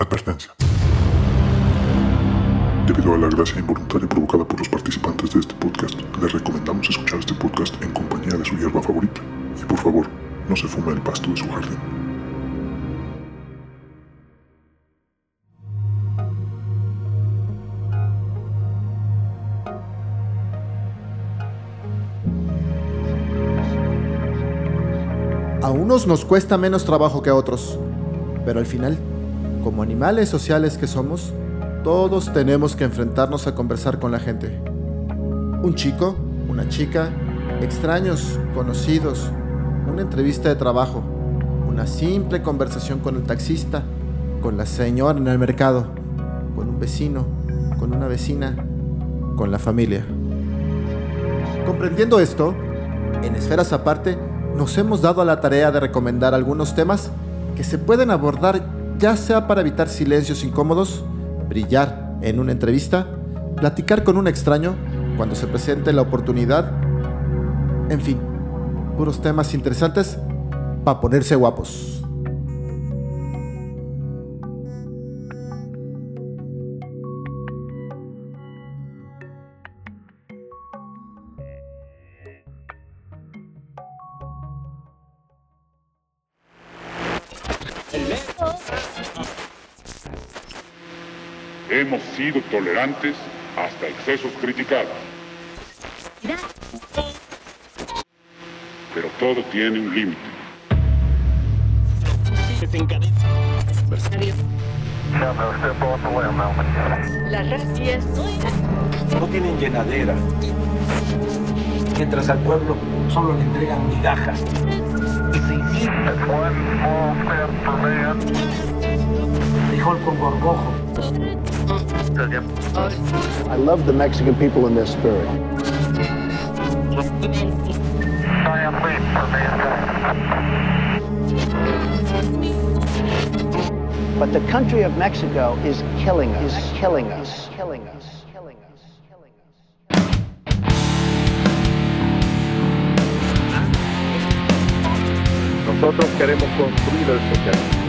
Advertencia. Debido a la gracia involuntaria provocada por los participantes de este podcast, les recomendamos escuchar este podcast en compañía de su hierba favorita. Y por favor, no se fume el pasto de su jardín. A unos nos cuesta menos trabajo que a otros, pero al final, como animales sociales que somos, todos tenemos que enfrentarnos a conversar con la gente. Un chico, una chica, extraños, conocidos, una entrevista de trabajo, una simple conversación con el taxista, con la señora en el mercado, con un vecino, con una vecina, con la familia. Comprendiendo esto, en esferas aparte, nos hemos dado a la tarea de recomendar algunos temas que se pueden abordar ya sea para evitar silencios incómodos, brillar en una entrevista, platicar con un extraño cuando se presente la oportunidad, en fin, puros temas interesantes para ponerse guapos. Sido tolerantes hasta excesos criticados. Pero todo tiene un límite. Las racias. no tienen llenadera. Mientras al pueblo solo le entregan migajas. Frijol con gorgojo. I love the Mexican people in their spirit. But the country of Mexico is killing us, is killing us, killing us, killing us, killing us. Nosotros queremos construir el socialismo.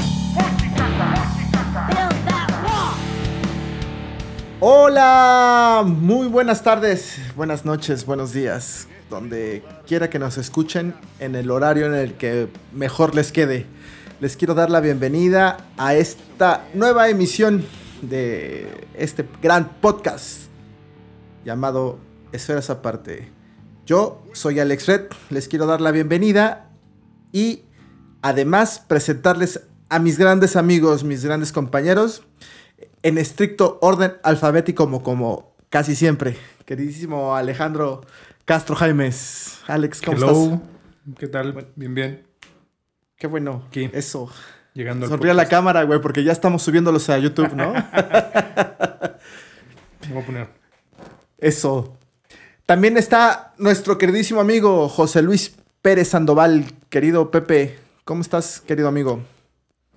Hola, muy buenas tardes, buenas noches, buenos días, donde quiera que nos escuchen, en el horario en el que mejor les quede. Les quiero dar la bienvenida a esta nueva emisión de este gran podcast llamado Esferas Aparte. Yo soy Alex Red, les quiero dar la bienvenida y además presentarles a mis grandes amigos, mis grandes compañeros, en estricto orden alfabético como, como casi siempre. Queridísimo Alejandro Castro Jaimes. Alex, ¿cómo Hello. estás? ¿Qué tal? Bien, bien. Qué bueno. Aquí. Eso. Llegando al Sonríe a la cámara, güey, porque ya estamos subiéndolos a YouTube, ¿no? Me voy a poner. Eso. También está nuestro queridísimo amigo José Luis Pérez Sandoval. Querido Pepe, ¿cómo estás, querido amigo?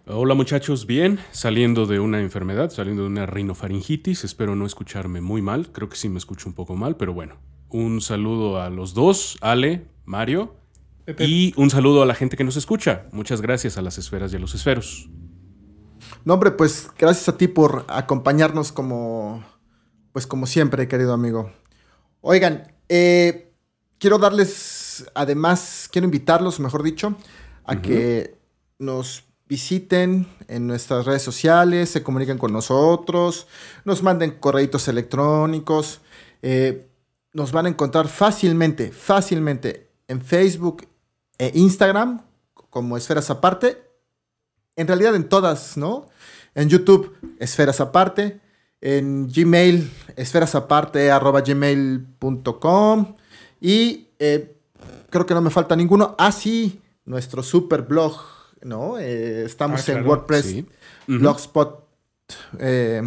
Hola muchachos, bien, saliendo de una enfermedad, saliendo de una rinofaringitis, espero no escucharme muy mal, creo que sí me escucho un poco mal, pero bueno, un saludo a los dos, Ale, Mario, Pepe. y un saludo a la gente que nos escucha. Muchas gracias a las esferas y a los esferos. No, hombre, pues gracias a ti por acompañarnos como, pues como siempre, querido amigo. Oigan, eh, quiero darles, además, quiero invitarlos, mejor dicho, a que nos visiten en nuestras redes sociales, se comuniquen con nosotros, nos manden correitos electrónicos, eh, nos van a encontrar fácilmente, fácilmente en Facebook e Instagram como Esferas Aparte en realidad en todas, ¿no? En YouTube, Esferas Aparte. En Gmail, esferasaparte, arroba gmail.com. Y eh, creo que no me falta ninguno. Ah, sí, nuestro super blog, ¿no? Eh, estamos Ah, en WordPress, sí. Blogspot. eh,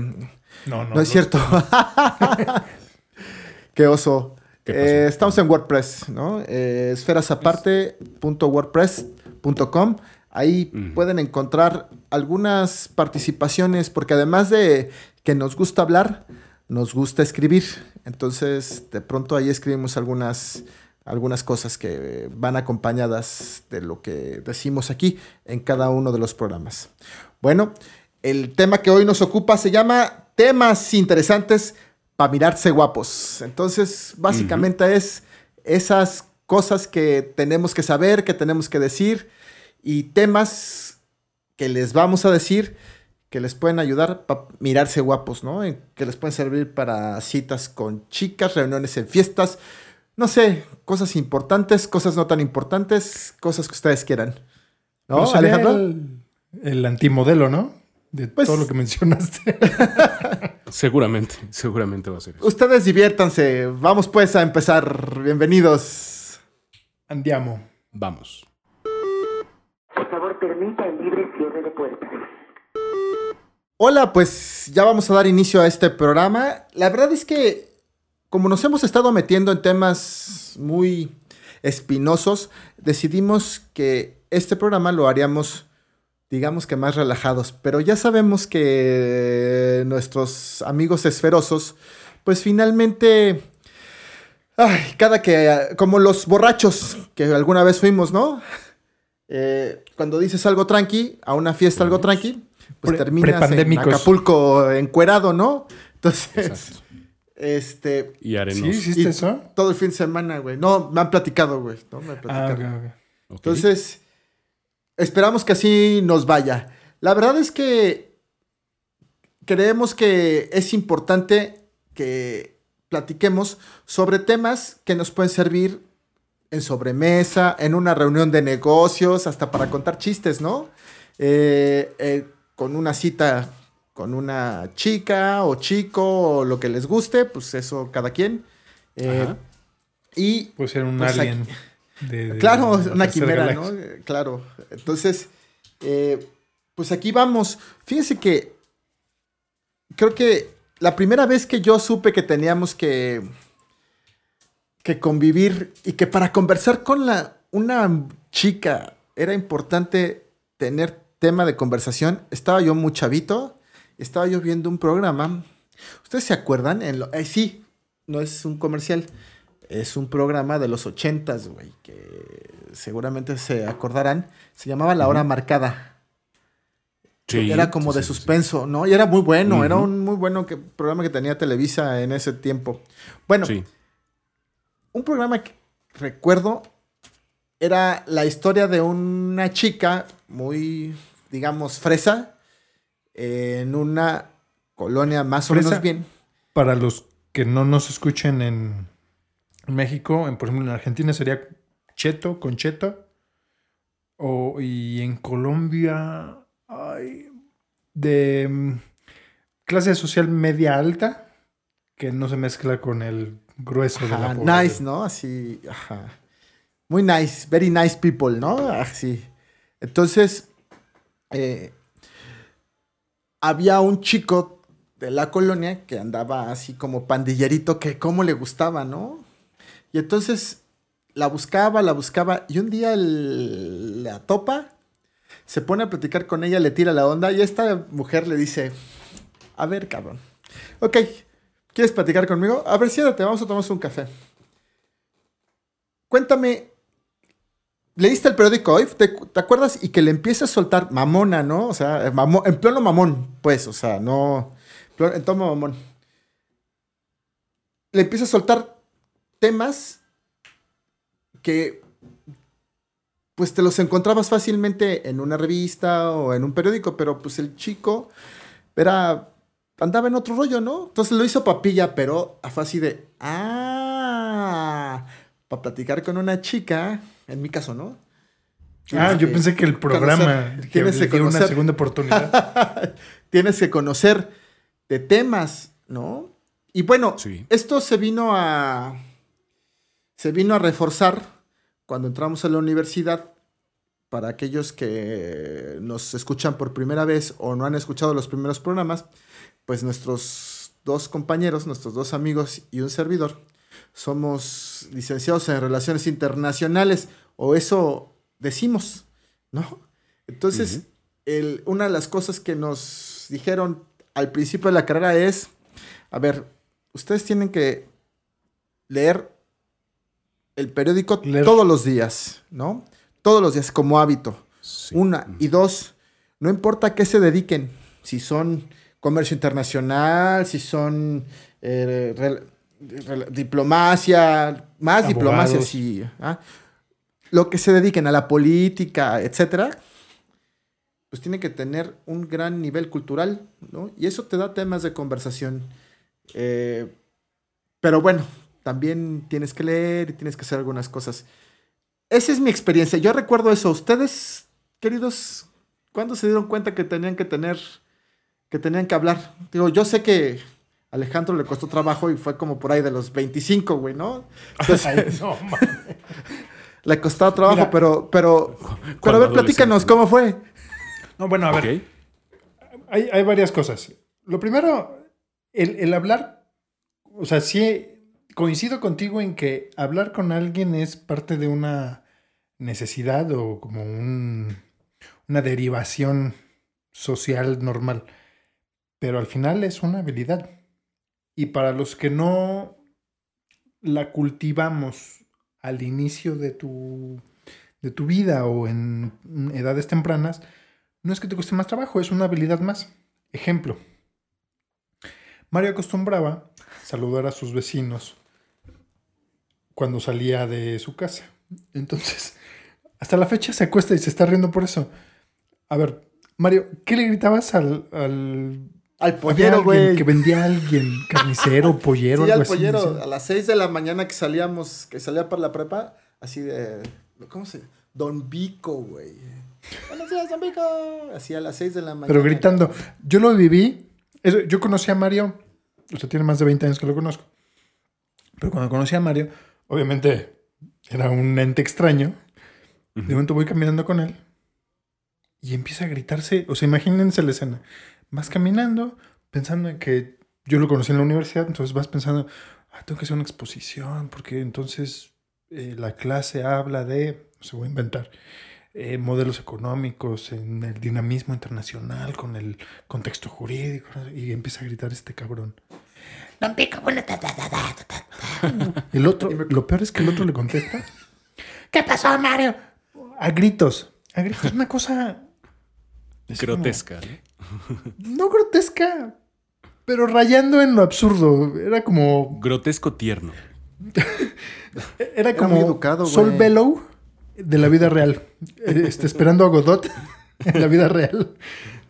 No, no. No es cierto. Qué oso. Eh, estamos en WordPress, ¿no? Eh, esferasaparte.wordpress.com. Ahí pueden encontrar algunas participaciones, porque además de que nos gusta hablar, nos gusta escribir. Entonces, de pronto ahí escribimos algunas, algunas cosas que van acompañadas de lo que decimos aquí en cada uno de los programas. Bueno, el tema que hoy nos ocupa se llama temas interesantes para mirarse guapos. Entonces, básicamente es esas cosas que tenemos que saber, que tenemos que decir y temas que les vamos a decir que les pueden ayudar para mirarse guapos, ¿no? Que les pueden servir para citas con chicas, reuniones en fiestas, no sé, cosas importantes, cosas no tan importantes, cosas que ustedes quieran. ¿No, Pues sería Alejandro? El, el antimodelo, ¿no? De Pues- todo lo que mencionaste. Seguramente, seguramente va a ser eso. Ustedes diviértanse. Vamos pues a empezar. Bienvenidos. Andiamo. Vamos. Por favor, permita el libre cierre de puertas. Hola, pues ya vamos a dar inicio a este programa. La verdad es que como nos hemos estado metiendo en temas muy espinosos, decidimos que este programa lo haríamos, digamos que más relajados. Pero ya sabemos que nuestros amigos esferosos, pues finalmente, ay, cada que, como los borrachos que alguna vez fuimos, ¿no? Eh, cuando dices algo tranqui, a una fiesta algo tranqui, pues Pre- terminas en. Acapulco encuerado, ¿no? Entonces, Exacto. Este, Y arenoso. ¿Sí hiciste Y- eso? todo el fin de semana, güey. No, me han platicado, güey. No, me han Ah, platicado. ok, ok. Ok. Entonces, esperamos que así nos vaya. La verdad es que creemos que es importante que platiquemos sobre temas que nos pueden servir en sobremesa, en una reunión de negocios, hasta para contar chistes, ¿no? Eh, eh, con una cita con una chica o chico o lo que les guste, pues eso cada quien. Eh, y Puede ser un Pues alien. de- de Claro, la una quimera, ¿no? Claro. Entonces, eh, pues aquí vamos. Fíjense que creo que la primera vez que yo supe que teníamos que, que convivir y que para conversar con la, una chica era importante tener tema de conversación, estaba yo muy chavito, estaba yo viendo un programa. ¿Ustedes se acuerdan? En lo- eh, sí, no es un comercial. Es un programa de los ochentas, güey, que seguramente se acordarán. Se llamaba La Hora Marcada. Sí, era como sí, de sí. suspenso, ¿no? Y era muy bueno, era un muy bueno que- programa que tenía Televisa en ese tiempo. Bueno, Sí. un programa que recuerdo era la historia de una chica muy, digamos, fresa en una colonia más o menos bien. Para los que no nos escuchen en México, en, por ejemplo, en Argentina sería cheto, con cheto. O, y en Colombia, ay, de mm, clase social media alta, que no se mezcla con el grueso de la Ajá, población. nice, ¿no? Así, ajá. Muy nice, very nice people, ¿no? Así. Entonces, eh, había un chico de la colonia que andaba así como pandillerito que cómo le gustaba, ¿no? Y entonces la buscaba, la buscaba y un día el- la topa, se pone a platicar con ella, le tira la onda y esta mujer le dice, a ver, cabrón, ok, ¿quieres platicar conmigo? A ver, siéntate, vamos a tomarnos un café. Cuéntame, ¿leíste el periódico hoy? ¿Te, acuerdas? Y que le empieza a soltar mamona, ¿no? O sea, mamo- en pleno mamón, pues, o sea, no, en tono mamón. Le empieza a soltar temas que pues te los encontrabas fácilmente en una revista o en un periódico, pero pues el chico era andaba en otro rollo, ¿no? Entonces lo hizo papilla, pero a fácil de ah, para platicar con una chica, en mi caso, ¿no? Ah, yo pensé que el programa conocer- tienes que dio una conocer. segunda oportunidad. tienes que conocer de temas, ¿no? Y bueno, Sí. esto se vino a se vino a reforzar cuando entramos a la universidad para aquellos que nos escuchan por primera vez o no han escuchado los primeros programas, pues nuestros dos compañeros, nuestros dos amigos y un servidor, somos licenciados en relaciones internacionales, o eso decimos, ¿no? Entonces, el- una de las cosas que nos dijeron al principio de la carrera es, a ver, ustedes tienen que leer el periódico Leer. todos los días, ¿no? Todos los días como hábito. Sí. Una. Y dos, no importa a qué se dediquen, si son comercio internacional, si son eh, diplomacia, más Abogados. diplomacia, sí. ¿ah? Lo que se dediquen a la política, etcétera, pues tiene que tener un gran nivel cultural, ¿no? Y eso te da temas de conversación. Eh, pero bueno, también tienes que leer y tienes que hacer algunas cosas. Esa es mi experiencia. Yo recuerdo eso. Ustedes, queridos, ¿cuándo se dieron cuenta que tenían que tener, que tenían que hablar? Digo, yo sé que Alejandro le costó trabajo y fue como por ahí de los 25, güey, ¿no? Entonces, Ay, no, mames. le costaba trabajo, Mira. pero, pero, pero a ver, platícanos. ¿cómo fue? No, bueno, a ver. Hay, hay varias cosas. Lo primero, el, el hablar, o sea, sí coincido contigo en que hablar con alguien es parte de una necesidad o como un- una derivación social normal. Pero al final es una habilidad. Y para los que no la cultivamos al inicio de tu, de tu vida o en edades tempranas, no es que te cueste más trabajo, es una habilidad más. Ejemplo. Mario acostumbraba saludar a sus vecinos cuando salía de su casa. Entonces, hasta la fecha se acuesta y se está riendo por eso. A ver, Mario, ¿qué le gritabas al... al Al pollero, güey. Que vendía a alguien, carnicero, pollero, Sí, algo al así, pollero. decía. A las 6 de la mañana que salíamos, que salía para la prepa, así de. ¿Cómo se Don Vico, güey. Buenos días, Don Vico. Así a las 6 de la mañana. Pero gritando. Yo lo viví. Yo conocí a Mario. Usted tiene más de 20 años que lo conozco. Pero cuando conocí a Mario, obviamente era un ente extraño. De momento voy caminando con él. Y empieza a gritarse. O sea, imagínense la escena. Vas caminando pensando en que yo lo conocí en la universidad. Entonces vas pensando, ah, tengo que hacer una exposición. Porque entonces eh, la clase habla de. Se voy a inventar eh, modelos económicos, en el dinamismo internacional, con el contexto jurídico, y empieza a gritar este cabrón. Don Pico, bueno, ta, ta, ta, ta, ta, ta. El otro, lo peor es que el otro le contesta ¿Qué pasó, Mario? a gritos. A gritos, una cosa es como- Grotesca. ¿No? grotesca, pero rayando en lo absurdo. Era como, Grotesco tierno. era como educado. Sol Bellow de la vida real. Este, esperando a Godot en la vida real.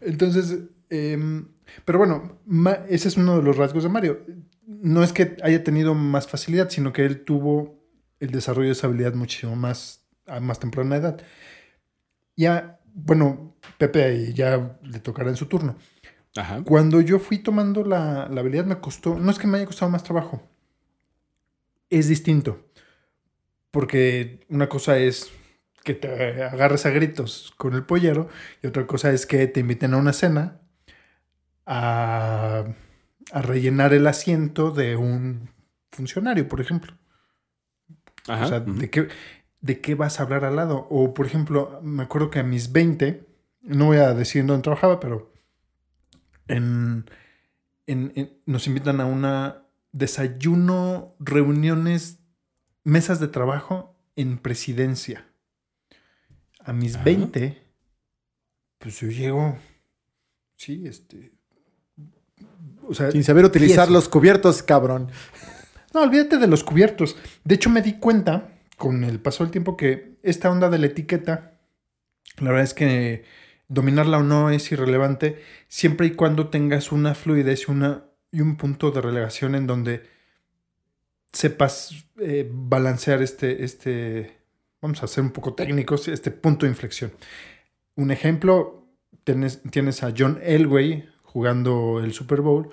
Entonces, em, pero bueno, ma- ese es uno de los rasgos de Mario. No es que haya tenido más facilidad, sino que él tuvo el desarrollo de esa habilidad muchísimo más a más temprana edad. Ya, bueno, Pepe ahí ya le tocará en su turno. Ajá. Cuando yo fui tomando la, la habilidad me costó, no es que me haya costado más trabajo, es distinto. Porque una cosa es que te agarres a gritos con el pollero y otra cosa es que te inviten a una cena a, a rellenar el asiento de un funcionario, por ejemplo. Ajá. O sea. ¿de qué, ¿de qué vas a hablar al lado? O, por ejemplo, me acuerdo que a mis 20, no voy a decir dónde trabajaba, pero en, en- en- nos invitan a una desayuno, reuniones, mesas de trabajo en presidencia. A mis Ajá. 20, pues yo llego, sí, este... O sea, Sin saber utilizar los cubiertos, cabrón. No, olvídate de los cubiertos. De hecho, me di cuenta con el paso del tiempo que esta onda de la etiqueta, la verdad es que dominarla o no es irrelevante siempre y cuando tengas una fluidez y, una, y un punto de relegación en donde sepas eh, balancear este, este, vamos a ser un poco técnicos, este punto de inflexión. Un ejemplo, tienes, tienes a John Elway jugando el Super Bowl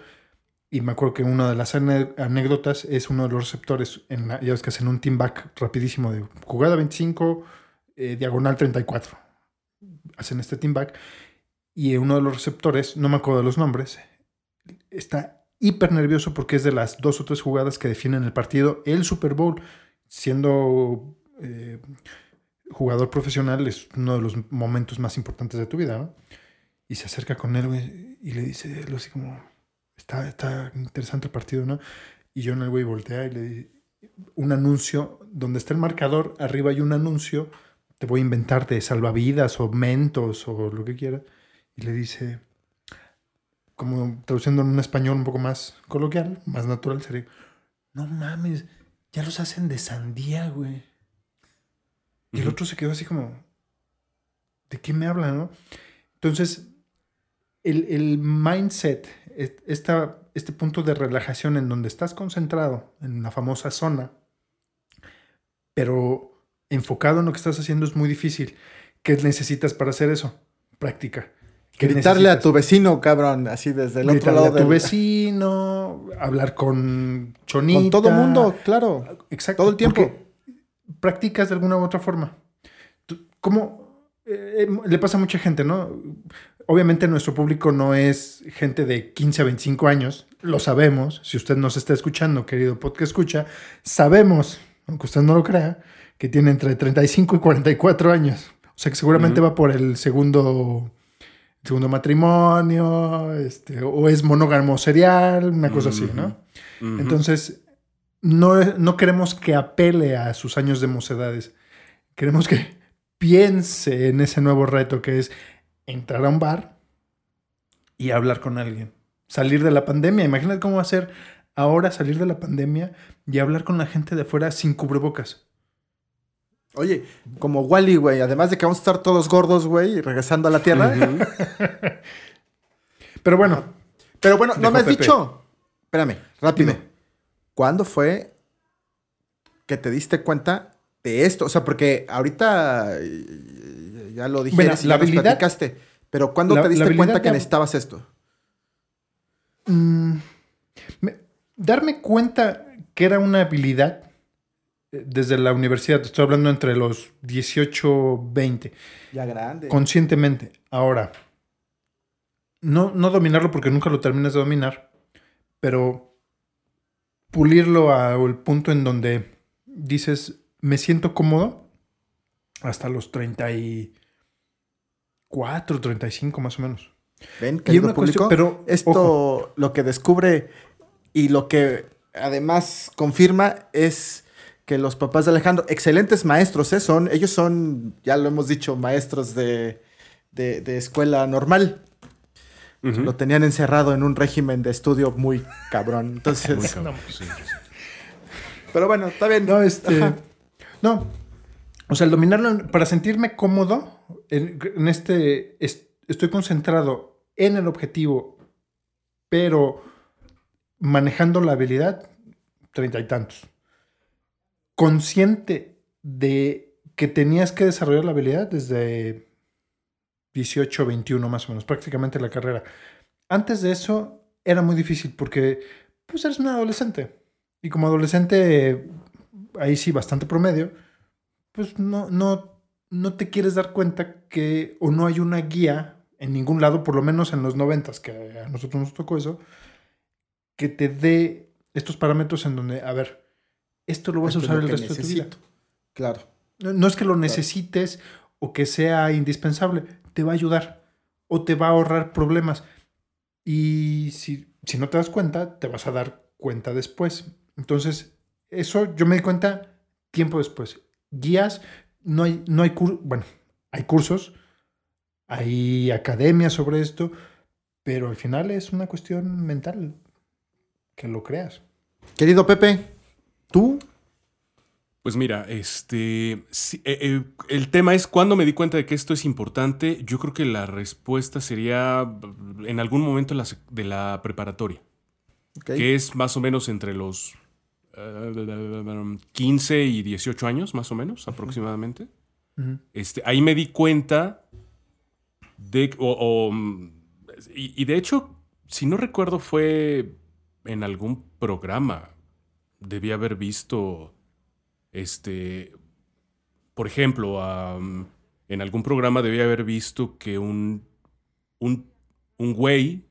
y me acuerdo que una de las anécdotas es uno de los receptores, en la, ya ves que hacen un team back rapidísimo de jugada 25, eh, diagonal 34. Hacen este team back. Y uno de los receptores, no me acuerdo de los nombres, está hiper nervioso porque es de las dos o tres jugadas que definen el partido. El Super Bowl, siendo eh, jugador profesional, es uno de los momentos más importantes de tu vida. Y se acerca con él, y le dice, así como, está, está interesante el partido, ¿no? Y yo en el güey voltea y le di un anuncio, donde está el marcador, arriba hay un anuncio, te voy a inventar de salvavidas o mentos o lo que quieras. Y le dice, como traduciendo en un español un poco más coloquial, más natural, sería, no mames, ya los hacen de sandía, güey. Y el Ujú. otro se quedó así como, ¿de qué me habla, no? Entonces, el, el mindset, et- esta, este punto de relajación en donde estás concentrado, en la famosa zona, pero enfocado en lo que estás haciendo es muy difícil. ¿Qué necesitas para hacer eso? Práctica. ¿Qué Gritarle a tu vecino, cabrón, así desde el otro Gritarle lado a tu del- vecino, hablar con Chonita. Con todo mundo, claro. Exacto. Todo el tiempo. Practicas de alguna u otra forma. ¿Cómo eh, eh, le pasa a mucha gente, no? Obviamente nuestro público no es gente de 15 a 25 años, lo sabemos. Si usted nos está escuchando, querido podcast escucha, sabemos, aunque usted no lo crea, que tiene entre 35 y 44 años. O sea que seguramente va por el segundo, segundo matrimonio, este, o es monógamo serial, una cosa así, ¿no? Entonces, no, no queremos que apele a sus años de mocedades. Queremos que piense en ese nuevo reto que es entrar a un bar y hablar con alguien. Salir de la pandemia. Imagínate cómo va a ser ahora salir de la pandemia y hablar con la gente de afuera sin cubrebocas. Oye, como Wally, güey, además de que vamos a estar todos gordos, güey, regresando a la Tierra. Pero bueno, Pero bueno, no me has Pepe. dicho. Espérame, rápido. Dime. ¿Cuándo fue que te diste cuenta de esto? O sea, porque ahorita eh, ya lo dije, Bueno, y la ya nos habilidad- platicaste. Pero ¿cuándo la- te diste cuenta que de- necesitabas esto? Mm, me- darme cuenta que era una habilidad desde la universidad, estoy hablando entre los 18, 20, Ya grande. conscientemente. Ahora, no, no dominarlo porque nunca lo terminas de dominar, pero pulirlo al punto en donde dices, me siento cómodo hasta los 34, 35 más o menos. Ven, querido una cuestión- público, pero, esto ojo. lo que descubre y lo que además confirma es que los papás de Alejandro, excelentes maestros, ¿eh? son, ellos son, ya lo hemos dicho, maestros de, de- de escuela normal. Lo tenían encerrado en un régimen de estudio muy cabrón. Entonces, Muy cabrón, sí. pero bueno, está bien. No, este. Ajá. No. O sea, el dominarlo para sentirme cómodo en, en este. es- estoy concentrado en el objetivo, pero manejando la habilidad, treinta y tantos. Consciente de que tenías que desarrollar la habilidad desde 18, 21 más o menos, prácticamente la carrera. Antes de eso era muy difícil porque pues eres un adolescente. Y como adolescente, ahí sí, bastante promedio, pues no, no, no te quieres dar cuenta que o no hay una guía en ningún lado, por lo menos en los noventas, que a nosotros nos tocó eso, que te dé estos parámetros en donde, a ver, esto lo vas a Esto usar el resto de tu vida. Claro. No, no es que lo necesites o que sea indispensable, te va a ayudar o te va a ahorrar problemas. Y si, si no te das cuenta, te vas a dar cuenta después. Entonces, eso yo me di cuenta tiempo después. Guías, no hay, no hay cur- bueno, hay cursos, hay academias sobre esto, pero al final es una cuestión mental que lo creas. Querido Pepe, tú Pues mira, este, eh, eh, el tema es cuando me di cuenta de que esto es importante. Yo creo que la respuesta sería mm, en algún momento de la, preparatoria, que es más o menos entre los eh, 15 y 18 años, más o menos, aproximadamente. Este, ahí me di cuenta de, o, o, mm, y, y de hecho, si no recuerdo, fue en algún programa. Debí haber visto, este, por ejemplo, en algún programa debí haber visto que un, un, un güey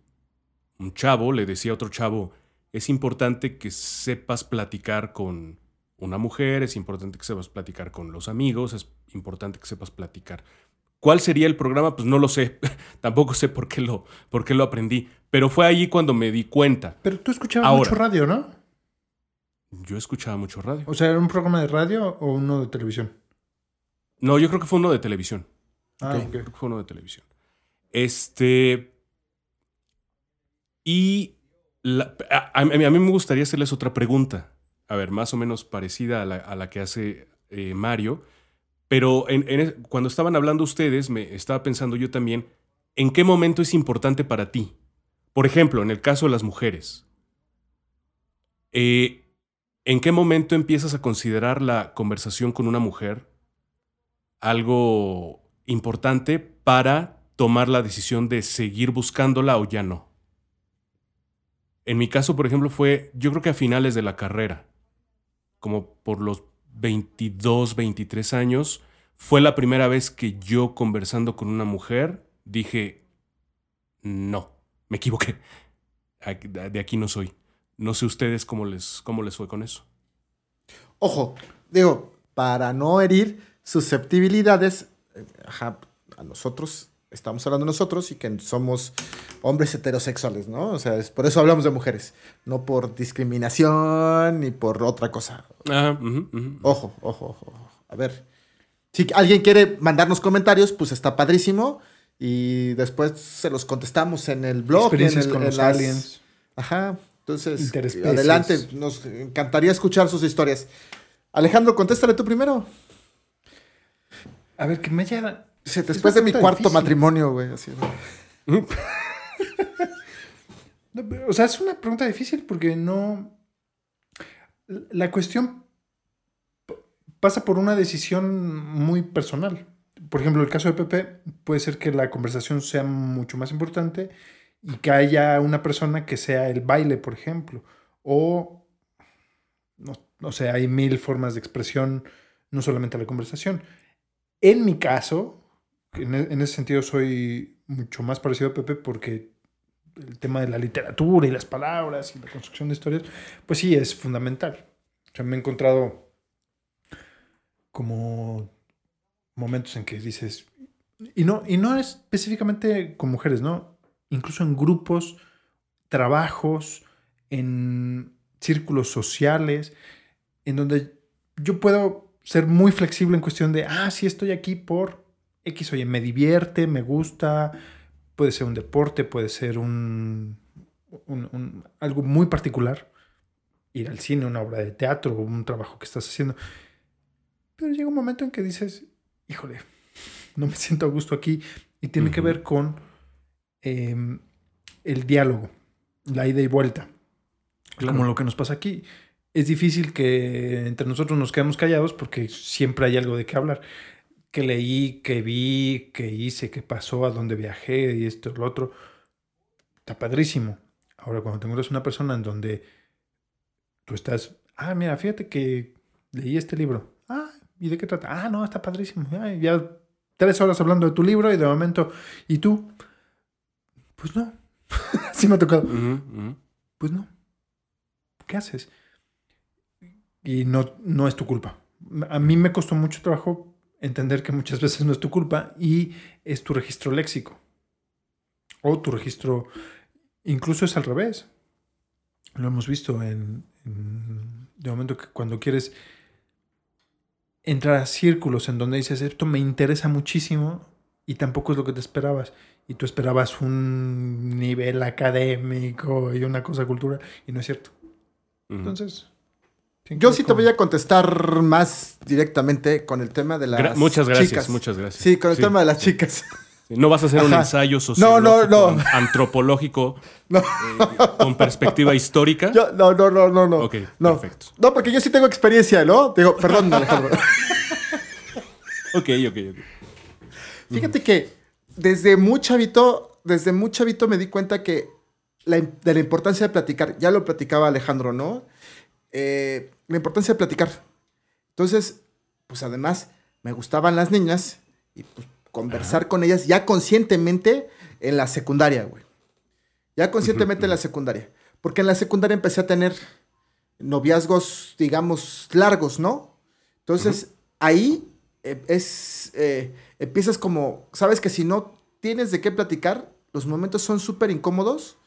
un chavo le decía a otro chavo, es importante que sepas platicar con una mujer, es importante que sepas platicar con los amigos, es importante que sepas platicar. ¿Cuál sería el programa? Pues no lo sé. Tampoco sé por qué lo, por qué lo aprendí. Pero fue ahí cuando me di cuenta. Pero tú escuchabas Ahora. mucho radio, ¿no? Yo escuchaba mucho radio. O sea, ¿era un programa de radio o uno de televisión? No, yo creo que fue uno de televisión. Ah. Creo que fue uno de televisión. Este. Y la- a, a mí a mí me gustaría hacerles otra pregunta. A ver, más o menos parecida a la, a la que hace eh, Mario. Pero en- en es- cuando estaban hablando ustedes, me estaba pensando yo también, ¿en qué momento es importante para ti? Por ejemplo, en el caso de las mujeres. eh, ¿En qué momento empiezas a considerar la conversación con una mujer algo importante para tomar la decisión de seguir buscándola o ya no. En mi caso, por ejemplo, fue yo creo que a finales de la carrera, como por los 22, 23 años, fue la primera vez que yo conversando con una mujer dije, no, me equivoqué, de aquí no soy. No sé ustedes cómo les, cómo les fue con eso. Ojo, digo, para no herir susceptibilidades, eh, ajá, a nosotros, estamos hablando nosotros y que somos hombres heterosexuales, ¿no? O sea, es por eso hablamos de mujeres, no por discriminación ni por otra cosa. Ajá, ujú, ujú. Ojo, ojo, ojo. ojo. A ver, si alguien quiere mandarnos comentarios, pues está padrísimo y después se los contestamos en el blog. en el- con en los las- aliens. Ajá. Entonces, adelante, nos encantaría escuchar sus historias. Alejandro, contéstale tú primero. A ver, que me haya... Sí, Después de mi cuarto difícil. matrimonio, güey. así, ¿no? O sea, es una pregunta difícil porque no... La cuestión pasa por una decisión muy personal. Por ejemplo, el caso de Pepe puede ser que la conversación sea mucho más importante y que haya una persona que sea el baile, por ejemplo. O, no, no sé, hay mil formas de expresión, no solamente la conversación. En mi caso, en, e- en ese sentido soy mucho más parecido a Pepe porque el tema de la literatura y las palabras y la construcción de historias, pues sí, es fundamental. O sea, me he encontrado como momentos en que dices, y no, y no específicamente con mujeres, ¿no? Incluso en grupos, trabajos, en círculos sociales, en donde yo puedo ser muy flexible en cuestión de, ah, sí, estoy aquí por X, oye, me divierte, me gusta, puede ser un deporte, puede ser un, un- un- algo muy particular, ir al cine, una obra de teatro, un trabajo que estás haciendo. Pero llega un momento en que dices, híjole, no me siento a gusto aquí y tiene que ver con em, el diálogo, la ida y vuelta. Claro. Como lo que nos pasa aquí. Es difícil que entre nosotros nos quedemos callados porque siempre hay algo de qué hablar. Que leí, que vi, que hice, que pasó, a dónde viajé y esto lo otro. Está padrísimo. Ahora, cuando te encuentras una persona en donde tú estás, ah, mira, fíjate que leí este libro. Ah, ¿y de qué trata? Ah, no, está padrísimo. Ay, ya tres horas hablando de tu libro y de momento, ¿y tú? Pues no. Así me ha tocado. Pues no. ¿Qué haces? Y no, no es tu culpa. A mí me costó mucho trabajo entender que muchas veces no es tu culpa y es tu registro léxico. O tu registro, incluso es al revés. Lo hemos visto en, en- de momento que cuando quieres entrar a círculos en donde dices, esto me interesa muchísimo y tampoco es lo que te esperabas. Y tú esperabas un nivel académico y una cosa cultural y no es cierto. Ujú. Entonces... tiene que Yo sí te voy a contestar más directamente con el tema de las Gra- muchas gracias, chicas. muchas gracias. Sí, con el Sí. tema de las chicas. No vas a hacer un Ajá. ensayo No, sociológico, no, no. antropológico, No. eh, con perspectiva histórica. Yo- no, no, no, no, no. Ok, no. perfecto. No, porque yo sí tengo experiencia, ¿no? Digo, perdón, Alejandro. Ok, ok, ok. Fíjate que desde muy chavito, desde muy chavito me di cuenta que la, de la importancia de platicar, ya lo platicaba Alejandro, ¿no? Eh, la importancia de platicar. Entonces, pues además me gustaban las niñas y pues conversar con ellas ya conscientemente en la secundaria, güey. Ya conscientemente en la secundaria. Porque en la secundaria empecé a tener noviazgos, digamos, largos, ¿no? Entonces, ahí eh, es, eh, empiezas como, sabes que si no tienes de qué platicar, los momentos son súper incómodos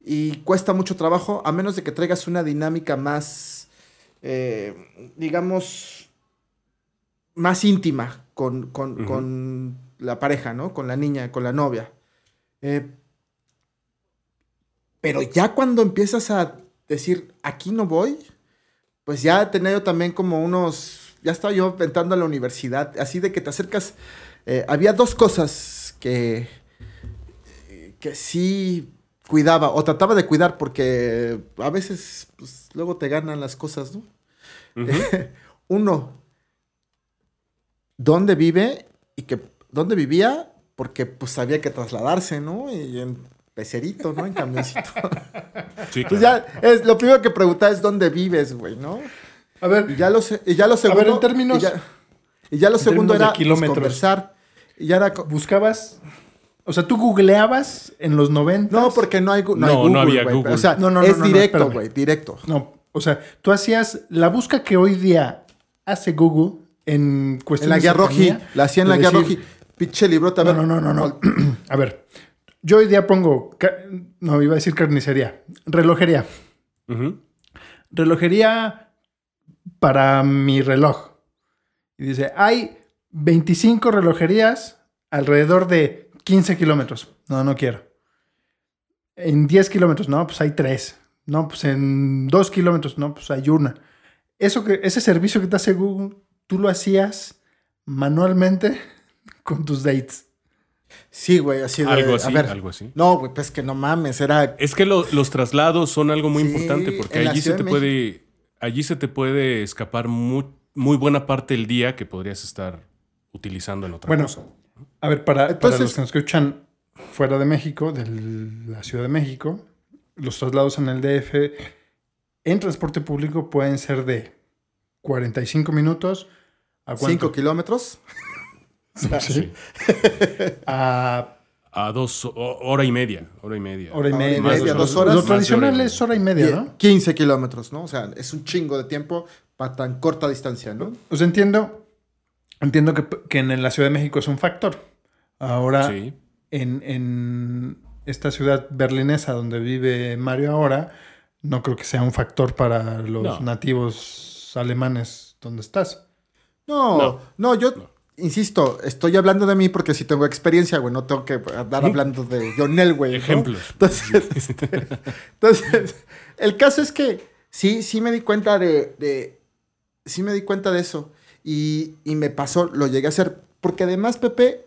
y cuesta mucho trabajo, a menos de que traigas una dinámica más, eh, digamos, más íntima con, con- con la pareja, ¿no? Con la niña, con la novia. Eh, pero ya cuando empiezas a decir, aquí no voy, pues ya tenía yo también como unos, ya estaba yo entrando a la universidad, así de que te acercas, eh, había dos cosas que, que sí cuidaba, o trataba de cuidar, porque a veces, pues, luego te ganan las cosas, ¿no? Uno, ¿dónde vive? Y que, ¿dónde vivía? Porque pues había que trasladarse, ¿no? Y en pecerito, ¿no? En camioncito. Sí, Pues ya, es, lo primero que pregunta es dónde vives, güey, ¿no? A ver, Y ya lo, se- y ya lo segundo... en términos- Y ya, y ya lo en segundo era pues, conversar. Y ya era... buscabas. O sea, tú googleabas en los 90. No, porque no hay, no No, hay no Google, había güey. Google. O sea, No, no, no, es no, no, directo, güey, directo. No, o sea, tú hacías la busca que hoy día hace Google en En cuestión la de guía roji, la hacía en la guía roji. Pinche librota, a No, no, no, no, no. A ver, yo hoy día pongo, no, iba a decir carnicería, relojería. Relojería para mi reloj. Y dice, hay 25 relojerías alrededor de 15 kilómetros. No, no quiero. En 10 kilómetros, no, pues hay 3. No, pues en 2 kilómetros, no, pues hay una. Eso que, ese servicio que te hace Google, tú lo hacías manualmente con tus dates. Sí, güey, así de... Algo a así, ver. algo así. No, güey, pues que no mames, era... Es que lo- los traslados son algo muy Sí, importante porque allí se te de puede, allí se te puede escapar muy, muy buena parte del día que podrías estar utilizando en otra Bueno, cosa. A ver, para, para Entonces- los que nos escuchan fuera de México, de la Ciudad de México, los traslados en el DF en transporte público pueden ser de 45 minutos a 5 cuánto? kilómetros. Sí. a A dos, ho- hora y media, hora y media. hora y Hora media. dos horas. Lo hora tradicional media. es hora y media, ¿no? 15 kilómetros, ¿no? O sea, es un chingo de tiempo para tan corta distancia, ¿no? Sea, entiendo, entiendo que, que en la Ciudad de México es un factor. Ahora, Sí. en, en esta ciudad berlinesa donde vive Mario ahora, no creo que sea un factor para los No. nativos alemanes donde estás. No, no, No. yo No. Insisto, estoy hablando de mí porque si tengo experiencia, güey, no tengo que andar hablando de Jonel, güey. ¿no? Ejemplos. Entonces, este, entonces, el caso es que sí, sí me di cuenta de, de- sí me di cuenta de eso y, y me pasó, lo llegué a hacer, porque además, Pepe,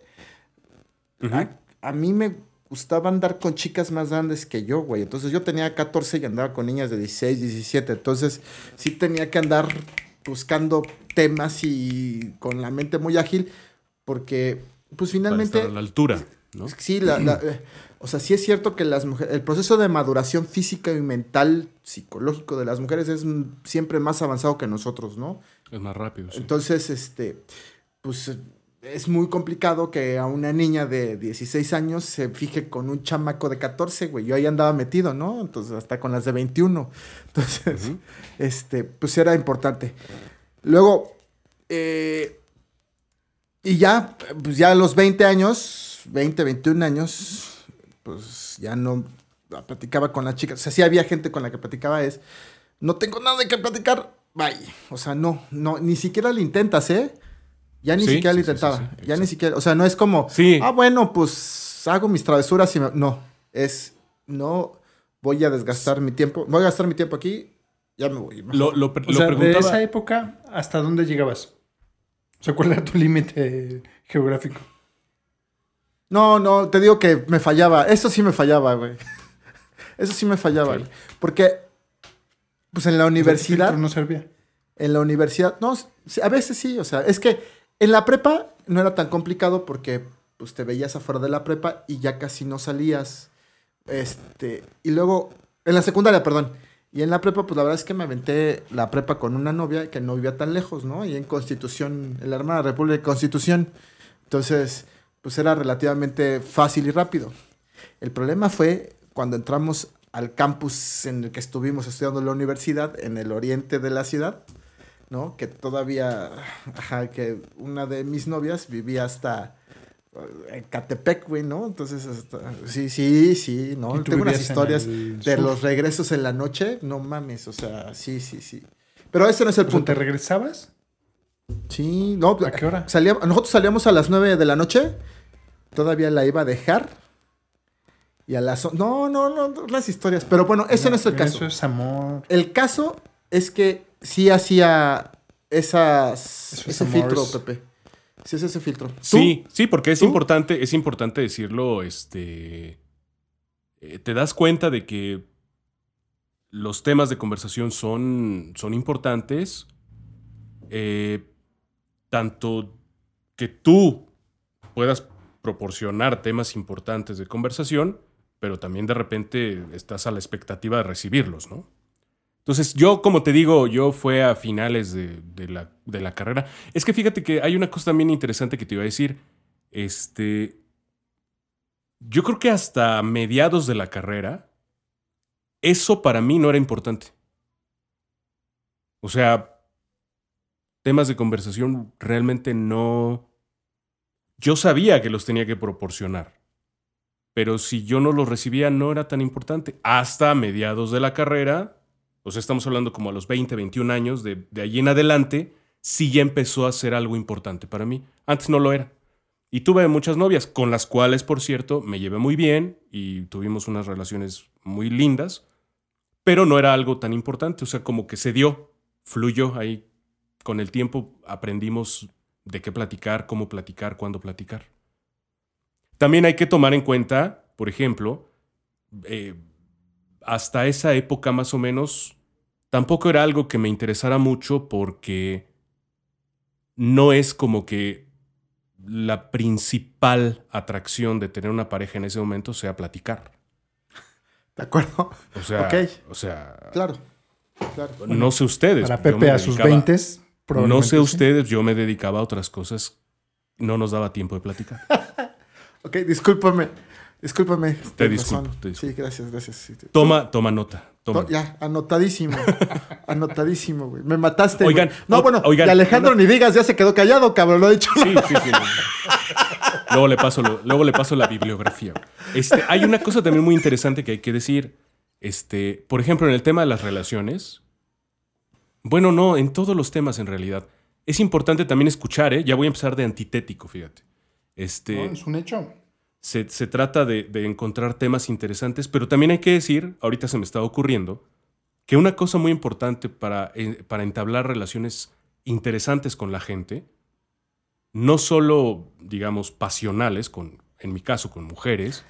a mí me gustaba andar con chicas más grandes que yo, güey. Entonces yo tenía 14 y andaba con niñas de 16, 17. Entonces sí tenía que andar buscando temas y con la mente muy ágil porque pues Para finalmente... estar a la altura, ¿no? Sí, la, la- eh, o sea, sí es cierto que las mujeres, el proceso de maduración física y mental, psicológico de las mujeres es siempre más avanzado que nosotros, ¿no? Es más rápido. sí. Entonces, este, pues es muy complicado que a una niña de 16 años se fije con un chamaco de 14, güey. Yo ahí andaba metido, ¿no? Entonces, hasta con las de 21. Entonces, este, pues era importante. Luego, eh, y ya, pues ya a los 20 años, 20, 21 años, pues ya no platicaba con las chicas. O sea, sí había gente con la que platicaba, es, no tengo nada de qué platicar, bye. O sea, no, no, ni siquiera lo intentas, ¿eh? Ya ni Sí, siquiera lo intentaba. sí, sí, ya ni siquiera, o sea, no es como, Sí. ah, bueno, pues hago mis travesuras y me... No, es, no voy a desgastar mi tiempo, voy a gastar mi tiempo aquí, ya me voy. Lo, lo, pre- O lo sea, de esa época, ¿hasta dónde llegabas? O sea, ¿cuál era tu límite geográfico? No, no, te digo que me fallaba. Eso sí me fallaba, güey. Eso sí me fallaba, güey. Porque, pues en la universidad, no servía. en la universidad, no, a veces sí, o sea, es que en la prepa no era tan complicado porque, pues te veías afuera de la prepa y ya casi no salías. Este, y luego, en la secundaria, perdón. Y en la prepa, pues la verdad es que me aventé la prepa con una novia que no vivía tan lejos, ¿no? Y en Constitución, en la hermana República de Constitución. Entonces, pues era relativamente fácil y rápido. El problema fue cuando entramos al campus en el que estuvimos estudiando la universidad, en el oriente de la ciudad, ¿no? Que todavía, ajá, que una de mis novias vivía hasta eh, en Catepec, güey, ¿no? Entonces, hasta- sí, sí, sí, ¿no? ¿Y tú Tengo unas historias de sur? los regresos en la noche, no mames, o sea, sí, sí, sí. Pero ese no es el O sea, punto. ¿Te regresabas? Sí, no. ¿A qué hora? salía- nosotros salíamos a las 9 de la noche. Todavía la iba a dejar. Y a las... No, no, no, no, las historias. Pero bueno, ese no, es el caso. Eso es amor. El caso es que sí hacía esas, ese amores. filtro, Pepe. Sí, es ese filtro. ¿Tú? Sí, sí, porque es ¿Tú? importante, es importante decirlo, este, eh, te das cuenta de que los temas de conversación son, son importantes, eh, tanto que tú puedas proporcionar temas importantes de conversación, pero también de repente estás a la expectativa de recibirlos, ¿no? Entonces, yo, como te digo, yo fue a finales de, la, de la carrera. Es que fíjate que hay una cosa también interesante que te iba a decir. Este. Yo creo que hasta mediados de la carrera, eso para mí no era importante. O sea, temas de conversación realmente no. Yo sabía que los tenía que proporcionar. Pero si yo no los recibía, no era tan importante. Hasta mediados de la carrera, o sea, estamos hablando como a los 20, 21 años, de, de allí en adelante, sí ya empezó a ser algo importante para mí. Antes no lo era. Y tuve muchas novias, con las cuales, por cierto, me llevé muy bien y tuvimos unas relaciones muy lindas, pero no era algo tan importante, o sea, como que se dio, fluyó ahí. Con el tiempo aprendimos de qué platicar, cómo platicar, cuándo platicar. También hay que tomar en cuenta, por ejemplo, eh, hasta esa época más o menos, tampoco era algo que me interesara mucho porque no es como que la principal atracción de tener una pareja en ese momento sea platicar. ¿De acuerdo? O sea, Ok. o sea Claro. Claro. no sé ustedes. Para Pepe a sus dedicaba- 20 No sé ustedes, yo me dedicaba a otras cosas. No nos daba tiempo de platicar. Ok, discúlpame. Discúlpame. Te disculpo, te disculpo. Sí, gracias, gracias. sí, te- Toma, toma nota. Toma. Ya, anotadísimo. anotadísimo, güey. Me mataste. Oigan, güey. No, o- bueno, oigan, y Alejandro ni digas, ya se quedó callado, cabrón. Lo he dicho. Sí, sí, sí. Luego le paso, lo- luego le paso la bibliografía. Este, hay una cosa también muy interesante que hay que decir. Este, por ejemplo, en el tema de las relaciones. Bueno, no, en todos los temas en realidad. Es importante también escuchar, ¿eh? Ya voy a empezar de antitético, fíjate. Este, No, es un hecho. Se, se trata de, de encontrar temas interesantes, pero también hay que decir, ahorita se me está ocurriendo, que una cosa muy importante para, eh, para entablar relaciones interesantes con la gente, no solo, digamos, pasionales, con, en mi caso, con mujeres,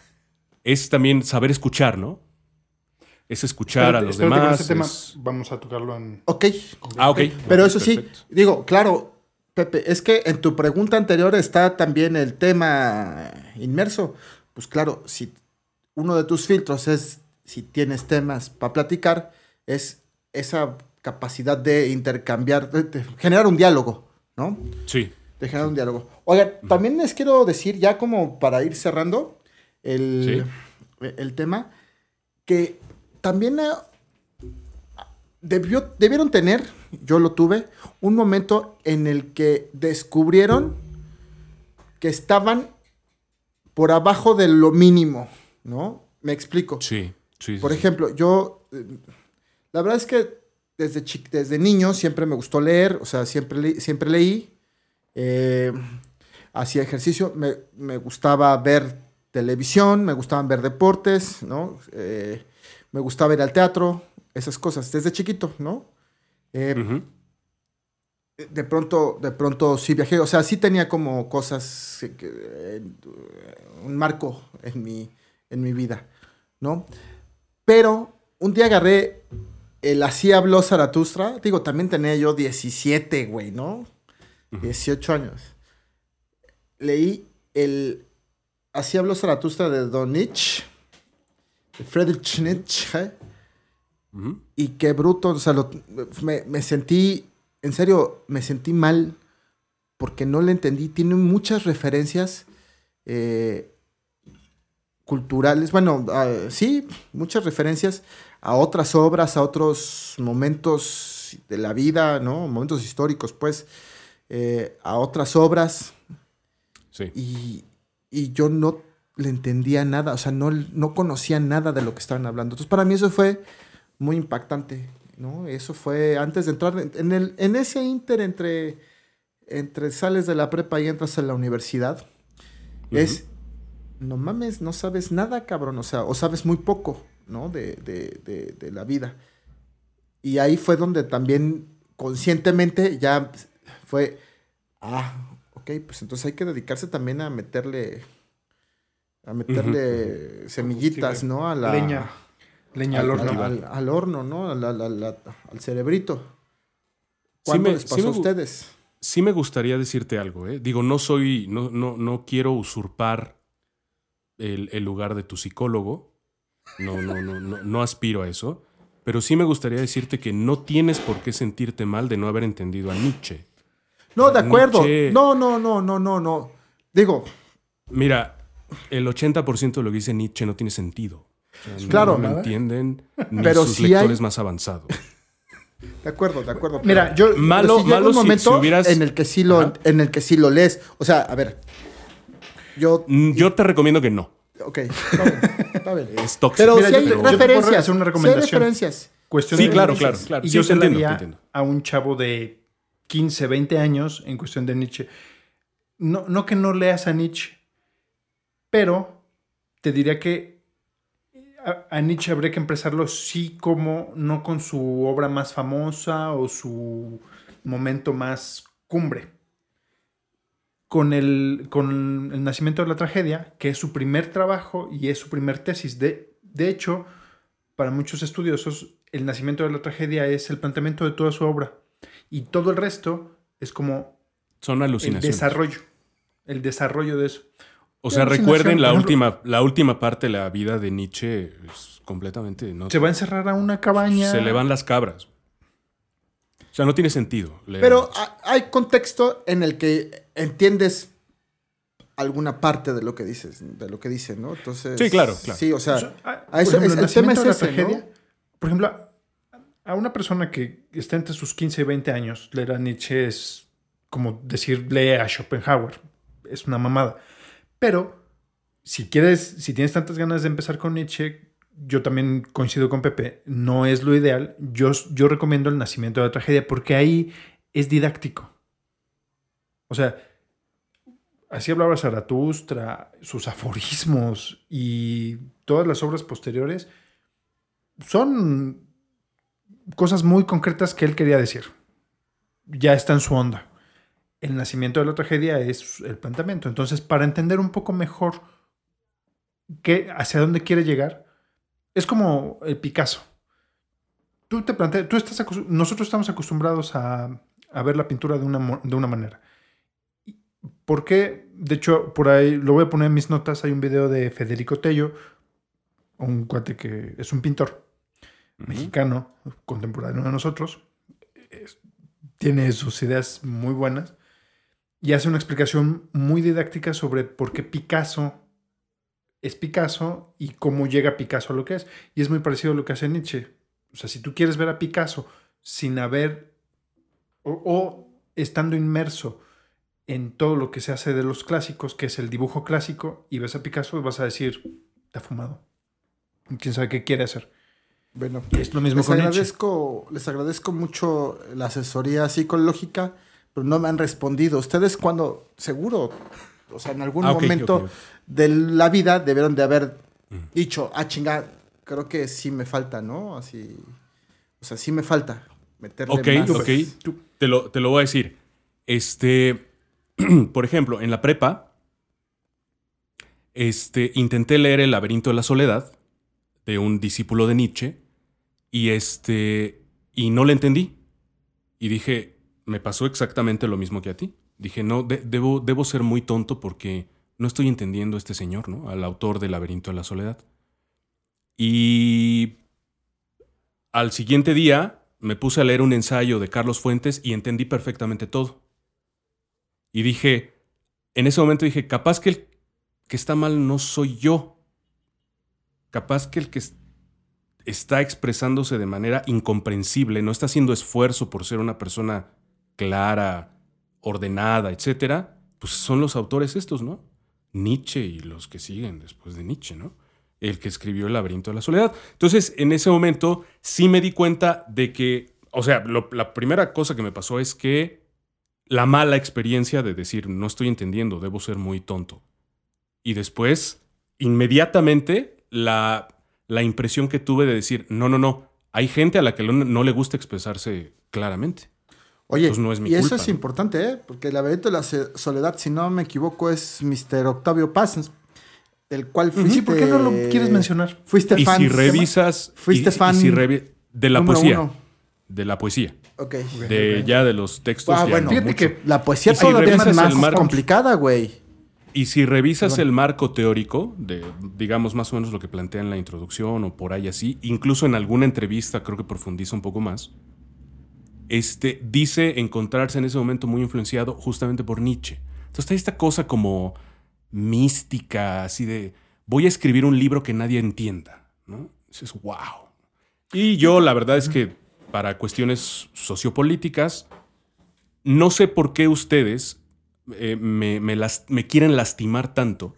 es también saber escuchar, ¿no? Es escuchar a Espérate, los espérate, con demás. ese tema es- vamos a tocarlo en. Ok. Ah, ok. Pero eso sí, perfecto. digo, claro, Pepe, es que en tu pregunta anterior está también el tema inmerso. Pues claro, si uno de tus filtros es si tienes temas para platicar, es esa capacidad de intercambiar, de, de generar un diálogo, ¿no? Sí. De generar un diálogo. Oigan, también les quiero decir, ya como para ir cerrando el, el tema, que también eh, debió, debieron tener, yo lo tuve, un momento en el que descubrieron que estaban por abajo de lo mínimo, ¿no? Me explico. Sí, sí. Por sí. ejemplo, yo, eh, la verdad es que desde, desde niño siempre me gustó leer, o sea, siempre, le- siempre leí, eh, hacía ejercicio, me, me gustaba ver televisión, me gustaban ver deportes, ¿no? Eh, me gustaba ir al teatro, esas cosas, desde chiquito, ¿no? Eh, Ujú. de pronto, de pronto sí viajé, o sea, sí tenía como cosas, eh, un marco en mi, en mi vida, ¿no? Pero un día agarré el Así habló Zaratustra, digo, también tenía yo 17, güey, ¿no? 18 años. Leí el Así habló Zaratustra de Don Nietzsche, de Friedrich Nietzsche, Y qué bruto, o sea, lo- me, me sentí, en serio, me sentí mal porque no le entendí. Tiene muchas referencias eh, culturales, bueno, ah, sí, muchas referencias a otras obras, a otros momentos de la vida, ¿no? Momentos históricos, pues, eh, a otras obras. Sí. Y, y yo no le entendía nada, o sea, no, no conocía nada de lo que estaban hablando. Entonces, para mí eso fue muy impactante, ¿no? Eso fue antes de entrar en, el, en ese inter entre, entre sales de la prepa y entras a la universidad. Es, no mames, no sabes nada, cabrón, o sea, o sabes muy poco, ¿no? De, de, de, de la vida. Y ahí fue donde también conscientemente ya fue, ah, ok, pues entonces hay que dedicarse también a meterle, a meterle semillitas, ¿no? A la, Leña. Leña al horno. Al, al horno, ¿no? Al, al- al- al cerebrito. Sí ¿Cuándo me- les sí pasó me a ustedes? Sí me gustaría decirte algo, ¿eh? Digo, no soy, no, no, no quiero usurpar el, el lugar de tu psicólogo. No, no, no, no, no aspiro a eso. Pero sí me gustaría decirte que no tienes por qué sentirte mal de no haber entendido a Nietzsche. No, de acuerdo. Nietzsche- No, no, no, no, no, no. Digo, Mira, el 80% de lo que dice Nietzsche no tiene sentido. Sea, Claro. No, lo entienden ni Pero sus sí lectores hay- más avanzados. de acuerdo, de acuerdo. Mira, pero- yo- Malo- llega malo un si- momento si hubieras- en el que sí lo, Ajá. en el que sí lo lees. O sea, a ver, yo, Mm, Yo te recomiendo que no. ok, está bien, está bien. Es tóxico. Pero Mira, yo hay yo referencias. hacer una sí hay recomendación. referencias. Cuestión Sí, de claro, claro, claro. Y Sí, yo te se entiendo, entiendo. a un chavo de 15, 20 años en cuestión de Nietzsche. No, no que no leas a Nietzsche, pero te diría que a, a Nietzsche habría que empezarlo sí como, no con su obra más famosa o su momento más cumbre. Con el, con el nacimiento de la tragedia, que es su primer trabajo y es su primer tesis. De, de hecho, para muchos estudiosos, el nacimiento de la tragedia es el planteamiento de toda su obra. Y todo el resto es como Son el alucinaciones. desarrollo. El desarrollo de eso. O sea, recuerden la última, la última parte de la vida de Nietzsche es completamente. ¿no? Se va a encerrar a una cabaña. Se le van las cabras. O sea, no tiene sentido. leer Pero hay contexto en el que entiendes alguna parte de lo que dices, de lo que dice, ¿no? Entonces. Sí, claro, claro. Sí, o sea, ah, a eso- por ejemplo, es- el tema es nacimiento de la ese, ¿no? tragedia. Por ejemplo, a- a una persona que está entre sus 15 y 20 años, leer a Nietzsche es como decir lee a Schopenhauer. Es una mamada. Pero si quieres, si tienes tantas ganas de empezar con Nietzsche, yo también coincido con Pepe, no es lo ideal. Yo, yo recomiendo el nacimiento de la tragedia porque ahí es didáctico. O sea, así hablaba Zaratustra, sus aforismos y todas las obras posteriores son cosas muy concretas que él quería decir. Ya está en su onda. El nacimiento de la tragedia es el planteamiento. Entonces, para entender un poco mejor qué, hacia dónde quiere llegar, es como el Picasso. Tú te planteas, tú estás nosotros estamos acostumbrados a, a ver la pintura de una, de una manera. ¿Por qué? De hecho, por ahí lo voy a poner en mis notas. Hay un video de Federico Tello, un cuate que es un pintor mexicano, contemporáneo de nosotros. Es- tiene sus ideas muy buenas y hace una explicación muy didáctica sobre por qué Picasso es Picasso y cómo llega Picasso a lo que es. Y es muy parecido a lo que hace Nietzsche. O sea, si tú quieres ver a Picasso sin haber o, o estando inmerso en todo lo que se hace de los clásicos, que es el dibujo clásico, y ves a Picasso, vas a decir, está fumado. ¿Quién sabe qué quiere hacer? Bueno, es lo mismo les con Nietzsche. agradezco, les agradezco mucho la asesoría psicológica, pero no me han respondido. Ustedes cuando, seguro, o sea, en algún Ah, momento de la vida debieron de haber dicho, ah, chinga, creo que sí me falta, ¿no? Así, o sea, sí me falta meterle Ok, más. ok. Te lo, te lo voy a decir. Este, por ejemplo, en la prepa, este, intenté leer El laberinto de la soledad de un discípulo de Nietzsche y este, y no le entendí. Y dije, me pasó exactamente lo mismo que a ti. Dije, no, de- debo, debo ser muy tonto porque no estoy entendiendo a este señor, ¿no? Al autor del laberinto de la soledad. Y al siguiente día me puse a leer un ensayo de Carlos Fuentes y entendí perfectamente todo. Y dije, en ese momento dije, capaz que el que está mal no soy yo, capaz que el que es- está expresándose de manera incomprensible, no está haciendo esfuerzo por ser una persona clara, ordenada, etcétera, pues son los autores estos, ¿no? Nietzsche y los que siguen después de Nietzsche, ¿no? El que escribió El laberinto de la soledad. Entonces, en ese momento sí me di cuenta de que, o sea, la primera cosa que me pasó es que la mala experiencia de decir, no estoy entendiendo, debo ser muy tonto. Y después, inmediatamente, la, la impresión que tuve de decir, no, no, no, hay gente a la que no, no le gusta expresarse claramente. Oye, Entonces no es mi y eso es ¿no? importante, ¿eh? Porque el laberinto de la soledad, si no me equivoco, es Mr. Octavio Paz, del cual fuiste... Sí, ¿por qué no lo quieres mencionar? Fuiste Y fan. si revisas... Fuiste y- y fan si revi- de la poesía. uno. De la poesía. Ok. De ya de los textos. Ah, ya bueno, no fíjate mucho. que La poesía Y si todavía es más marco- complicada, güey. Y si revisas el marco teórico, de, digamos más o menos lo que plantea en la introducción o por ahí así, incluso en alguna entrevista creo que profundiza un poco más, este, dice encontrarse en ese momento muy influenciado justamente por Nietzsche. Entonces hay esta cosa como mística, así de, voy a escribir un libro que nadie entienda, ¿no? Dices, wow. Y yo la verdad es que para cuestiones sociopolíticas, no sé por qué ustedes eh, me, me las- me quieren lastimar tanto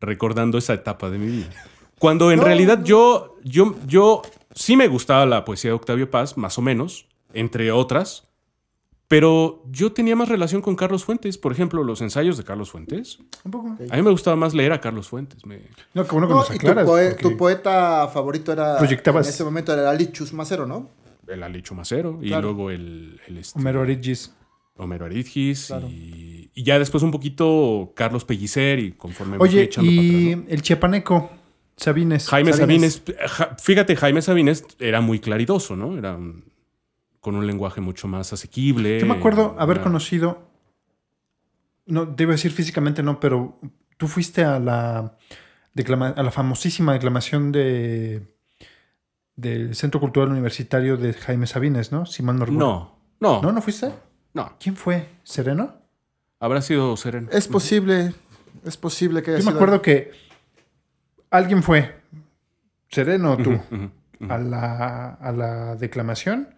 recordando esa etapa de mi vida. Cuando en realidad yo, yo, yo sí me gustaba la poesía de Octavio Paz, más o menos, entre otras, pero yo tenía más relación con Carlos Fuentes. Por ejemplo, los ensayos de Carlos Fuentes. Un poco. A mí me gustaba más leer a Carlos Fuentes. Me- No, qué bueno que No, nos y tu, aclaras. poe- tu poeta favorito era... Proyectabas- En ese momento era Alichus Macero, ¿no? el Alicho Macero y luego el, el este, Homero Arigis. Homero Aridgis Claro. y, y ya después un poquito Carlos Pellicer y conforme me fui Oye, echando para y atrás, ¿no? el chiapaneco, Sabines. Jaime Sabines. Sabines, ja- fíjate, Jaime Sabines era muy claridoso, ¿no? Era un- con un lenguaje mucho más asequible. Yo me acuerdo haber Era- conocido, no, debo decir físicamente no, pero tú fuiste a la, declama- a la famosísima declamación de del Centro Cultural Universitario de Jaime Sabines, ¿no? Si mal no. No, no, ¿No, fuiste? no. ¿Quién fue? ¿Sereno? Habrá sido sereno. Es posible, es posible que haya Yo me sido- acuerdo que alguien fue, Sereno o tú, a, la, a la declamación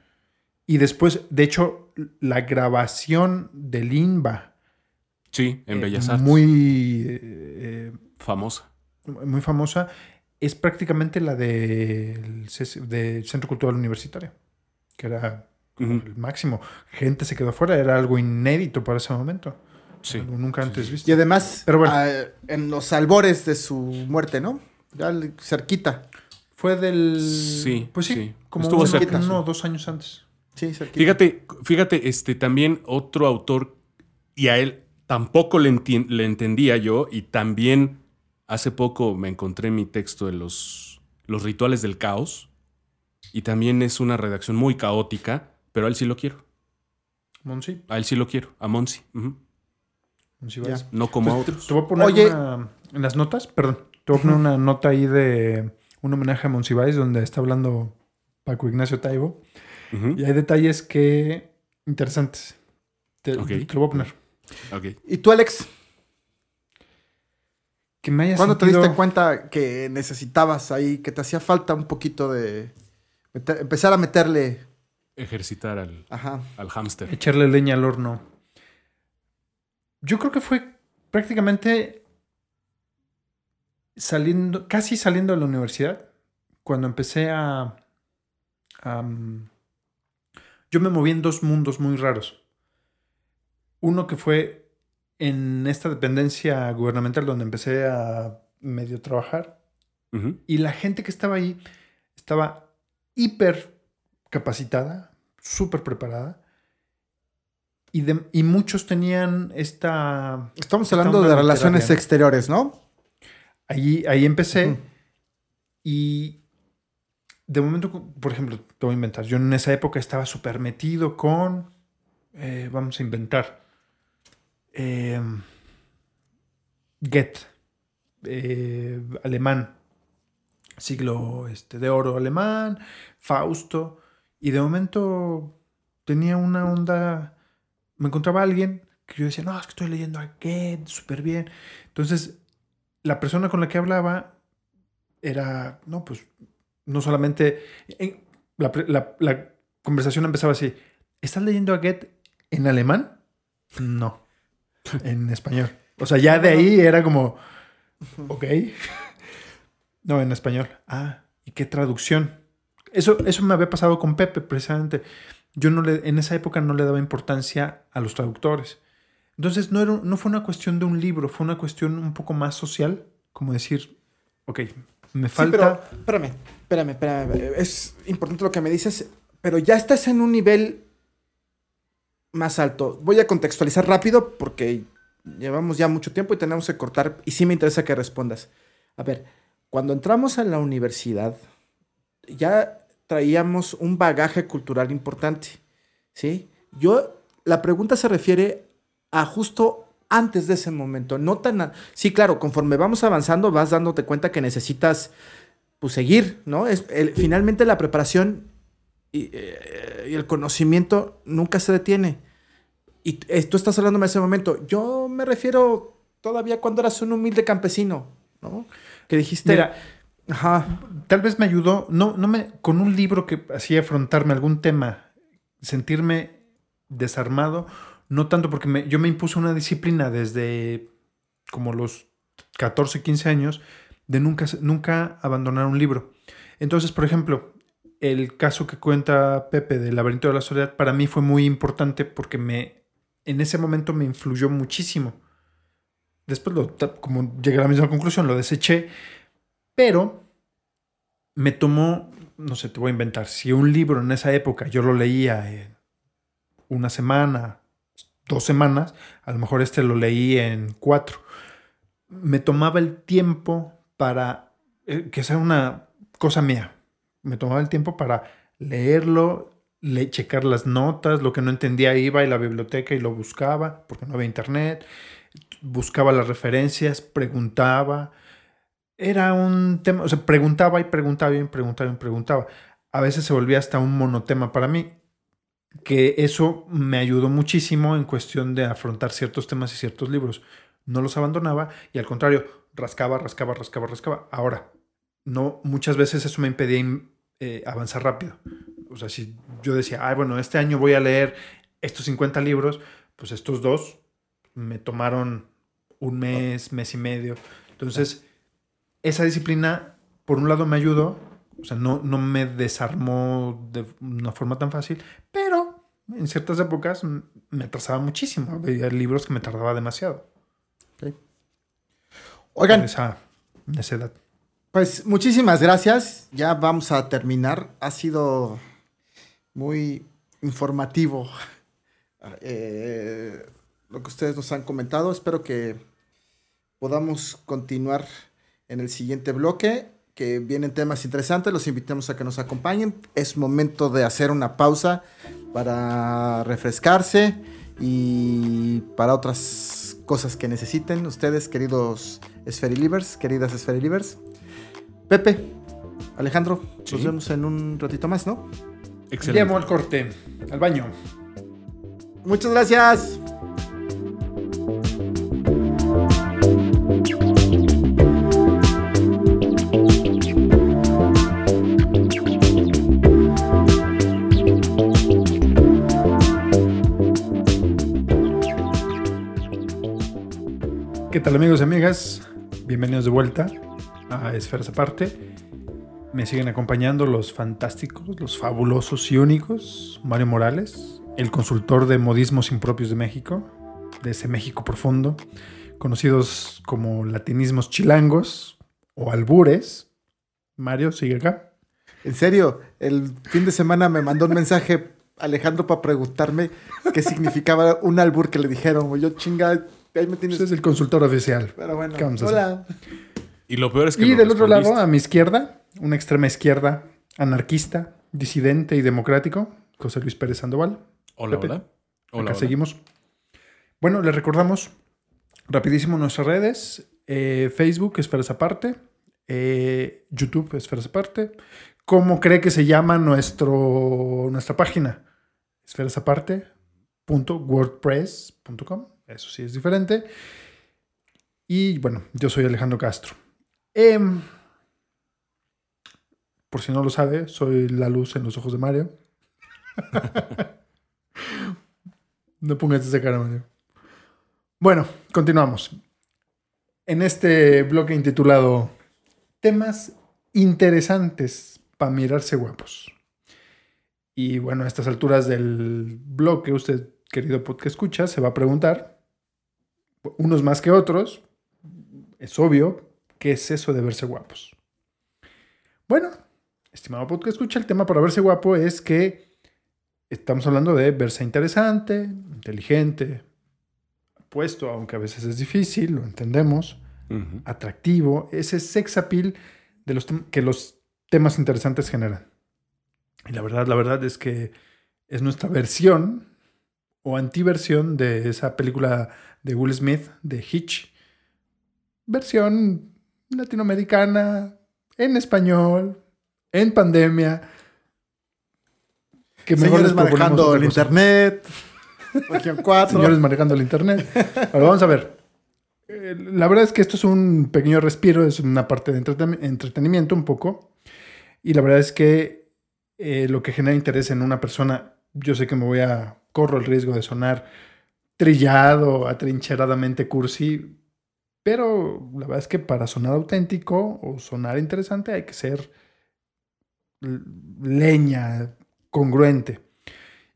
y después, de hecho, la grabación del INBA. Sí, en eh, Bellas Artes. Muy, eh, famosa. eh, muy famosa. Es prácticamente la del Centro Cultural Universitario, que era el máximo. Gente se quedó afuera, era algo inédito para ese momento. Sí. Algo nunca antes visto. Y además, Pero bueno. ah, en los albores de su muerte, ¿no? Ya cerquita. Fue del. Sí, Pues sí, sí. como Estuvo un- cerca, uno o sí. dos años antes. Sí, cerquita. Fíjate, fíjate, este también otro autor, y a él tampoco le, enti- le entendía yo, y también hace poco me encontré mi texto de los, los rituales del caos, y también es una redacción muy caótica, pero a él sí lo quiero. Monsi. A él sí lo quiero, a Monsi. Ya. Valls. No como a Pues te, otros. te voy a poner Oye. una- en las notas, perdón, te voy a poner una nota ahí de un homenaje a Monsiváis donde está hablando Paco Ignacio Taibo. Y hay detalles que interesantes. Te, Ok. te lo voy a poner. Ok. ¿Y tú, Alex? Que me haya ¿Cuándo te diste cuenta que necesitabas ahí, que te hacía falta un poquito de... meter- empezar a meterle... Ejercitar al, Ajá. al hámster. echarle leña al horno. Yo creo que fue prácticamente saliendo, casi saliendo de la universidad, cuando empecé a, a, yo me moví en dos mundos muy raros. Uno que fue en esta dependencia gubernamental donde empecé a medio trabajar y la gente que estaba ahí estaba hiper capacitada, súper preparada. Y, de- y muchos tenían esta... Estamos esta hablando de relaciones exteriores, ¿no? Ahí, ahí empecé. Y de momento, por ejemplo, te voy a inventar. Yo en esa época estaba súper metido con. eh, vamos a inventar. Goethe. eh, alemán. Siglo este, de oro alemán. Fausto. Y de momento tenía una onda. Me encontraba alguien que yo decía, no, es que estoy leyendo a Goethe súper bien. Entonces, la persona con la que hablaba era, no, pues, no solamente... en- la, pre- la- la conversación empezaba así, ¿estás leyendo a Goethe en alemán? No, en español. O sea, ya de ahí era como, ok. No, en español. Ah, ¿y qué traducción? Eso, eso me había pasado con Pepe, precisamente. Yo no le, en esa época no le daba importancia a los traductores. Entonces no, era, no fue una cuestión de un libro, fue una cuestión un poco más social, como decir, ok, me Sí, falta... pero espérame, espérame, espérame. Es importante lo que me dices, pero ya estás en un nivel más alto. Voy a contextualizar rápido porque llevamos ya mucho tiempo y tenemos que cortar y sí me interesa que respondas. A ver, cuando entramos a la universidad ya traíamos un bagaje cultural importante, ¿sí? Yo, la pregunta se refiere a justo antes de ese momento, no tan... Sí, claro, conforme vamos avanzando vas dándote cuenta que necesitas, pues, seguir, ¿no? Es, el- finalmente la preparación y, eh, y el conocimiento nunca se detiene. Y eh, tú estás hablando de ese momento. Yo me refiero todavía cuando eras un humilde campesino, ¿no? Que dijiste... Mira, Ajá. tal vez me ayudó, no, no me, con un libro que hacía afrontarme algún tema, sentirme desarmado, no tanto porque yo me impuse una disciplina desde como los 14, 15 años de nunca, nunca abandonar un libro. Entonces, por ejemplo, el caso que cuenta Pepe del laberinto de la soledad para mí fue muy importante porque me, en ese momento me influyó muchísimo. Después, lo, como llegué a la misma conclusión, lo deseché, pero me tomó, no sé, te voy a inventar, si un libro en esa época yo lo leía una semana, dos semanas, a lo mejor este lo leí en cuatro. Me tomaba el tiempo para, eh, que sea una cosa mía, me tomaba el tiempo para leerlo, le, checar las notas, lo que no entendía iba a la biblioteca y lo buscaba, porque no había internet, buscaba las referencias, preguntaba, era un tema, o sea, preguntaba y preguntaba y preguntaba y preguntaba. A veces se volvía hasta un monotema para mí, que eso me ayudó muchísimo en cuestión de afrontar ciertos temas y ciertos libros. No los abandonaba y al contrario, rascaba, rascaba, rascaba, rascaba. Ahora, no, muchas veces eso me impedía eh, avanzar rápido. O sea, si yo decía, ay, bueno, este año voy a leer estos 50 libros, pues estos dos me tomaron un mes, mes y medio. Entonces, esa disciplina, por un lado, me ayudó, o sea, no, no me desarmó de una forma tan fácil, pero en ciertas épocas me atrasaba muchísimo. Había libros que me tardaba demasiado. Oigan, Por esa necedad. Pues muchísimas gracias. Ya vamos a terminar. Ha sido muy informativo eh, lo que ustedes nos han comentado. Espero que podamos continuar en el siguiente bloque, que vienen temas interesantes. Los invitamos a que nos acompañen. Es momento de hacer una pausa para refrescarse y para otras cosas que necesiten ustedes, queridos Esferilivers, queridas Esferilivers. Pepe, Alejandro, Sí. nos vemos en un ratito más, ¿no? Excelente. Llamo al corte, al baño. Muchas gracias. Tal amigos y amigas? Bienvenidos de vuelta a Esferas Aparte. Me siguen acompañando los fantásticos, los fabulosos y únicos, Mario Morales, el consultor de modismos impropios de México, de ese México profundo, conocidos como latinismos chilangos o albures. Mario, sigue acá. En serio, el fin de semana me mandó un mensaje Alejandro para preguntarme qué significaba un albur que le dijeron. Yo chinga, ahí me tienes. Ese es el consultor oficial. Pero bueno, ¿Qué vamos a hacer? hola. Y lo peor es que Y del otro lado, a mi izquierda, una extrema izquierda, anarquista, disidente y democrático, José Luis Pérez Sandoval. Hola, Pepe. hola. Hola, Acá hola. seguimos. Bueno, les recordamos rapidísimo nuestras redes. eh, Facebook, Esferas Aparte. eh, YouTube, Esferas Aparte. ¿Cómo cree que se llama nuestro, nuestra página? esferasaparte.wordpress.com. Eso sí es diferente. Y bueno, yo soy Alejandro Castro. Em, por si no lo sabe, soy la luz en los ojos de Mario. no pongas esa cara, Mario. Bueno, continuamos. En este bloque intitulado Temas interesantes para mirarse guapos. Y bueno, a estas alturas del bloque, usted, querido podcast escucha, se va a preguntar, unos más que otros, es obvio, ¿qué es eso de verse guapos? Bueno, estimado podcast escucha, el tema para verse guapo es que estamos hablando de verse interesante, inteligente, puesto, aunque a veces es difícil, lo entendemos, atractivo, ese sex appeal de los que los temas interesantes generan. Y la verdad, la verdad es que es nuestra versión o antiversión de esa película de Will Smith, de Hitch. Versión latinoamericana, en español, en pandemia. Que mejor Señores les manejando el internet. Región 4. Señores manejando el internet. Ahora vamos a ver. Eh, La verdad es que esto es un pequeño respiro, es una parte de entreten- entretenimiento un poco. Y la verdad es que eh, lo que genera interés en una persona, yo sé que me voy a, corro el riesgo de sonar trillado, atrincheradamente cursi, pero la verdad es que para sonar auténtico o sonar interesante hay que ser leña, congruente.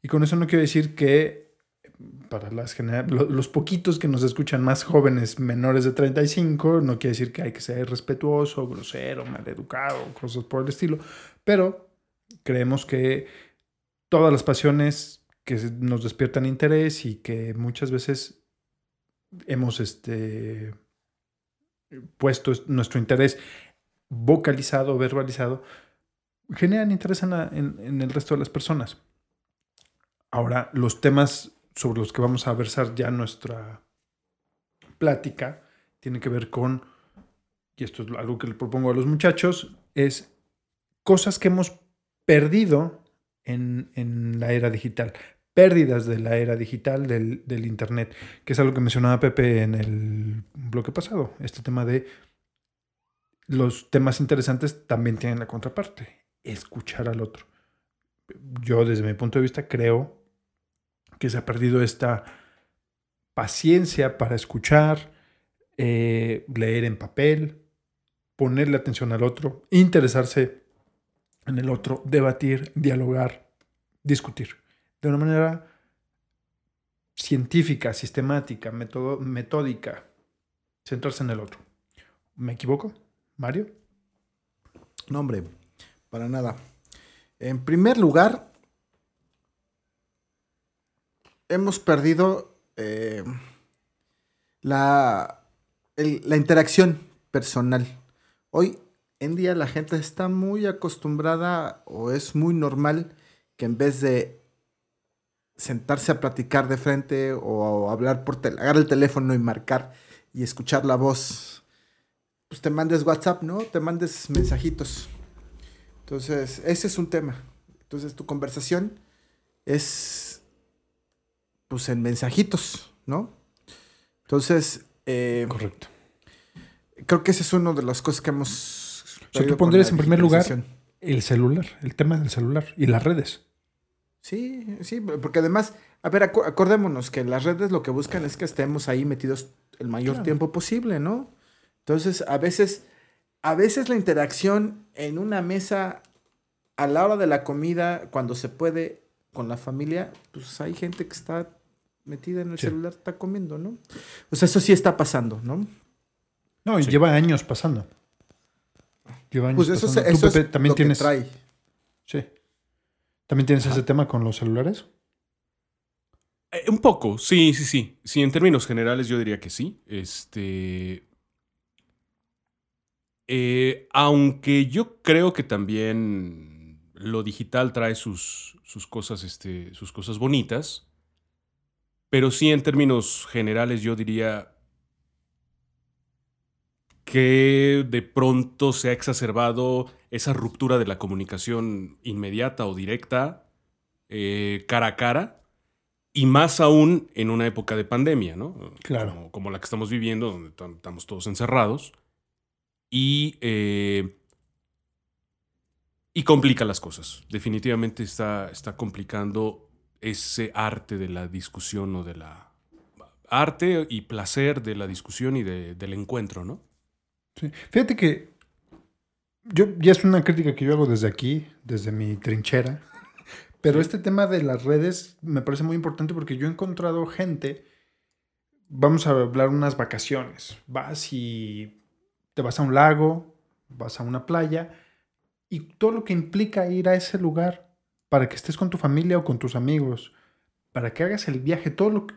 Y con eso no quiero decir que para las los poquitos que nos escuchan más jóvenes, menores de 35, no quiere decir que hay que ser respetuoso, grosero, maleducado, cosas por el estilo, pero creemos que todas las pasiones que nos despiertan interés y que muchas veces hemos este, puesto es- nuestro interés vocalizado, verbalizado, generan interés en el resto de las personas. Ahora, los temas sobre los que vamos a versar ya nuestra plática tienen que ver con, y esto es algo que le propongo a los muchachos, es cosas que hemos perdido en, en la era digital, pérdidas de la era digital del, Internet, que es algo que mencionaba Pepe en el bloque pasado, este tema de los temas interesantes también tienen la contraparte, escuchar al otro. Yo desde mi punto de vista creo que se ha perdido esta paciencia para escuchar, eh, leer en papel, ponerle atención al otro, interesarse en el otro, debatir, dialogar, discutir. De una manera científica, sistemática, metódica, centrarse en el otro. ¿Me equivoco, Mario? No, hombre, para nada. En primer lugar, hemos perdido eh, la, la interacción personal. Hoy en día la gente está muy acostumbrada o es muy normal que en vez de sentarse a platicar de frente o hablar por tel agarrar el teléfono y marcar y escuchar la voz, pues te mandes WhatsApp, ¿no? Te mandes mensajitos. Entonces, ese es un tema. Entonces, tu conversación es, pues, en mensajitos, ¿no? Entonces, eh, Correcto. creo que ese es uno de las cosas que hemos... O sea, tú pondrías en primer lugar el celular, el tema del celular y las redes. Sí, sí, porque además, a ver, acu- acordémonos que las redes lo que buscan es que estemos ahí metidos el mayor Claro. tiempo posible, ¿no? Entonces, a veces, a veces la interacción en una mesa a la hora de la comida, cuando se puede con la familia, pues hay gente que está metida en el Sí. celular, está comiendo, ¿no? O sea, eso sí está pasando, ¿no? No, y Sí. lleva años pasando. Lleva años Pues eso, pasando. es- Tú, eso es Pepe, también lo que tienes. trae. ¿También tienes ese tema con los celulares? Eh, un poco, sí, sí, sí. Sí, en términos generales yo diría que sí. Este. eh, aunque yo creo que también lo digital trae sus, sus cosas, este, sus cosas bonitas. Pero sí, en términos generales, yo diría que de pronto se ha exacerbado esa ruptura de la comunicación inmediata o directa, eh, cara a cara, y más aún en una época de pandemia, ¿no? Claro. Como, como la que estamos viviendo, donde tam- estamos todos encerrados. Y, eh, Y complica las cosas. Definitivamente está, está complicando ese arte de la discusión o de la... Arte y placer de la discusión y de- del encuentro, ¿no? Sí. Fíjate que yo ya es una crítica que yo hago desde aquí, desde mi trinchera. Pero este tema de las redes me parece muy importante porque yo he encontrado gente. Vamos a hablar unas vacaciones. Vas y te vas a un lago, vas a una playa y todo lo que implica ir a ese lugar para que estés con tu familia o con tus amigos, para que hagas el viaje, todo lo que-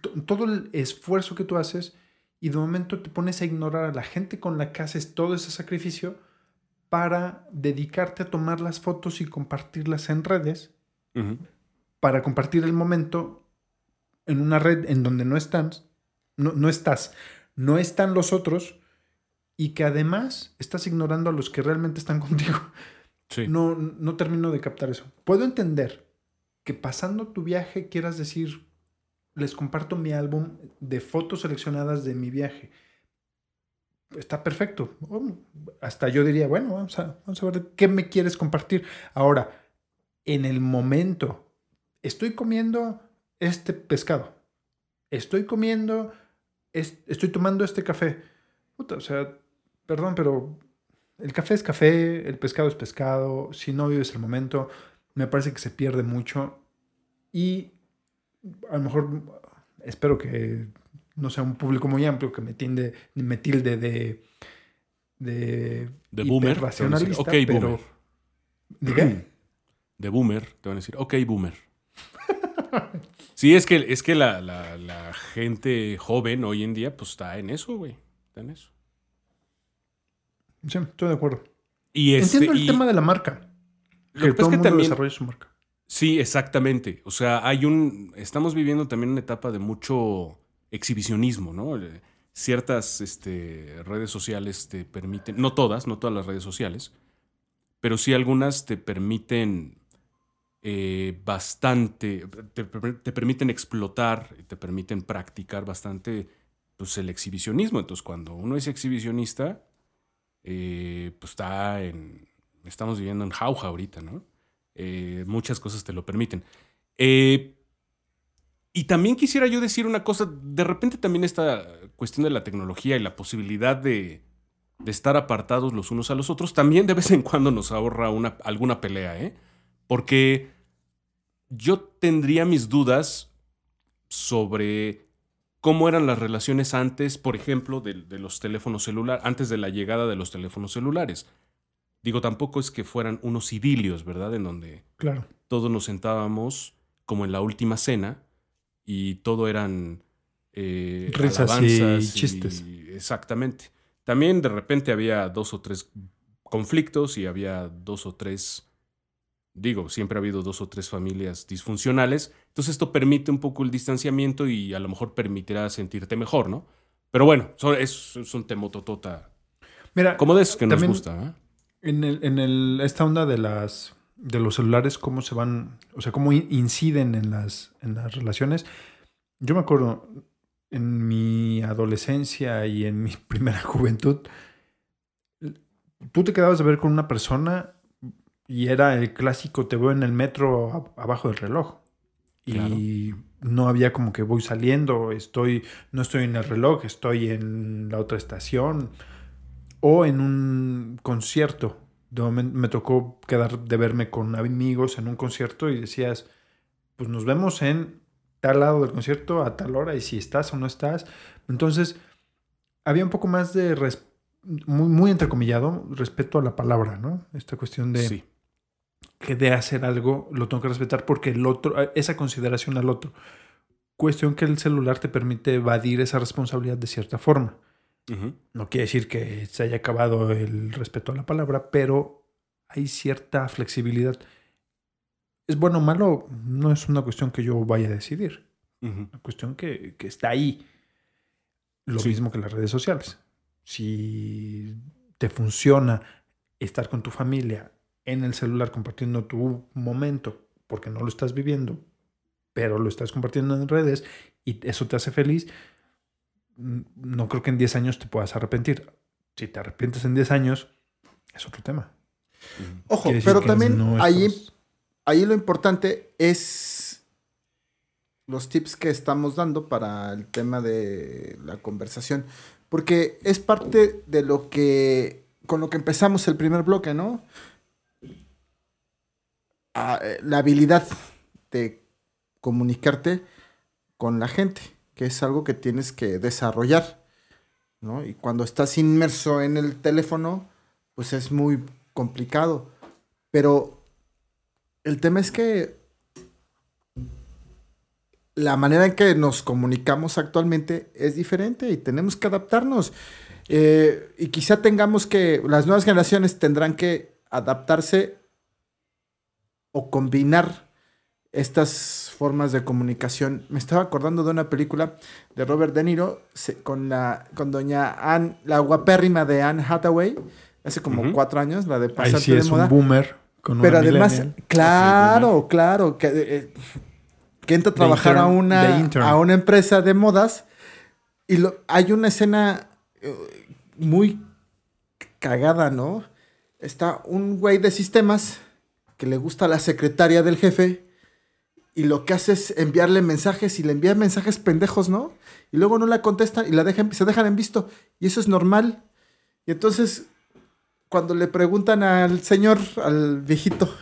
to- todo el esfuerzo que tú haces y de momento te pones a ignorar a la gente con la que haces todo ese sacrificio para dedicarte a tomar las fotos y compartirlas en redes, para compartir el momento en una red en donde no están, no, no estás, no están los otros y que además estás ignorando a los que realmente están contigo. Sí. No, no termino de captar eso. Puedo entender que pasando tu viaje quieras decir, les comparto mi álbum de fotos seleccionadas de mi viaje. Está perfecto. Oh, Hasta yo diría, bueno, vamos a, vamos a ver qué me quieres compartir. Ahora, en el momento, estoy comiendo este pescado. Estoy comiendo, es- estoy tomando este café. O sea, perdón, pero el café es café, el pescado es pescado. Si no vives el momento, me parece que se pierde mucho. Y a lo mejor espero que no sea un público muy amplio que me, tiende, me tilde de. de. De boomer. te van a decir, hiperracionalista, ok, pero. boomer. ¿De qué? De boomer, te van a decir, ok, boomer. sí, es que, es que la, la- la gente joven hoy en día, pues está en eso, güey. Está en eso. Sí, estoy de acuerdo. Y este, Entiendo el y- tema de la marca. Lo que pasa todo es que el mundo también- desarrolla su marca. Sí, exactamente. O sea, hay un. Estamos viviendo también una etapa de mucho exhibicionismo, ¿no? Eh, Ciertas este, redes sociales te permiten. No todas, no todas las redes sociales. Pero sí algunas te permiten eh, bastante. Te, te permiten explotar, te permiten practicar bastante pues, el exhibicionismo. Entonces, cuando uno es exhibicionista, eh, pues está en. Estamos viviendo en jauja ahorita, ¿no? Eh, muchas cosas te lo permiten. Eh, y también quisiera yo decir una cosa, de repente también esta cuestión de la tecnología y la posibilidad de, estar apartados los unos a los otros, también de vez en cuando nos ahorra una, alguna pelea, ¿eh? Porque yo tendría mis dudas sobre cómo eran las relaciones antes, por ejemplo, de, de los teléfonos celulares, antes de la llegada de los teléfonos celulares. Digo, tampoco es que fueran unos idilios, ¿verdad? En donde Claro. todos nos sentábamos como en la última cena y todo eran eh, Risas y chistes. exactamente. También de repente había dos o tres conflictos y había dos o tres, digo, siempre ha habido dos o tres familias disfuncionales. Entonces esto permite un poco el distanciamiento y a lo mejor permitirá sentirte mejor, ¿no? Pero bueno, es, es un temototota. Mira, Como de esos que nos gusta, ¿eh? En, el, en el- esta onda de las de los celulares, cómo se van, o sea, cómo in- inciden en las, en las relaciones. Yo me acuerdo en mi adolescencia y en mi primera juventud, tú te quedabas de ver con una persona y era el clásico, te veo en el metro a- abajo del reloj. Y no había como que voy saliendo, estoy, no estoy en el reloj, estoy en la otra estación o en un concierto. Momento me tocó quedar de verme con amigos en un concierto y decías, pues nos vemos en tal lado del concierto a tal hora y si estás o no estás. Entonces, había un poco más de, res- muy, muy entrecomillado, respeto a la palabra, ¿no? Esta cuestión de Sí. que de hacer algo lo tengo que respetar porque el otro, esa consideración al otro. Cuestión que el celular te permite evadir esa responsabilidad de cierta forma. No quiere decir que se haya acabado el respeto a la palabra, pero hay cierta flexibilidad. ¿Es bueno o malo? No es una cuestión que yo vaya a decidir. Ujú. Una cuestión que, que está ahí. Lo Sí. mismo que las redes sociales. Si te funciona estar con tu familia en el celular compartiendo tu momento, porque no lo estás viviendo, pero lo estás compartiendo en redes y eso te hace feliz, no creo que en 10 años te puedas arrepentir. Si te arrepientes en 10 años, es otro tema. Ojo, Quiere decir pero también no ahí, estamos- ahí lo importante es los tips que estamos dando para el tema de la conversación. Porque es parte de lo que, con lo que empezamos el primer bloque, ¿no? Ah, eh, la habilidad de comunicarte con la gente, que es algo que tienes que desarrollar, ¿no? Y cuando estás inmerso en el teléfono, pues es muy complicado. Pero el tema es que la manera en que nos comunicamos actualmente es diferente y tenemos que adaptarnos. Eh, y quizá tengamos que, las nuevas generaciones tendrán que adaptarse o combinar estas formas de comunicación. Me estaba acordando de una película de Robert De Niro se- con, la, con doña Anne, la guapérrima de Anne Hathaway, hace como cuatro años, la de Ahí Pasarte sí de es Moda. un boomer. Con Pero una además, millennial. claro, claro, que, eh, que entra a trabajar a, intern, una, a una empresa de modas y lo- hay una escena eh, muy cagada, ¿no? Está un güey de sistemas que le gusta a la secretaria del jefe y lo que hace es enviarle mensajes y le envía mensajes pendejos, ¿no? Y luego no la contestan y la dejan, se dejan en visto. Y eso es normal. Y entonces, cuando le preguntan al señor, al viejito,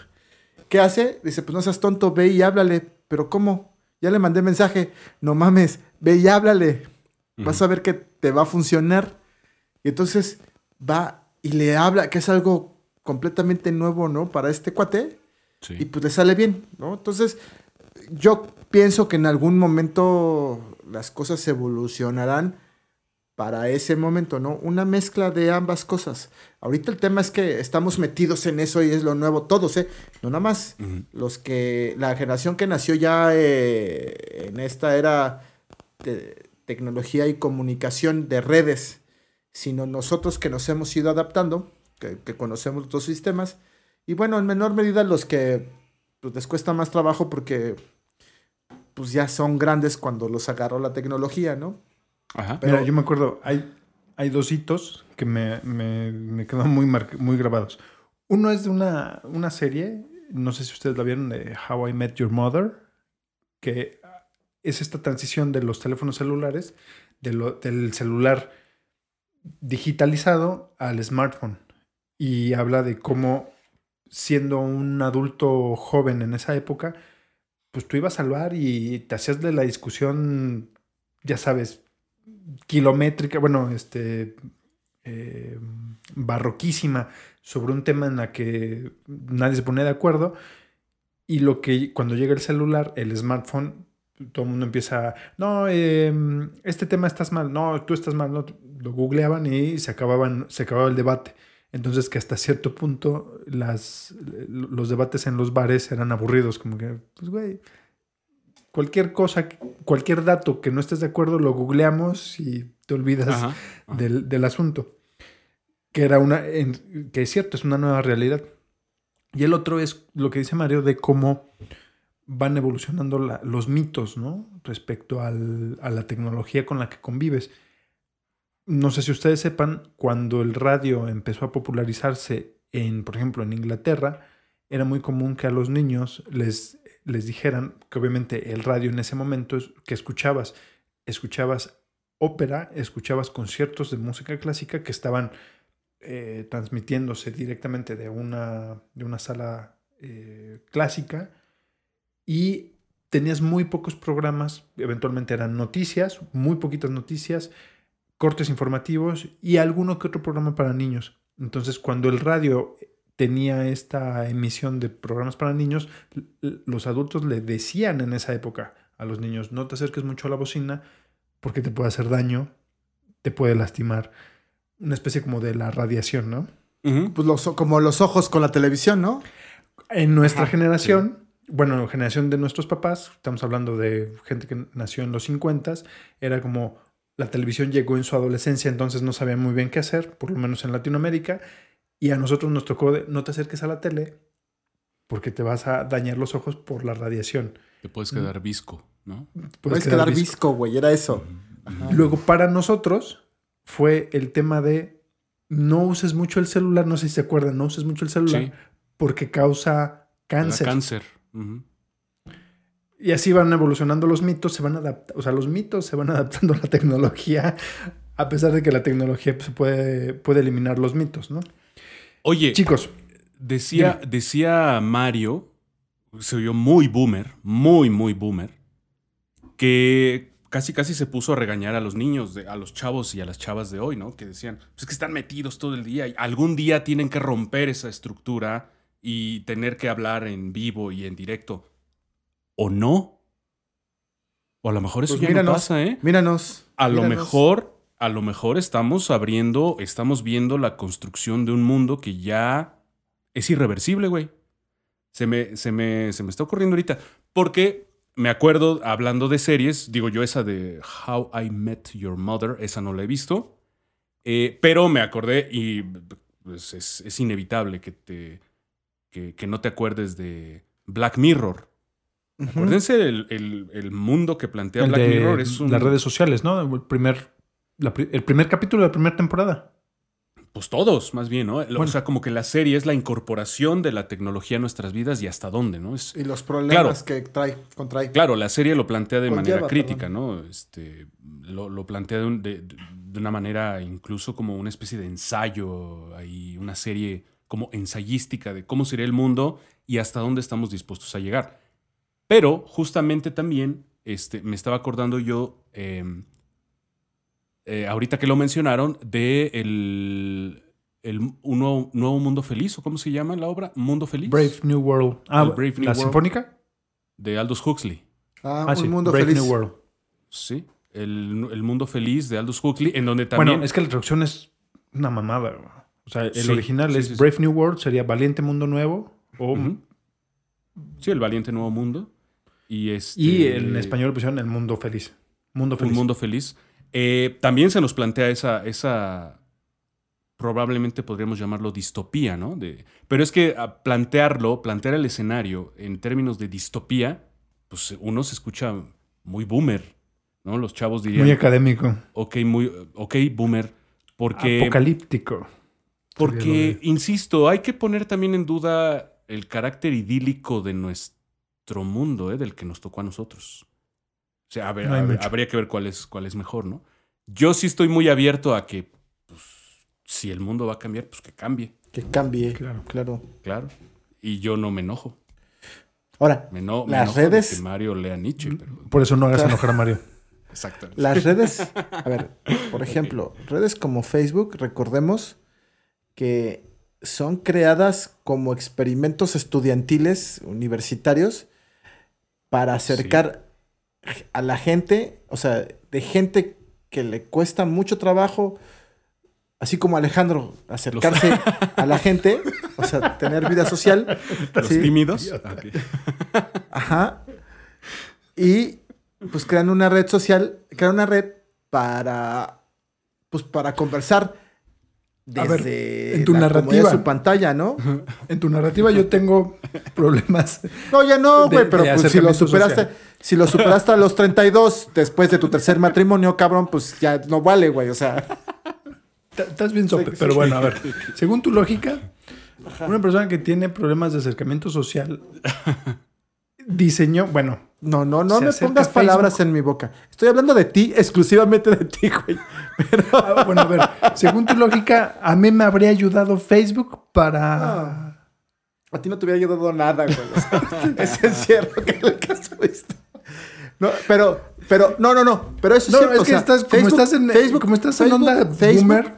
¿qué hace? Dice, pues no seas tonto, ve y háblale. Pero ¿cómo? Ya le mandé mensaje. No mames, ve y háblale. Vas a ver que te va a funcionar. Y entonces va y le habla, que es algo completamente nuevo, ¿no? Para este cuate. Sí. Y pues le sale bien, ¿no? Entonces, yo pienso que en algún momento las cosas evolucionarán para ese momento, ¿no? Una mezcla de ambas cosas. Ahorita el tema es que estamos metidos en eso y es lo nuevo, todos, ¿eh? No nada más los que, la generación que nació ya eh, en esta era de tecnología y comunicación de redes, sino nosotros que nos hemos ido adaptando, que, que conocemos los sistemas, y bueno, en menor medida los que pues, les cuesta más trabajo porque pues ya son grandes cuando los agarró la tecnología, ¿no? Ajá. Pero- Mira, yo me acuerdo, hay, hay dos hitos que me, me, me quedan muy, mar- muy grabados. Uno es de una, una serie, no sé si ustedes la vieron, de How I Met Your Mother, que es esta transición de los teléfonos celulares, de lo- del celular digitalizado al smartphone. Y habla de cómo, siendo un adulto joven en esa época, pues tú ibas al bar y te hacías de la discusión, ya sabes, kilométrica, bueno, este, eh, barroquísima sobre un tema en la que nadie se pone de acuerdo. Y lo que cuando llega el celular, el smartphone, todo el mundo empieza, no, eh, este tema estás mal, no, tú estás mal, no, lo googleaban y se acababan, se acababa el debate. Entonces que hasta cierto punto las, los debates en los bares eran aburridos, como que, pues güey, cualquier cosa, cualquier dato que no estés de acuerdo, lo googleamos y te olvidas Ajá, Del, del asunto. Que era una, en- que es cierto, es una nueva realidad. Y el otro es lo que dice Mario de cómo van evolucionando la- los mitos, ¿no? Respecto al- a la tecnología con la que convives. No sé si ustedes sepan, cuando el radio empezó a popularizarse en, por ejemplo, en Inglaterra, era muy común que a los niños les, les dijeran que obviamente el radio en ese momento es que escuchabas, escuchabas ópera, escuchabas conciertos de música clásica que estaban eh, transmitiéndose directamente de una, de una sala eh, clásica y tenías muy pocos programas, eventualmente eran noticias, muy poquitas noticias, cortes informativos y alguno que otro programa para niños. Entonces, cuando el radio tenía esta emisión de programas para niños, los adultos le decían en esa época a los niños, no te acerques mucho a la bocina porque te puede hacer daño, te puede lastimar. Una especie como de la radiación, ¿no? Pues los, como los ojos con la televisión, ¿no? En nuestra Ajá, generación, bueno, generación de nuestros papás, estamos hablando de gente que nació en los 50, era como la televisión llegó en su adolescencia, entonces no sabían muy bien qué hacer, por lo menos en Latinoamérica, y a nosotros nos tocó de, no te acerques a la tele porque te vas a dañar los ojos por la radiación. Te puedes quedar visco, ¿no? Puedes quedar visco, güey, era eso. Luego, para nosotros, fue el tema de no uses mucho el celular, no sé si se acuerdan, no uses mucho el celular Sí. porque causa cáncer. Cáncer. Y así van evolucionando los mitos, se van adaptando, o sea, los mitos se van adaptando a la tecnología, a pesar de que la tecnología pues, puede, puede eliminar los mitos, ¿no? Oye, Chicos, decía, decía Mario, se oyó muy boomer, muy, muy boomer, que casi, casi se puso a regañar a los niños, de- a los chavos y a las chavas de hoy, ¿no? Que decían, pues es que están metidos todo el día y algún día tienen que romper esa estructura y tener que hablar en vivo y en directo. ¿O no? O a lo mejor eso Pues ya míranos, no pasa, ¿eh? Míranos. A lo mejor, a lo mejor estamos abriendo, estamos viendo la construcción de un mundo que ya es irreversible, güey. Se me, se me, se me está ocurriendo ahorita. Porque me acuerdo, hablando de series, digo yo esa de How I Met Your Mother, esa no la he visto. Eh, pero me acordé y pues, es, es inevitable que, te, que, que no te acuerdes de Black Mirror. Acuérdense el, el- el mundo que plantea el Black de Mirror es un, las redes sociales, ¿no? El primer, la el primer capítulo de la primera temporada. Pues todos, más bien, ¿no? O sea, como que la serie es la incorporación de la tecnología a nuestras vidas y hasta dónde, ¿no? Es, Y los problemas Claro. que trae, contrae. claro, la serie lo plantea de Conlleva, manera crítica, ¿no? Este, lo, lo plantea de, un- de- de una manera incluso como una especie de ensayo, ahí una serie como ensayística de cómo sería el mundo y hasta dónde estamos dispuestos a llegar. Pero justamente también este, me estaba acordando yo, eh, eh, ahorita que lo mencionaron, de el, el un nuevo, Nuevo Mundo Feliz, o cómo se llama la obra, Mundo Feliz, Brave New World. Ah, El Brave New ¿la World. sinfónica? de Aldous Huxley. Ah, Ah, un sí, mundo Brave feliz. New World. Sí, el, el Mundo Feliz de Aldous Huxley, en donde también... Bueno, es que la traducción es una mamada. güey. O sea, el Sí, original sí, es sí, sí. Brave New World, sería Valiente Mundo Nuevo. O. Sí, el Valiente Nuevo Mundo. Y, este, Y en español pusieron El Mundo Feliz. Mundo Feliz. Un Mundo Feliz. Eh, también se nos plantea esa, esa, probablemente podríamos llamarlo distopía, ¿no? De, pero es que a plantearlo, plantear el escenario en términos de distopía, pues uno se escucha muy boomer, ¿no? Los chavos dirían, Muy académico. ok, muy, ok, boomer, porque... Apocalíptico. Porque, insisto, hay que poner también en duda el carácter idílico de nuestro mundo, ¿eh? del que nos tocó a nosotros. O sea, a ver, No habría que ver cuál es, cuál es mejor, ¿no? Yo sí estoy muy abierto a que, pues, si el mundo va a cambiar, pues que cambie, Que cambie. Claro. Claro. claro. Y yo no me enojo. Ahora, Me, eno- me Las redes- que Mario lea Nietzsche, pero... Por eso no hagas enojar a Mario. Exactamente. las redes, a ver, por ejemplo, redes como Facebook, recordemos que son creadas como experimentos estudiantiles universitarios para acercar a la gente, o sea, de gente que le cuesta mucho trabajo, así como Alejandro, acercarse a la gente, o sea, tener vida social. Los sí. tímidos. Ah. Ajá. Y pues crean una red social, crean una red para pues para conversar A ver, desde en tu la narrativa. de su pantalla, ¿no? En tu narrativa yo tengo problemas. No, ya no, güey, pero de pues si lo superaste, social. si lo superaste a los 32 después de tu tercer matrimonio, cabrón, pues ya no vale, güey, o sea, Estás bien sope, pero bueno, a ver. Según tu lógica, una persona que tiene problemas de acercamiento social diseñó, bueno, no, no, no me pongas palabras Facebook. en mi boca. Estoy hablando de ti, exclusivamente de ti, güey. ah, bueno, a ver, según tu lógica, a mí me habría ayudado Facebook para Ah. A ti no te hubiera ayudado nada, güey. o sea, ese encierro que le estuviste. No, pero, pero, no, no, no. Pero eso es No, cierto. es o que sea, estás- como estás en- como estás en onda boomer.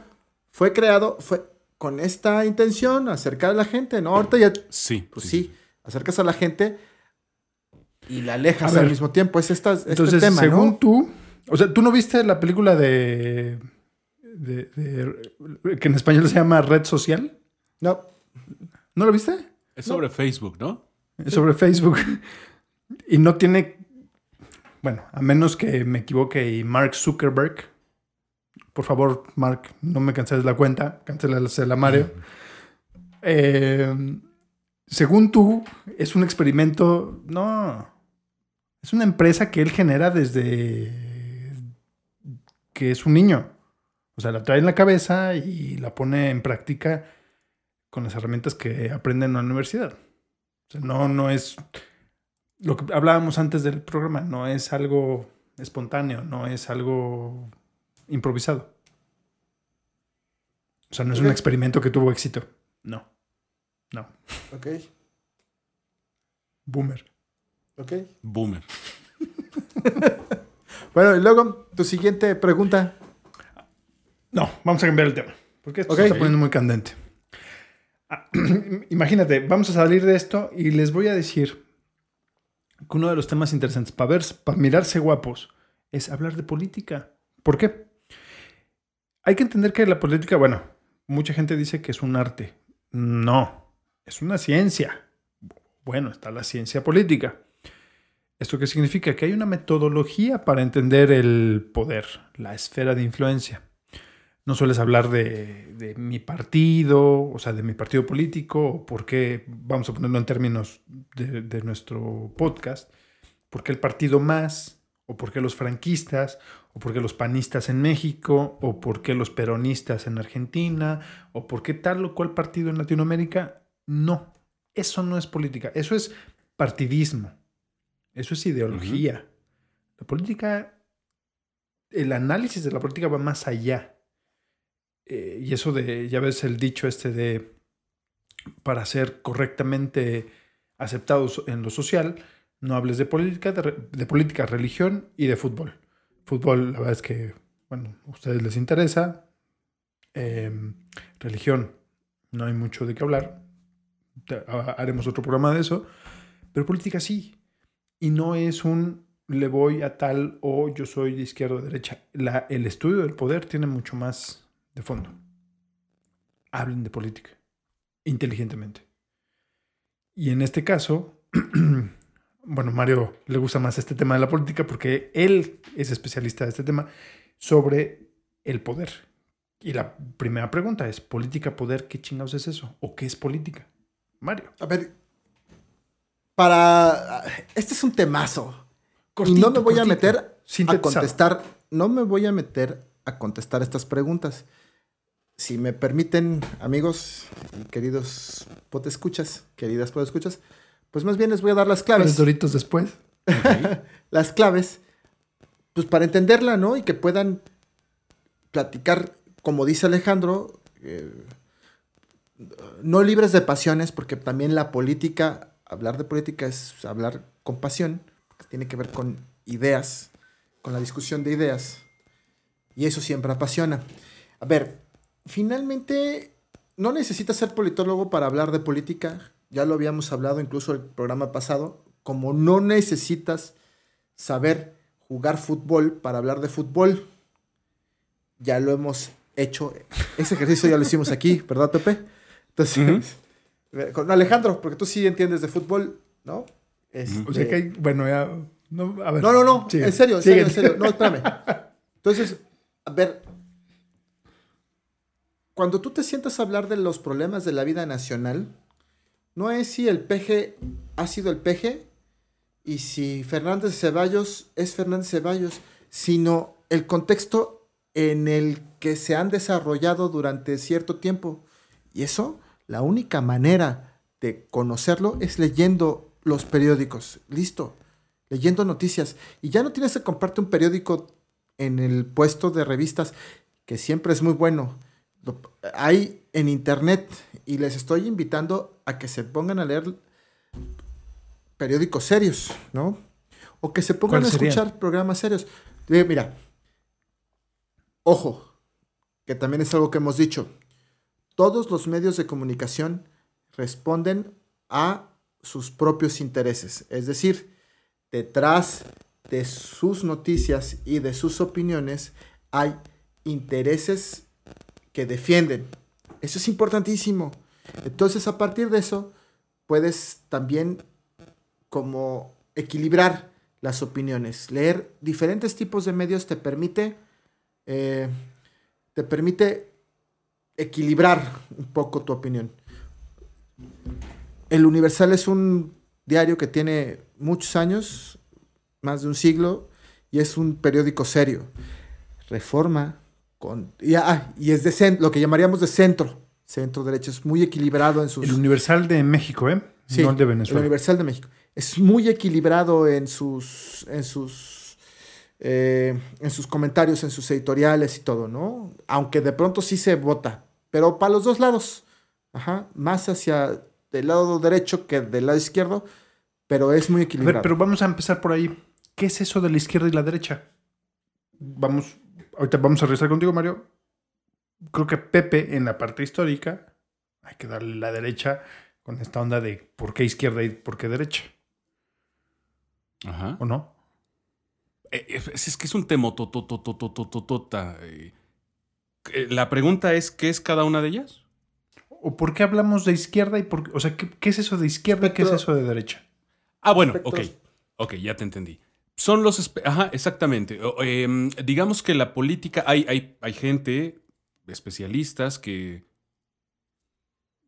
Fue creado, fue con esta intención, acercar a la gente, ¿no? Ahorita ya, Sí, pues sí, acercas a la gente y la alejas A ver. al mismo tiempo. Es esta, este Entonces, tema, según ¿no? tú, o sea, tú no viste la película de, de- de- que en español se llama Red Social. No, ¿No lo viste? Es sobre Facebook, ¿no? Es sobre Facebook. Y no tiene, bueno, a menos que me equivoque y Mark Zuckerberg, por favor, Mark, no me canceles la cuenta, cancelasela a Mario. Eh, según tú, es un experimento, no, es una empresa que él genera desde que es un niño. O sea, la trae en la cabeza y la pone en práctica con las herramientas que aprende en la universidad. O sea, no, no es lo que hablábamos antes del programa, no es algo espontáneo, no es algo improvisado. O sea, no es un experimento que tuvo éxito. No. No. Ok, Boomer. Ok. Boomer. Bueno, y luego, tu siguiente pregunta. No, vamos a cambiar el tema. Porque esto se está poniendo muy candente. Ah, Imagínate, vamos a salir de esto y les voy a decir que uno de los temas interesantes para ver, para mirarse guapos, es hablar de política. ¿Por qué? Hay que entender que la política, bueno, mucha gente dice que es un arte. No, es una ciencia. Bueno, está la ciencia política. ¿Esto qué significa? Que hay una metodología para entender el poder, la esfera de influencia. No sueles hablar de, mi partido, o sea, de mi partido político, o por qué, vamos a ponerlo en términos de, de nuestro podcast, por qué el partido más, o por qué los franquistas, o por qué los panistas en México, o por qué los peronistas en Argentina, o por qué tal o cual partido en Latinoamérica. No, eso no es política, eso es partidismo, eso es ideología. La política, el análisis de la política va más allá. Eh, y eso de, ya ves el dicho este de, para ser correctamente aceptados en lo social, no hables de política, de, política, religión y de fútbol. Fútbol, la verdad es que, bueno, a ustedes les interesa. Eh, religión, no hay mucho de qué hablar. Haremos otro programa de eso. Pero política sí. Y no es un le voy a tal o yo soy de izquierda o de derecha. La- el estudio del poder tiene mucho más de fondo. Hablen de política. Inteligentemente. Y en este caso, bueno, Mario le gusta más este tema de la política porque él es especialista de este tema sobre el poder. Y la primera pregunta es, ¿política, poder? ¿Qué chingados es eso? ¿O qué es política? Mario. A ver, para... Este es un temazo. y no me voy a meter a contestar, no me voy a meter a contestar estas preguntas. Si me permiten, amigos y queridos potescuchas, queridas potescuchas, pues más bien les voy a dar las Los claves. doritos después. las claves, pues para entenderla, ¿no? Y que puedan platicar, como dice Alejandro, eh, no libres de pasiones, porque también la política, hablar de política es hablar con pasión, que tiene que ver con ideas, con la discusión de ideas, y eso siempre apasiona. A ver, finalmente, no necesitas ser politólogo para hablar de política, ya lo habíamos hablado incluso el programa pasado, como no necesitas saber jugar fútbol para hablar de fútbol, ya lo hemos hecho, ese ejercicio ya lo hicimos aquí, ¿verdad, Pepe? Entonces, con Alejandro, porque tú sí entiendes de fútbol, ¿no? Este- O sea que hay, bueno, ya. No, a ver, no, no, no, sigue, en serio, en sigue. serio, en serio. No, espérame. Entonces, a ver, cuando tú te sientas a hablar de los problemas de la vida nacional, no es si el peje ha sido el peje y si Fernández Ceballos es Fernández Ceballos, sino el contexto en el que se han desarrollado durante cierto tiempo. Y eso, la única manera de conocerlo es leyendo los periódicos. Listo leyendo noticias. Y ya no tienes que comprarte un periódico en el puesto de revistas, que siempre es muy bueno. Lo- hay en internet y les estoy invitando a que se pongan a leer periódicos serios, ¿no? O que se pongan a escuchar programas serios. Eh, Mira, ojo, que también es algo que hemos dicho. Todos los medios de comunicación responden a sus propios intereses. Es decir, detrás de sus noticias y de sus opiniones hay intereses que defienden. Eso es importantísimo. Entonces, a partir de eso, puedes también como equilibrar las opiniones. Leer diferentes tipos de medios te permite, eh, te permite equilibrar un poco tu opinión. El Universal es un diario que tiene muchos años, más de un siglo, y es un periódico serio. Reforma con, y, ah, y es de lo que llamaríamos de centro, centro derecha, es muy equilibrado en sus... El Universal de México, ¿eh? Sí, no el de El Venezuela. Universal de México. Es muy equilibrado en sus, en sus, eh, en sus comentarios, en sus editoriales y todo, ¿no? Aunque de pronto sí se vota, pero para los dos lados. Ajá, más hacia del lado derecho que del lado izquierdo, pero es muy A equilibrado. ver, pero vamos a empezar por ahí. ¿Qué es eso de la izquierda y la derecha? Vamos, ahorita vamos a regresar contigo, Mario. Creo que Pepe, en la parte histórica, hay que darle la derecha con esta onda de por qué izquierda y por qué derecha, Ajá. ¿o no? Eh, Es, es que es un tema tototototototota. eh. Eh, La pregunta es, ¿qué es cada una de ellas? ¿O por qué hablamos de izquierda y por qué? O sea, ¿qué, qué es eso de izquierda y qué es eso de derecha? Ah, bueno, ok. Aspectos. Ok, ya te entendí. Son los... Ajá, exactamente. Em, digamos que la política... Hay, hay, hay gente, especialistas, que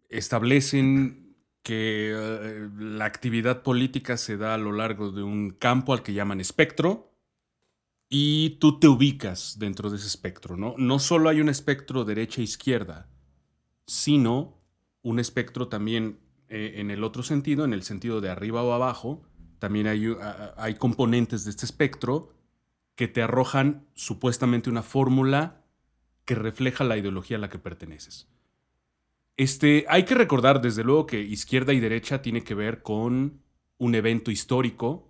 establecen que eh, la actividad política se da a lo largo de un campo al que llaman espectro y tú te ubicas dentro de ese espectro, ¿no? No solo hay un espectro derecha-izquierda, sino un espectro también eh, en el otro sentido, en el sentido de arriba o abajo, también hay, u- a- a- hay componentes de este espectro que te arrojan supuestamente una fórmula que refleja la ideología a la que perteneces. Este, hay que recordar desde luego que izquierda y derecha tiene que ver con un evento histórico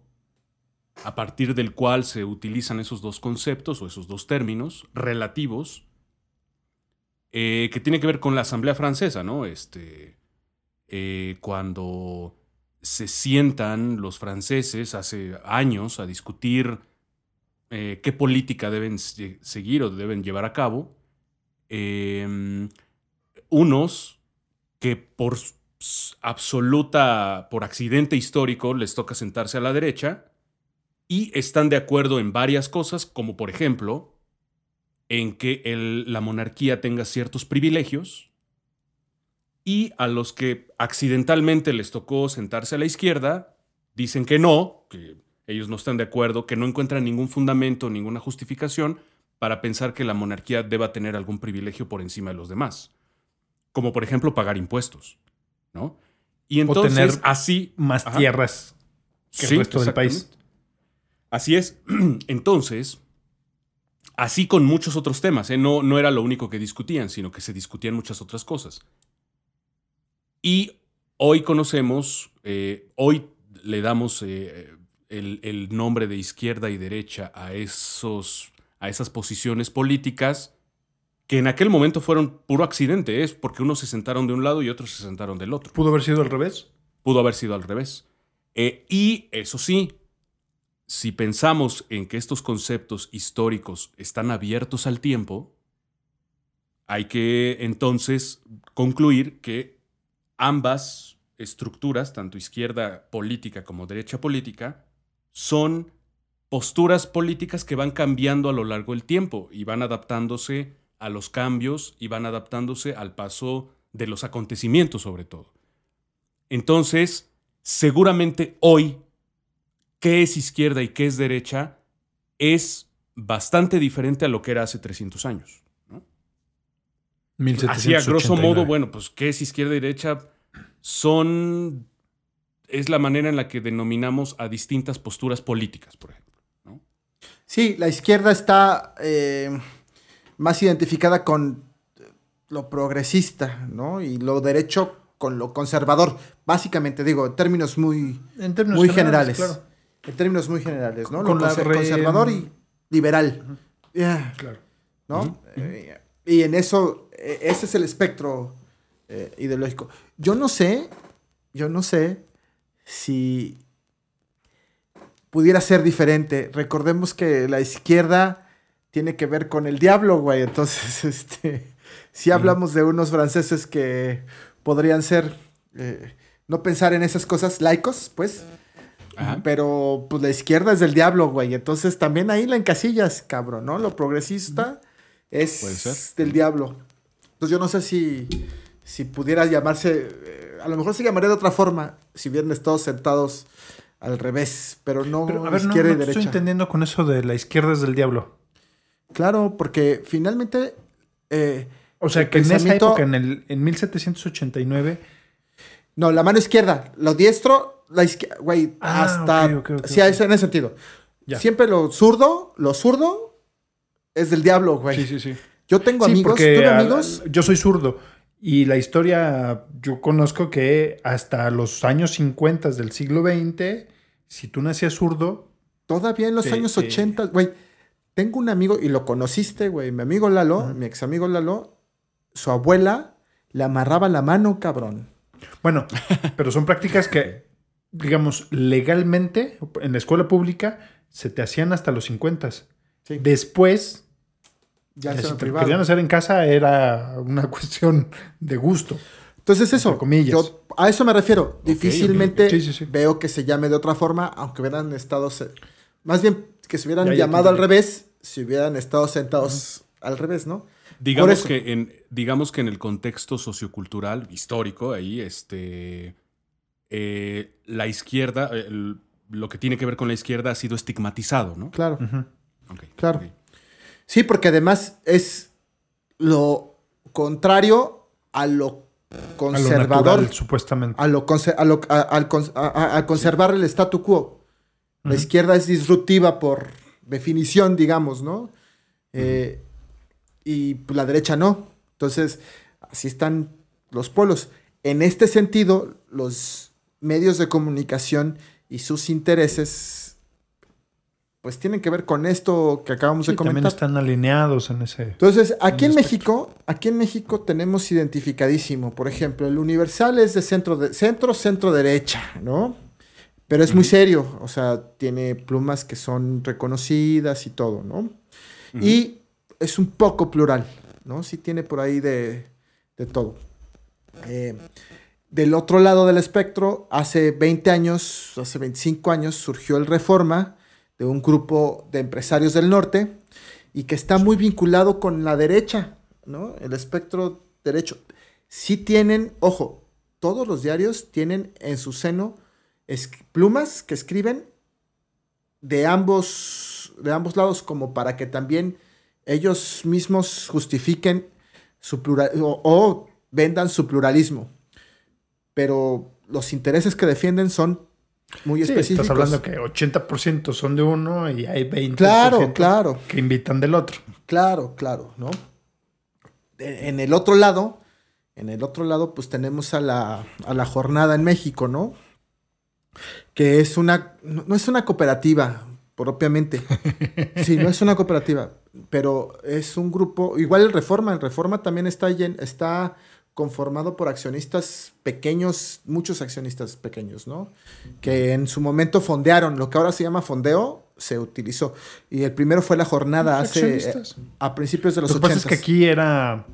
a partir del cual se utilizan esos dos conceptos o esos dos términos relativos eh, que tiene que ver con la Asamblea Francesa, ¿no? Este, eh, cuando se sientan los franceses hace años a discutir eh, qué política deben se- seguir o deben llevar a cabo, eh, unos que por absoluta, por accidente histórico, les toca sentarse a la derecha y están de acuerdo en varias cosas, como por ejemplo, en que el- la monarquía tenga ciertos privilegios y a los que accidentalmente les tocó sentarse a la izquierda, dicen que no, que ellos no están de acuerdo, que no encuentran ningún fundamento, ninguna justificación para pensar que la monarquía deba tener algún privilegio por encima de los demás. Como por ejemplo pagar impuestos, ¿no? Y entonces tener así Más Ajá. tierras que el resto del país. Así es. Entonces, así con muchos otros temas, ¿eh? no, no era lo único que discutían, sino que se discutían muchas otras cosas. Y hoy conocemos, eh, hoy le damos eh, el, el nombre de izquierda y derecha a, esos, a esas posiciones políticas que en aquel momento fueron puro accidente, es porque unos se sentaron de un lado y otros se sentaron del otro. ¿Pudo haber sido al revés? Pudo haber sido al revés. Eh, y eso sí, si pensamos en que estos conceptos históricos están abiertos al tiempo, hay que entonces concluir que ambas estructuras, tanto izquierda política como derecha política, son posturas políticas que van cambiando a lo largo del tiempo y van adaptándose a los cambios y van adaptándose al paso de los acontecimientos sobre todo. Entonces, seguramente hoy, qué es izquierda y qué es derecha es bastante diferente a lo que era hace 300 años. ¿no? Así a grosso 1789. modo, bueno, pues qué es izquierda y derecha son... es la manera en la que denominamos a distintas posturas políticas, por ejemplo. ¿no? Sí, la izquierda está eh, más identificada con lo progresista, ¿no? Y lo derecho con lo conservador. Básicamente, digo, en términos muy, En términos muy generales, generales. claro. En términos muy generales, ¿no? Con lo conser- re- conservador y liberal. Yeah, Claro. ¿No? Eh, y en eso, eh, ese es el espectro eh, ideológico. Yo no sé, yo no sé si pudiera ser diferente. Recordemos que la izquierda tiene que ver con el diablo, güey. Entonces, este, si hablamos de unos franceses que podrían ser, eh, no pensar en esas cosas laicos, pues. Ajá. Pero pues la izquierda es del diablo, güey. Entonces también ahí la encasillas, cabrón, ¿no? Lo progresista es del diablo. Entonces yo no sé si, si pudiera llamarse, eh, a lo mejor se llamaría de otra forma si hubieran estado sentados al revés, pero no Pero, a ver, izquierda no y te estoy derecha. entendiendo con eso de la izquierda es del diablo. Claro, porque finalmente. eh, O sea, que en esa época, en, el, en 1789, No, la mano izquierda, lo diestro, la izquierda, güey, Ah, hasta... ok, ok, ok, sí, eso en ese sentido. Ya. Siempre lo zurdo, lo zurdo es del diablo, güey. Sí, sí, sí. Yo tengo Sí, amigos, a- amigos, yo soy zurdo y la historia, yo conozco que hasta los años 50 del siglo XX, si tú nacías zurdo, todavía en los te- años te- 80, güey, tengo un amigo, y lo conociste, güey, mi amigo Lalo, mi ex amigo Lalo, su abuela le amarraba la mano, cabrón. bueno, pero son prácticas que, digamos, legalmente en la escuela pública se te hacían hasta los 50. Sí. Después, Ya ya se si me te privado. querían hacer en casa era una cuestión de gusto. Entonces eso, comillas. yo a eso me refiero. Difícilmente ok. Sí, sí, sí. veo que se llame de otra forma, aunque hubieran estado, se- más bien que se hubieran Ya, ya llamado al revés, si hubieran estado sentados al revés, ¿no? Digamos que, en, digamos que en el contexto sociocultural, histórico, ahí, este, eh, la izquierda, eh, el- lo que tiene que ver con la izquierda ha sido estigmatizado, ¿no? Claro, claro. Sí, porque además es lo contrario a lo A lo conservador, natural, supuestamente. a lo, a lo- a- al cons- a- a- a conservar el statu quo. La izquierda es disruptiva por definición, digamos, ¿no? Eh, y pues, la derecha no. Entonces, así están los polos. En este sentido, los medios de comunicación y sus intereses, pues tienen que ver con esto que acabamos Sí, de también comentar. están alineados en ese. Entonces, aquí en México, aquí en México tenemos identificadísimo, por ejemplo, el Universal es de centro, de, centro, centro derecha, ¿no? Pero es muy serio, o sea, tiene plumas que son reconocidas y todo, ¿no? Y es un poco plural, ¿no? Sí tiene por ahí de, de todo. Eh, del otro lado del espectro, hace 20 años, hace 25 años, surgió el Reforma de un grupo de empresarios del norte y que está muy vinculado con la derecha, ¿no? El espectro derecho. Sí tienen, ojo, todos los diarios tienen en su seno plumas que escriben de ambos, de ambos lados como para que también ellos mismos justifiquen su plural o, o vendan su pluralismo. Pero los intereses que defienden son muy Sí, específicos. estás hablando que 80% son de uno y hay 20% Claro, claro. que invitan del otro. Claro, claro, ¿no? E- En el otro lado, en el otro lado, pues tenemos a la, a la jornada en México, ¿no? Que es una, no, es una cooperativa, propiamente. Sí, no es una cooperativa, pero es un grupo, igual el Reforma, el Reforma también está, está conformado por accionistas pequeños, muchos accionistas pequeños, ¿no? Que en su momento fondearon, lo que ahora se llama fondeo, se utilizó. Y el primero fue la jornada hace, accionistas. eh, a principios de los Lo que pasa 80. es que aquí era.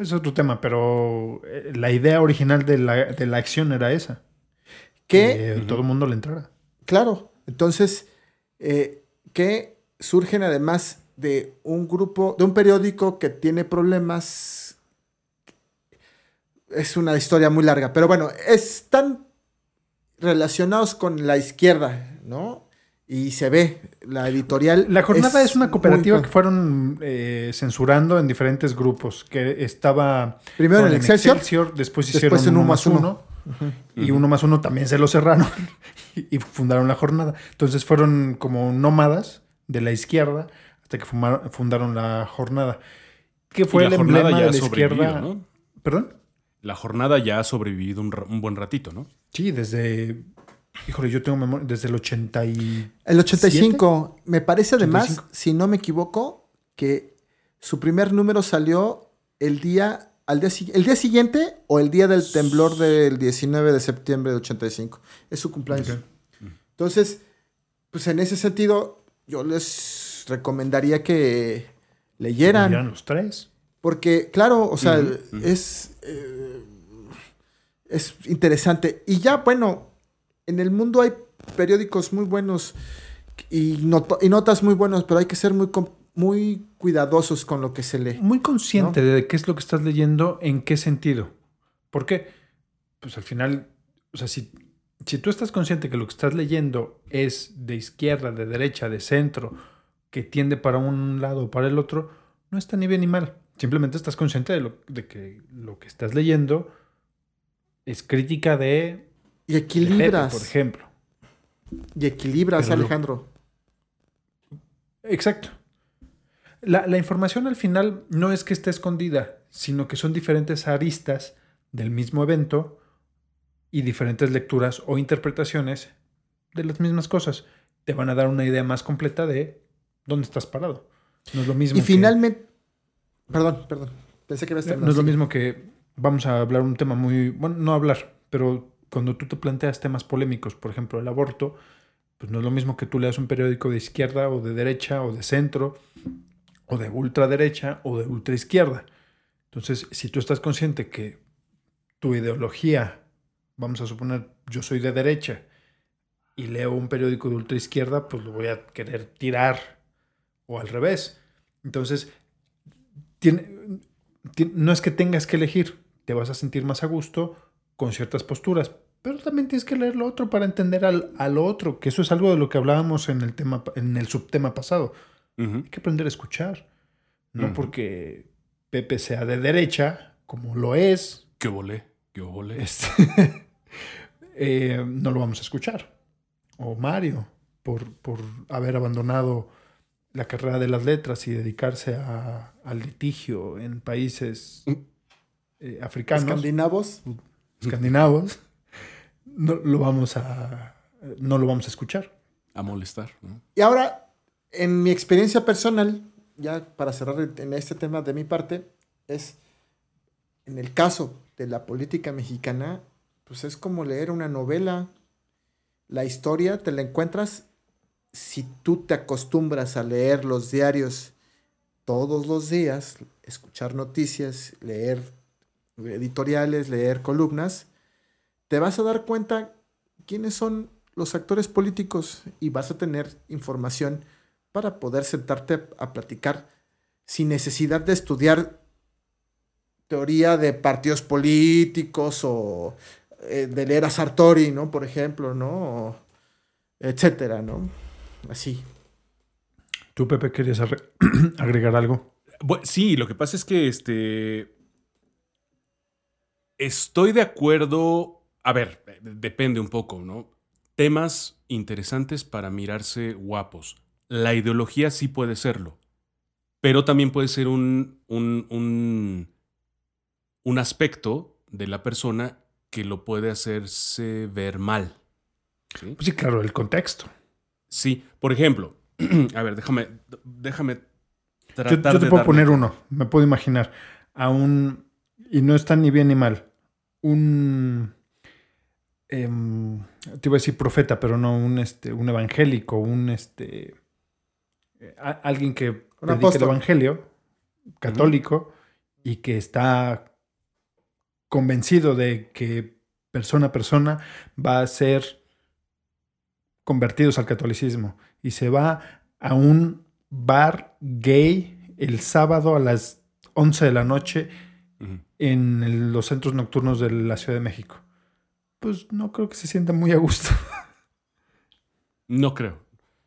Es otro tema, pero eh, la idea original de la, de la acción era esa. que, Que todo el mundo le entrara. claro, entonces, eh, que surgen además de un grupo, de un periódico que tiene problemas. Es una historia muy larga, pero bueno, están relacionados con la izquierda, ¿no? Y se ve, la editorial. La jornada es, una cooperativa que fueron eh, censurando en diferentes grupos. Que estaba. Primero en Excelsior, después hicieron después en uno Uno más uno. Y uno más uno también se lo cerraron y fundaron la jornada. Entonces fueron como nómadas de la izquierda hasta que fuma- fundaron la jornada. Que fue Y el la emblema ya de la izquierda. ¿no? ¿Perdón? La jornada ya ha sobrevivido un, ra- un buen ratito, ¿no? Sí, desde. Híjole, yo tengo memoria. Desde el 80 y. El 85, me parece además, 85. si no me equivoco, que su primer número salió el día, al día, el día siguiente o el día del temblor del 19 de septiembre de 85. Es su cumpleaños. Entonces, pues en ese sentido, yo les recomendaría que leyeran. Eran los tres. Porque, claro, o sea, es, eh, es interesante. Y ya, bueno, en el mundo hay periódicos muy buenos y, not- y notas muy buenos, pero hay que ser muy, muy cuidadosos con lo que se lee. Muy consciente de qué es lo que estás leyendo, en qué sentido. ¿Por qué? Pues al final, o sea, si, si tú estás consciente que lo que estás leyendo es de izquierda, de derecha, de centro, que tiende para un lado o para el otro, no está ni bien ni mal. Simplemente estás consciente de, lo, de que lo que estás leyendo es crítica de... Y equilibras. Pepe, por ejemplo. Y equilibras, Pero lo- Alejandro. Exacto. La, la información al final no es que esté escondida, sino que son diferentes aristas del mismo evento y diferentes lecturas o interpretaciones de las mismas cosas. Te van a dar una idea más completa de dónde estás parado. No es lo mismo. Y que- finalmente. Perdón, perdón. Pensé que no es lo mismo que vamos a hablar un tema muy, bueno, no hablar, pero cuando tú te planteas temas polémicos, por ejemplo, el aborto, pues no es lo mismo que tú leas un periódico de izquierda o de derecha o de centro o de ultraderecha o de ultraizquierda. Entonces, si tú estás consciente que tu ideología, vamos a suponer, yo soy de derecha y leo un periódico de ultraizquierda, pues lo voy a querer tirar o al revés. Entonces, tiene, ti- no es que tengas que elegir, te vas a sentir más a gusto con ciertas posturas, pero también tienes que leer lo otro para entender al, al otro, que eso es algo de lo que hablábamos en el tema, en el subtema pasado. Hay que aprender a escuchar, no porque Pepe sea de derecha, como lo es, ¿Qué volé? ¿Qué volé? este, eh, no lo vamos a escuchar. O Mario, por, por haber abandonado la carrera de las letras y dedicarse a- al litigio en países eh, africanos, Escandinavos. escandinavos, no lo vamos a, no lo vamos a escuchar. A molestar, ¿no? Y ahora, en mi experiencia personal, ya para cerrar en este tema de mi parte, es en el caso de la política mexicana, pues es como leer una novela. La historia te la encuentras si tú te acostumbras a leer los diarios todos los días, escuchar noticias, leer editoriales, leer columnas, te vas a dar cuenta quiénes son los actores políticos y vas a tener información para poder sentarte a platicar sin necesidad de estudiar teoría de partidos políticos o eh, de leer a Sartori, ¿no? Por ejemplo, ¿no? Etcétera, ¿no? Así. ¿Tú, Pepe, querías agregar algo? Sí, lo que pasa es que este. Estoy de acuerdo. A ver, eh, depende un poco, ¿no? Temas interesantes para mirarse guapos. La ideología sí puede serlo. Pero también puede ser un, un, un, un aspecto de la persona que lo puede hacerse ver mal. ¿sí? Pues sí, claro, el contexto. Sí, por ejemplo, a ver, déjame, déjame Yo, tratar yo te de puedo darle- poner uno, me puedo imaginar. A un. Y no está ni bien ni mal. Un. em, te iba a decir profeta, pero no un, este, un evangélico, un este. eh, a- alguien que predica el evangelio católico y que está convencido de que persona a persona va a ser convertidos al catolicismo y se va a un bar gay el sábado a las 11 de la noche en el- los centros nocturnos de la Ciudad de México. Pues no creo que se sienta muy a gusto. No creo.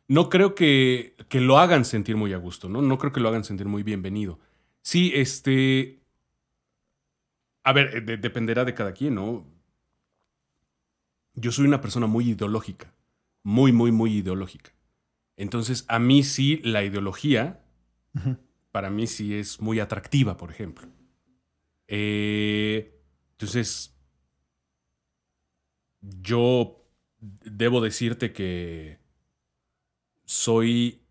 No creo que, que lo hagan sentir muy a gusto, ¿no? No creo que lo hagan sentir muy bienvenido. Sí, este. A ver, eh, de- dependerá de cada quien, ¿no? Yo soy una persona muy ideológica. Muy, muy, muy ideológica. Entonces, a mí sí la ideología, para mí sí es muy atractiva, por ejemplo. Eh, entonces, yo debo decirte que soy,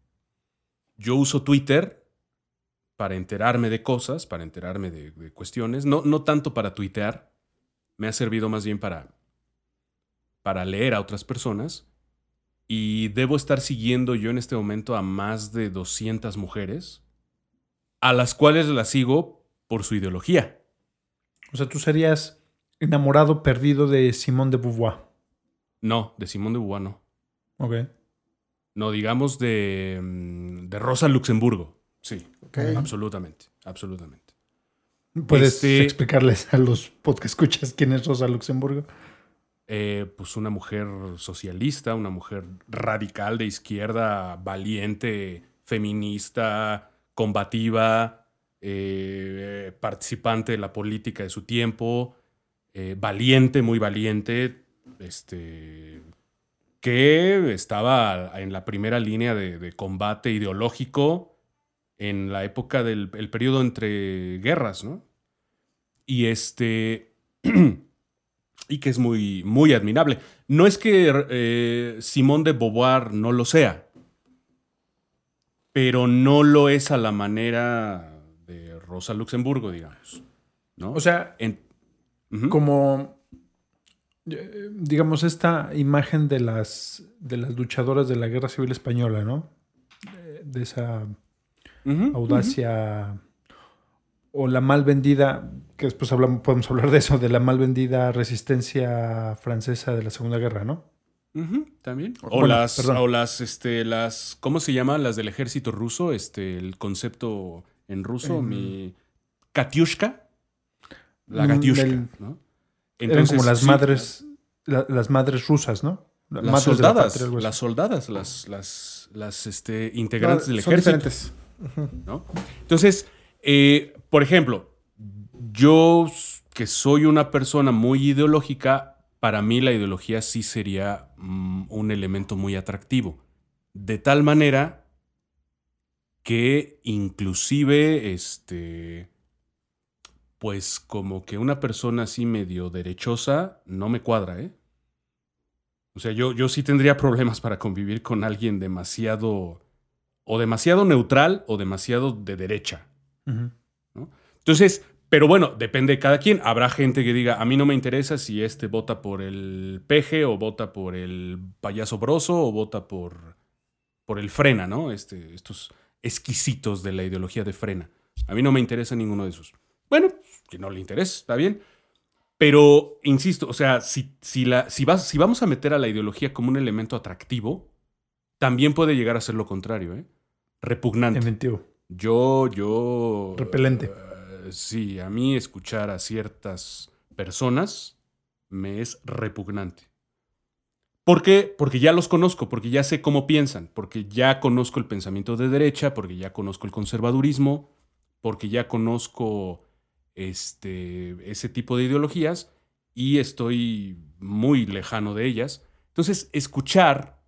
yo uso Twitter para enterarme de cosas, para enterarme de, de cuestiones, no, no tanto para tuitear, me ha servido más bien para, para leer a otras personas. Y debo estar siguiendo yo en este momento a más de 200 mujeres, a las cuales las sigo por su ideología. O sea, tú serías enamorado perdido de Simón de Beauvoir. No, de Simón de Beauvoir no. Ok. No, digamos de, mm, de Rosa Luxemburgo. Sí, Ok. absolutamente, absolutamente. ¿Puedes Este- explicarles a los podcast escuchas quién es Rosa Luxemburgo? Eh, pues una mujer socialista, una mujer radical de izquierda, valiente, feminista, combativa, eh, participante de la política de su tiempo, eh, valiente, muy valiente, este, que estaba en la primera línea de, combate ideológico en la época del el periodo entre guerras, ¿no? Y este. y que es muy, muy admirable. No es que eh, Simón de Beauvoir no lo sea, pero no lo es a la manera de Rosa Luxemburgo, digamos. ¿no? O sea, En- como eh, digamos esta imagen de las de las luchadoras de la guerra civil española, ¿no? De, de esa audacia o la mal vendida, que después hablamos, podemos hablar de eso, de la mal vendida resistencia francesa de la Segunda Guerra, ¿no? También. O Bueno, las, perdón. o las, este, las, ¿cómo se llaman? Las del ejército ruso, este, el concepto en ruso, mi Katiushka. La Mm, Katiushka, del- ¿no? Eran como las sí, madres, la- las madres rusas, ¿no? Las Madres de la soldadas, patria, las soldadas, las, las, las este, integrantes No, del son ejército. diferentes. ¿no? Entonces, eh, por ejemplo, yo que soy una persona muy ideológica, para mí la ideología sí sería mm, un elemento muy atractivo. De tal manera que inclusive, este, pues como que una persona así medio derechosa no me cuadra, ¿eh? O sea, yo, yo sí tendría problemas para convivir con alguien demasiado o demasiado neutral o demasiado de derecha. Ujú. Entonces, pero bueno, depende de cada quien. Habrá gente que diga, a mí no me interesa si este vota por el peje o vota por el payaso broso o vota por, por el frena, ¿no? Este, estos exquisitos de la ideología de frena. A mí no me interesa ninguno de esos. Bueno, que no le interesa, está bien. Pero, insisto, o sea, si, si, la, si, vas, si vamos a meter a la ideología como un elemento atractivo, también puede llegar a ser lo contrario, ¿eh? Repugnante. Inventivo. Yo, yo. Repelente. Sí, a mí escuchar a ciertas personas me es repugnante. ¿Por qué? Porque ya los conozco, porque ya sé cómo piensan, porque ya conozco el pensamiento de derecha, porque ya conozco el conservadurismo, porque ya conozco este, ese tipo de ideologías y estoy muy lejano de ellas. Entonces, escuchar,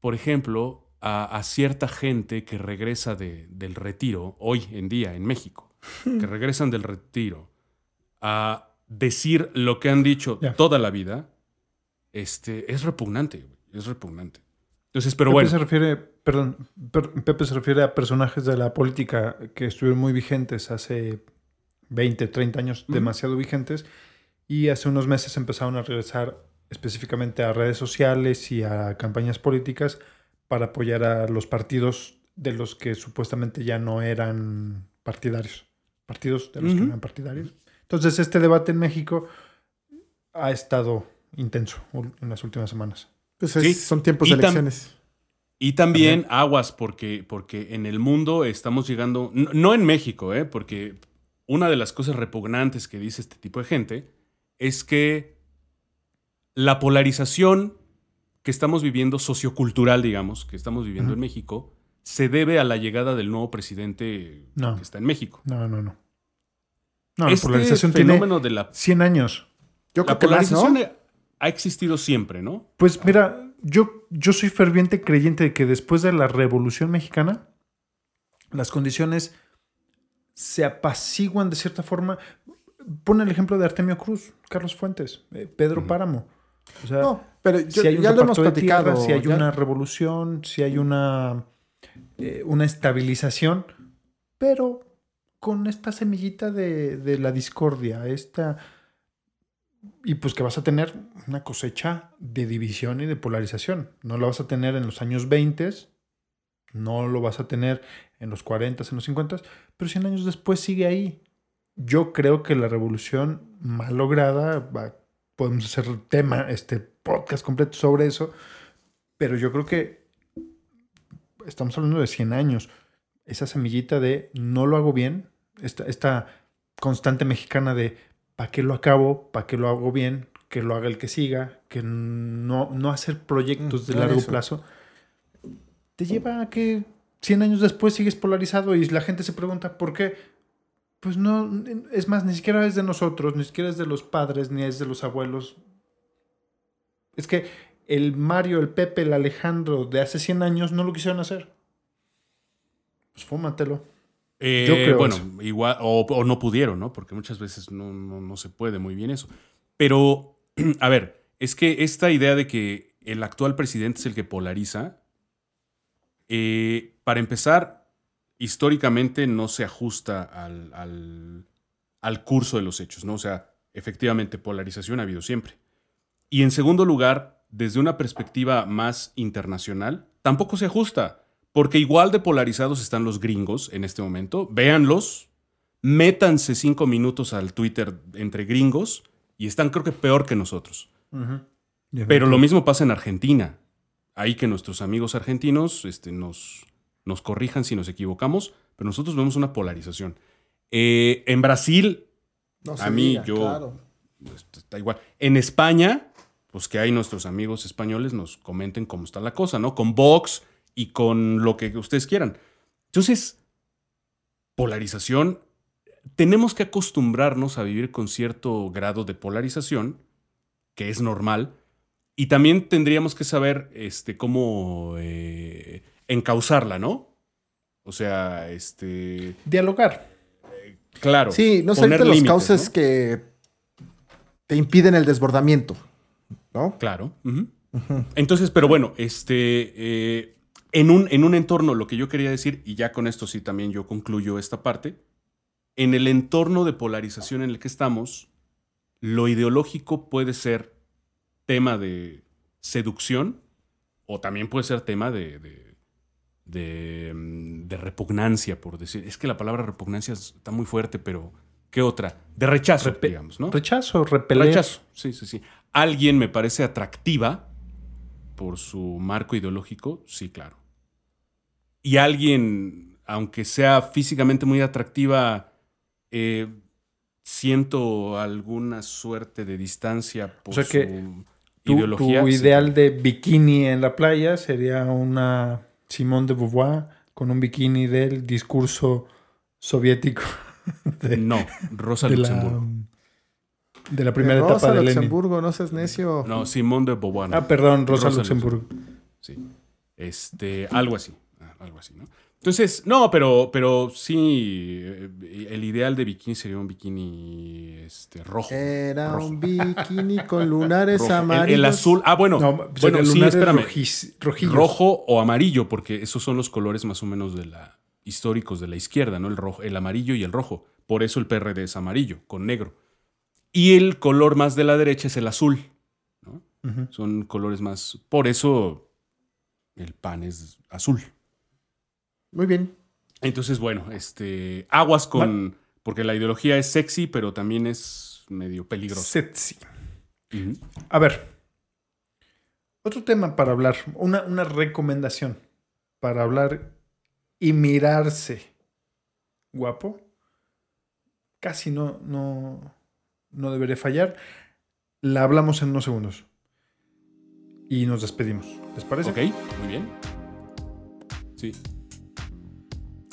por ejemplo, a, a cierta gente que regresa de- del retiro, hoy en día en México, que regresan del retiro, a decir lo que han dicho toda la vida, este, es repugnante, es repugnante. Entonces, pero Pepe bueno. se refiere, perdón, per- Pepe se refiere a personajes de la política que estuvieron muy vigentes hace 20, 30 años, demasiado vigentes, y hace unos meses empezaron a regresar específicamente a redes sociales y a campañas políticas para apoyar a los partidos de los que supuestamente ya no eran partidarios. Partidos de los que eran partidarios. Entonces, este debate en México ha estado intenso en las últimas semanas. Pues es- Sí. son tiempos Y de elecciones. Y también aguas, porque, porque en el mundo estamos llegando, no, no en México, ¿eh? porque una de las cosas repugnantes que dice este tipo de gente es que la polarización que estamos viviendo, sociocultural, digamos, que estamos viviendo en México, se debe a la llegada del nuevo presidente No. que está en México. No, no, no. No, este la polarización fenómeno tiene de la, 100 años. Yo la creo más, ¿no? polarización ha existido siempre, ¿no? Pues mira, yo, yo soy ferviente creyente de que después de la Revolución Mexicana, las condiciones se apaciguan de cierta forma. Pon el ejemplo de Artemio Cruz, Carlos Fuentes, eh, Pedro Ujú. Háramo. O sea, No, pero yo- si hay un ya lo hemos tierra, platicado. si hay ya- una revolución, si hay una, eh, una estabilización, pero con esta semillita de, de la discordia, esta... Y pues que vas a tener una cosecha de división y de polarización. No la vas a tener en los años 20, no lo vas a tener en los 40, en los 50, pero 100 años después sigue ahí. Yo creo que la revolución mal lograda, va- podemos hacer tema, este podcast completo sobre eso, pero yo creo que estamos hablando de 100 años. Esa semillita de no lo hago bien, esta, esta constante mexicana de ¿para qué lo acabo? ¿Para qué lo hago bien? Que lo haga el que siga, que no, no hacer proyectos de Mm, largo eso. plazo, te lleva a que 100 años después sigues polarizado y la gente se pregunta, ¿por qué? Pues no, es más, ni siquiera es de nosotros, ni siquiera es de los padres, ni es de los abuelos. Es que el Mario, el Pepe, el Alejandro de hace 100 años no lo quisieron hacer. Pues fúmatelo. Eh, Yo creo bueno, eso. igual, o, o no pudieron, ¿no? Porque muchas veces no, no- no se puede muy bien eso. Pero, a ver, es que esta idea de que el actual presidente es el que polariza, eh, para empezar, históricamente no se ajusta al, al- al curso de los hechos, ¿no? O sea, efectivamente, polarización ha habido siempre. Y en segundo lugar, desde una perspectiva más internacional, tampoco se ajusta. Porque igual de polarizados están los gringos en este momento. Véanlos, métanse cinco minutos al Twitter entre gringos y están creo que peor que nosotros. Pero lo mismo pasa en Argentina. Ahí que nuestros amigos argentinos este, nos, nos corrijan si nos equivocamos, pero nosotros vemos una polarización. Eh, en Brasil, No a mí diga, yo claro. este, está igual. En España, pues que hay nuestros amigos españoles nos comenten cómo está la cosa, ¿no? Con Vox y con lo que ustedes quieran. Entonces, polarización, tenemos que acostumbrarnos a vivir con cierto grado de polarización, que es normal, y también tendríamos que saber este, cómo eh, encauzarla, ¿no? O sea, este... Dialogar. Claro. Sí, no salirte los límites, cauces ¿no? que te impiden el desbordamiento, Claro. Entonces, pero bueno, este, eh, en, un, en un entorno, lo que yo quería decir, y ya con esto sí también yo concluyo esta parte, en el entorno de polarización en el que estamos, lo ideológico puede ser tema de seducción o también puede ser tema de, de, mm, de repugnancia, por decir. Es que la palabra repugnancia está muy fuerte, pero ¿qué otra? De rechazo, Repe- digamos, ¿no? Rechazo, repeler. Rechazo, sí, sí, sí. Alguien me parece atractiva por su marco ideológico, sí, claro. Y alguien, aunque sea físicamente muy atractiva, eh, siento alguna suerte de distancia por O sea que su Tu, ideología. tu ideal de bikini en la playa sería una Simone de Beauvoir con un bikini del discurso soviético de, No, Rosa de la, Luxemburgo. de la primera Rosa etapa de Lenin. Luxemburgo, no seas necio. No, Simón de Beauvoir. no. Ah, perdón, Rosa, Rosa Luxemburgo. Sí. Este, algo así. ah, Algo así, ¿no? Entonces, no, pero, pero sí, eh, el ideal de bikini sería un bikini este, rojo. Era rojo. un bikini con lunares rojo. Amarillos. El, azul. Ah, bueno. No, bueno, sí, espérame. rojillos. Rojo o amarillo, porque esos son los colores más o menos de la, históricos de la izquierda, ¿no? El, rojo, el amarillo y el rojo. Por eso el PRD es amarillo, con negro. Y el color más de la derecha es el azul. Son colores más. Por eso el pan es azul. Muy bien. Entonces, bueno, este. Aguas con. Porque la ideología es sexy, pero también es medio peligrosa. Sexy. A ver. Otro tema para hablar. Una, una recomendación para hablar y mirarse guapo. Casi no, no, no debería fallar. La hablamos en unos segundos. Y nos despedimos. ¿Les parece? Ok, muy bien. Sí.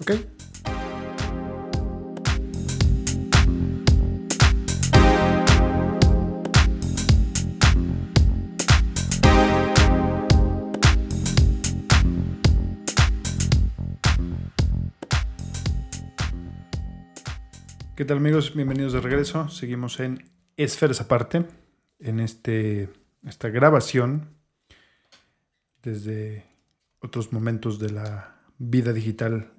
Ok. ¿Qué tal amigos? Bienvenidos de regreso. Seguimos en Esferas Aparte, en este, esta grabación desde otros momentos de la vida digital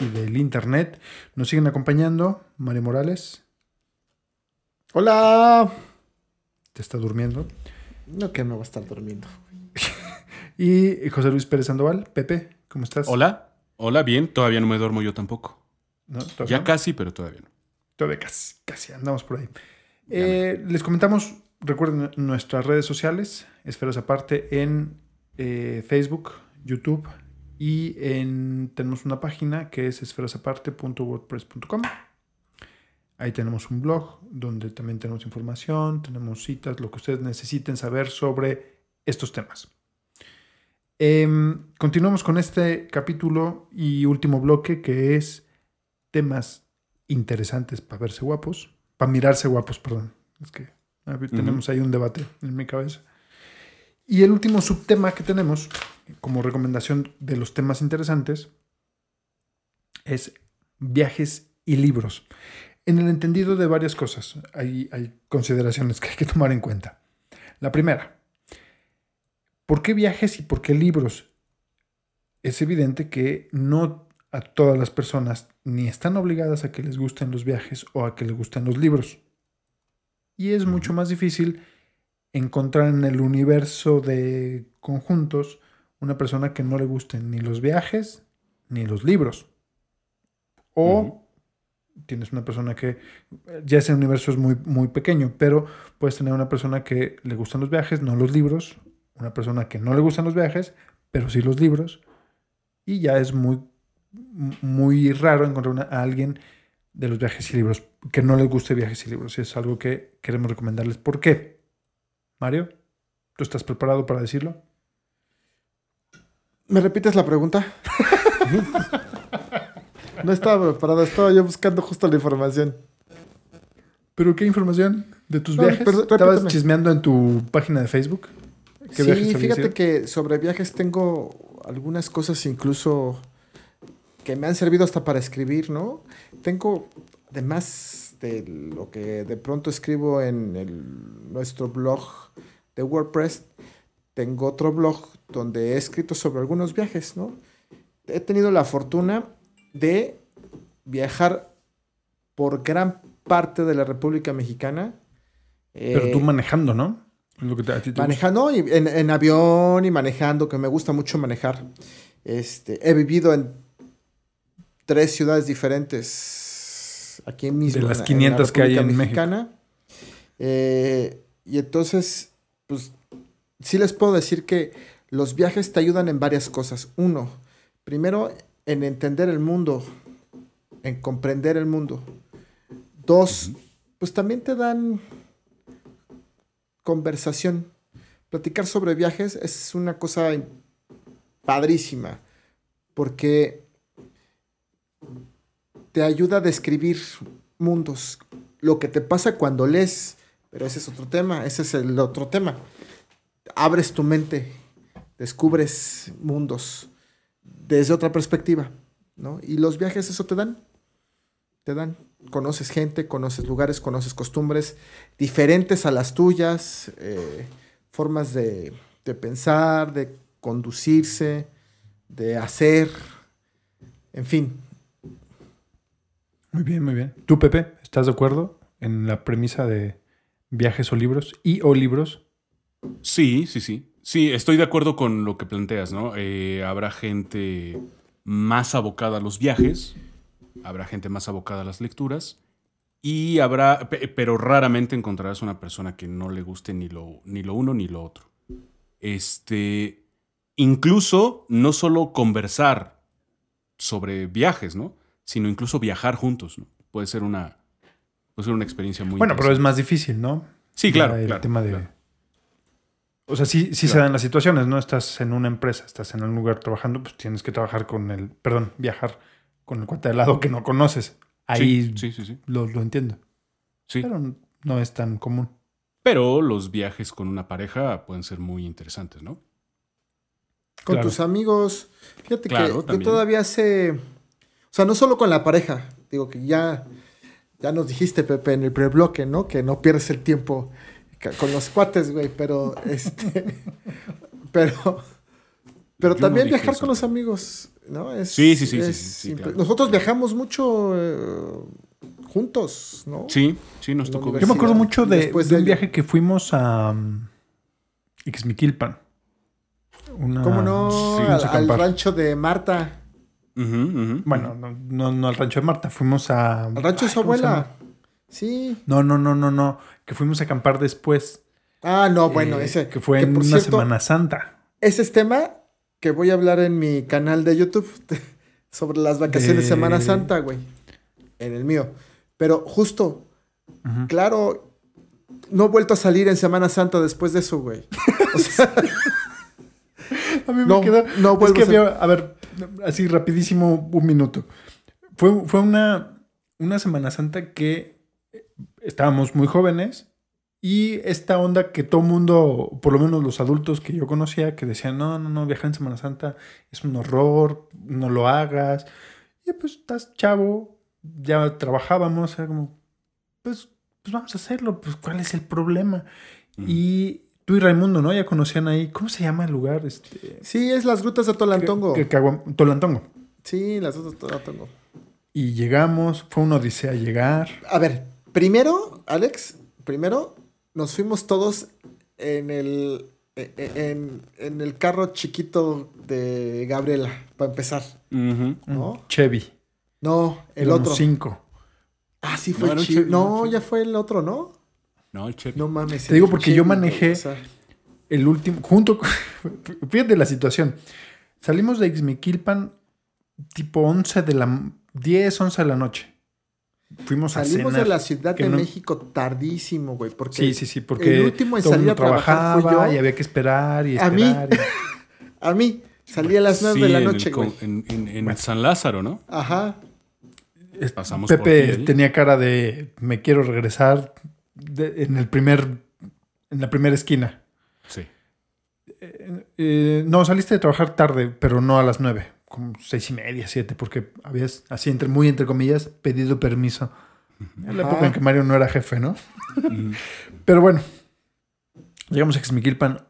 y del Internet. Nos siguen acompañando Mario Morales, Hola. te está durmiendo, No que me va a estar durmiendo. y José Luis Pérez Sandoval. Pepe, ¿cómo estás? Hola. Hola, bien. Todavía no me duermo yo tampoco. ¿No? ¿Todavía Ya no? casi, pero todavía no. Todavía casi, casi andamos por ahí. Eh, les comentamos, recuerden nuestras redes sociales, Esferas Aparte, en eh, Facebook, YouTube y en, tenemos una página que es esferasaparte.wordpress.com. Ahí tenemos un blog donde también tenemos información, tenemos citas, lo que ustedes necesiten saber sobre estos temas. Em, continuamos con este capítulo y último bloque que es temas interesantes para verse guapos, para mirarse guapos, perdón. Es que a ver, tenemos ahí un debate en mi cabeza. Y el último subtema que tenemos, como recomendación de los temas interesantes, es viajes y libros. En el entendido de varias cosas, hay, hay consideraciones que hay que tomar en cuenta. La primera, ¿por qué viajes y por qué libros? Es evidente que no a todas las personas ni están obligadas a que les gusten los viajes o a que les gusten los libros. Y es mucho más difícil encontrar en el universo de conjuntos una persona que no le gusten ni los viajes ni los libros. O tienes una persona que ya ese universo es muy, muy pequeño, pero puedes tener una persona que le gustan los viajes, no los libros, una persona que no le gustan los viajes, pero sí los libros, y ya es muy, muy raro encontrar una- a alguien de los viajes y libros que no les guste viajes y libros. Y es algo que queremos recomendarles. ¿Por qué? Mario, ¿tú estás preparado para decirlo? ¿Me repites la pregunta? no estaba preparado, estaba yo buscando justo la información. ¿Pero qué información de tus No, viajes? pero ¿Estabas chismeando en tu página de Facebook? ¿Qué viajes Sí, fíjate que sobre viajes tengo algunas cosas incluso que me han servido hasta para escribir, ¿no? Tengo, además de lo que de pronto escribo en el- nuestro blog de WordPress, tengo otro blog donde he escrito sobre algunos viajes, ¿no? He tenido la fortuna de viajar por gran parte de la República Mexicana. Pero Eh, tú manejando, ¿no? Es lo que te- a ti te gusta. Manejando y en, en avión y manejando, que me gusta mucho manejar. Este, he vivido en tres ciudades diferentes aquí mismo. De las en la- 500 la que hay en Mexicana. Eh, y entonces, pues, sí les puedo decir que los viajes te ayudan en varias cosas. Uno, primero, en entender el mundo, en comprender el mundo. Dos, pues también te dan conversación. Platicar sobre viajes es una cosa padrísima, porque te ayuda a describir mundos. Lo que te pasa cuando lees, pero ese es otro tema, ese es el otro tema. Abres tu mente, descubres mundos desde otra perspectiva, ¿no? Y los viajes eso te dan, te dan. Conoces gente, conoces lugares, conoces costumbres diferentes a las tuyas, eh, formas de, de pensar, de conducirse, de hacer, en fin. Muy bien, muy bien. ¿Tú, Pepe, estás de acuerdo en la premisa de viajes o libros y o libros? Sí, sí, sí. Sí, estoy de acuerdo con lo que planteas, ¿no? Eh, habrá gente más abocada a los viajes, habrá gente más abocada a las lecturas, y habrá, pe- pero raramente encontrarás una persona que no le guste ni lo, ni lo uno ni lo otro. Este, incluso no solo conversar sobre viajes, ¿no? Sino incluso viajar juntos, ¿no? Puede ser una, puede ser una experiencia muy Bueno, pero es más difícil, ¿no? Sí, claro, El claro, tema de... claro. O sea, sí, sí se dan las situaciones, ¿no? Estás en una empresa, estás en un lugar trabajando, pues tienes que trabajar con el... Perdón, viajar con el cuate de al lado que no conoces. Ahí Sí, sí, sí, sí. Lo, lo entiendo. Sí. Pero no es tan común. Pero los viajes con una pareja pueden ser muy interesantes, ¿no? Con Claro. tus amigos. Fíjate Claro, que todavía sé. O sea, no solo con la pareja. Digo que ya, ya nos dijiste, Pepe, en el prebloque, ¿no? Que no pierdes el tiempo con los cuates, güey. Pero, este. pero. Pero Yo también no viajar eso, con los amigos, ¿no? Es, Sí, sí, sí, sí, es sí, sí, simple. claro. Nosotros viajamos mucho eh, juntos, ¿no? Sí, sí, nos tocó. Yo me acuerdo mucho de, Después de de un viaje que fuimos a um, Ixmiquilpan. Una- ¿Cómo no? Sí, al, rancho de Marta. Bueno, no, no, no al rancho de Marta, fuimos a... Al rancho de su ¿cómo se abuela. Sí. No, no, no, no, no. Que fuimos a acampar después. Ah, no, bueno, Eh, ese. Que fue en una cierto, Semana Santa. Ese es tema que voy a hablar en mi canal de YouTube sobre las vacaciones de Semana Santa, güey. En el mío. Pero justo, claro, no he vuelto a salir en Semana Santa después de eso, güey. O sea, A mí me No, quedó. no es que a ser- había- a ver, así rapidísimo, un minuto. Fue, fue una, una Semana Santa que estábamos muy jóvenes y esta onda que todo mundo, por lo menos los adultos que yo conocía, que decían, no, no, no, viajar en Semana Santa es un horror, no lo hagas. Y pues estás chavo, ya trabajábamos, era como, pues, pues vamos a hacerlo, pues ¿cuál es el problema? Y tú y Raimundo, ¿no? Ya conocían ahí, ¿cómo se llama el lugar? Este, Sí, es las grutas de Tolantongo. que- Caguam- Tolantongo. Sí, las grutas de Tolantongo. Y llegamos, fue una odisea llegar. A ver, primero, Alex, primero nos fuimos todos en el, e- e- en, en el carro chiquito de Gabriela, para empezar. Ujú. ¿No? Chevy. No, el otro. cinco. Ah, sí No, fue Chi- Chevy, No, ya fue el otro, ¿no? No, el Chevy. No mames. Te digo porque yo Chevy, manejé- güey, o sea, El último, junto con... Fíjate la situación. Salimos de Ixmiquilpan tipo 11 de la... 10, 11 de la noche. Fuimos a Salimos cenar. de la Ciudad de no- México tardísimo, güey. Porque Sí, sí, sí, porque el último en salir a trabajar fue trabajaba yo. y había que esperar y A mí. esperar. y- A mí, salí a las 9 Sí, de la en el noche, con- güey. En, en- en San Lázaro, ¿no? Ajá. Pasamos por Pepe ti ahí. tenía cara de me quiero regresar de- en el primer en la primera esquina. Sí. Eh, no, saliste de trabajar tarde, pero no a las nueve, como seis y media, siete, porque habías, así entre muy entre comillas, pedido permiso. En la época en que Mario no era jefe, ¿no? pero bueno, llegamos a Xmiquilpan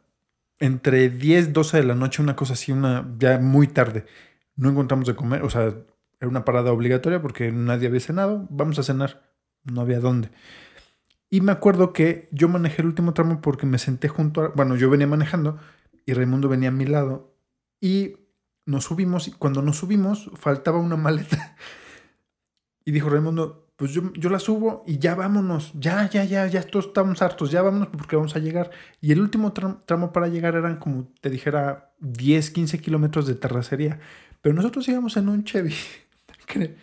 entre 10, 12 de la noche, una cosa así, una ya muy tarde. No encontramos de comer, o sea, era una parada obligatoria porque nadie había cenado. Vamos a cenar. No había dónde. Y me acuerdo que yo manejé el último tramo porque me senté junto a. Bueno, yo venía manejando y Raimundo venía a mi lado. Y nos subimos. Y cuando nos subimos, faltaba una maleta. Y dijo Raimundo: Pues yo, yo la subo y ya vámonos. Ya, ya, ya, ya todos estamos hartos. Ya vámonos porque vamos a llegar. Y el último tram- tramo para llegar eran como te dijera 10, 15 kilómetros de terracería. Pero nosotros íbamos en un Chevy.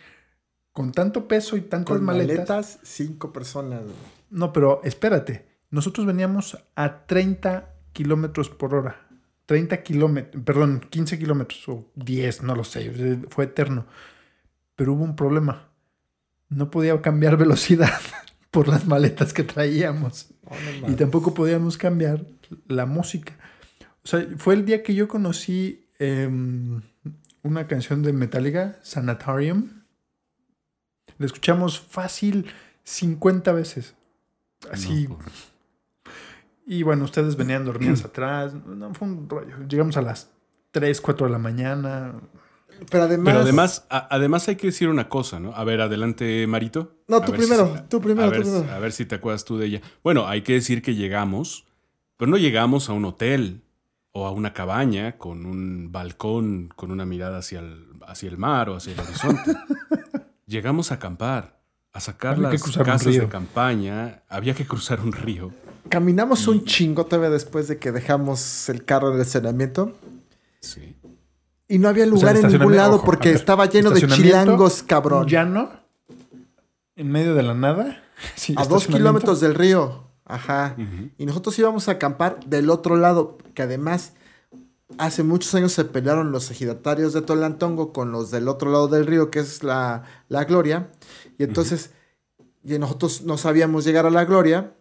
Con tanto peso y tantas Con maletas. maletas, cinco personas. güey. No, pero espérate. Nosotros veníamos a 30 kilómetros por hora. 30 kilómetros, perdón, 15 kilómetros o 10, no lo sé. Fue eterno. Pero hubo un problema. No podía cambiar velocidad por las maletas que traíamos. No Y tampoco podíamos cambiar la música. O sea, fue el día que yo conocí em, una canción de Metallica, Sanatorium. La escuchamos fácil 50 veces. Así. No, pues. Y bueno, ustedes venían dormidos atrás. No, fue un rollo. Llegamos a las 3, 4 de la mañana. Pero además. Pero además, a- además hay que decir una cosa, ¿no? A ver, adelante, Marito. No, tú si- primero, tú primero, a ver, tú primero. A ver si te acuerdas tú de ella. Bueno, hay que decir que llegamos, pero no llegamos a un hotel o a una cabaña con un balcón con una mirada hacia el, hacia el mar o hacia el horizonte. llegamos a acampar, a sacar Había que las casas río. de campaña. Había que cruzar un río. Caminamos un chingo todavía después de que dejamos el carro en el estacionamiento. Sí. Y no había O sea, lugar en ningún lado ojo, porque ver, estaba lleno de chilangos, cabrón. Un llano. En medio de la nada. Sí, a dos kilómetros del río. Ajá. Y nosotros íbamos a acampar del otro lado, que además hace muchos años se pelearon los ejidatarios de Tolantongo con los del otro lado del río, que es la, la Gloria. Y entonces y nosotros no sabíamos llegar a la Gloria,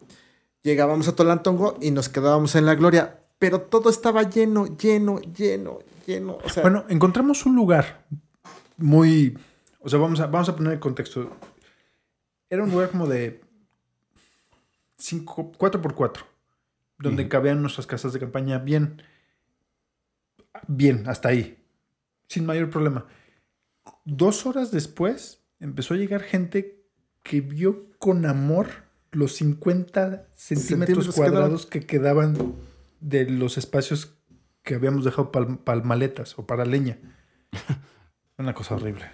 llegábamos a Tolantongo y nos quedábamos en la Gloria, pero todo estaba lleno, lleno, lleno, lleno. O sea, Bueno, encontramos un lugar muy. O sea, vamos a, vamos a poner el contexto. Era un lugar como de 5, 4 por 4 donde cabían nuestras casas de campaña bien. Bien, hasta ahí. Sin mayor problema. Dos horas después empezó a llegar gente que vio con amor los 50 centímetros Centímetros que cuadrados que quedaban de los espacios que habíamos dejado para maletas o para leña. Una cosa horrible.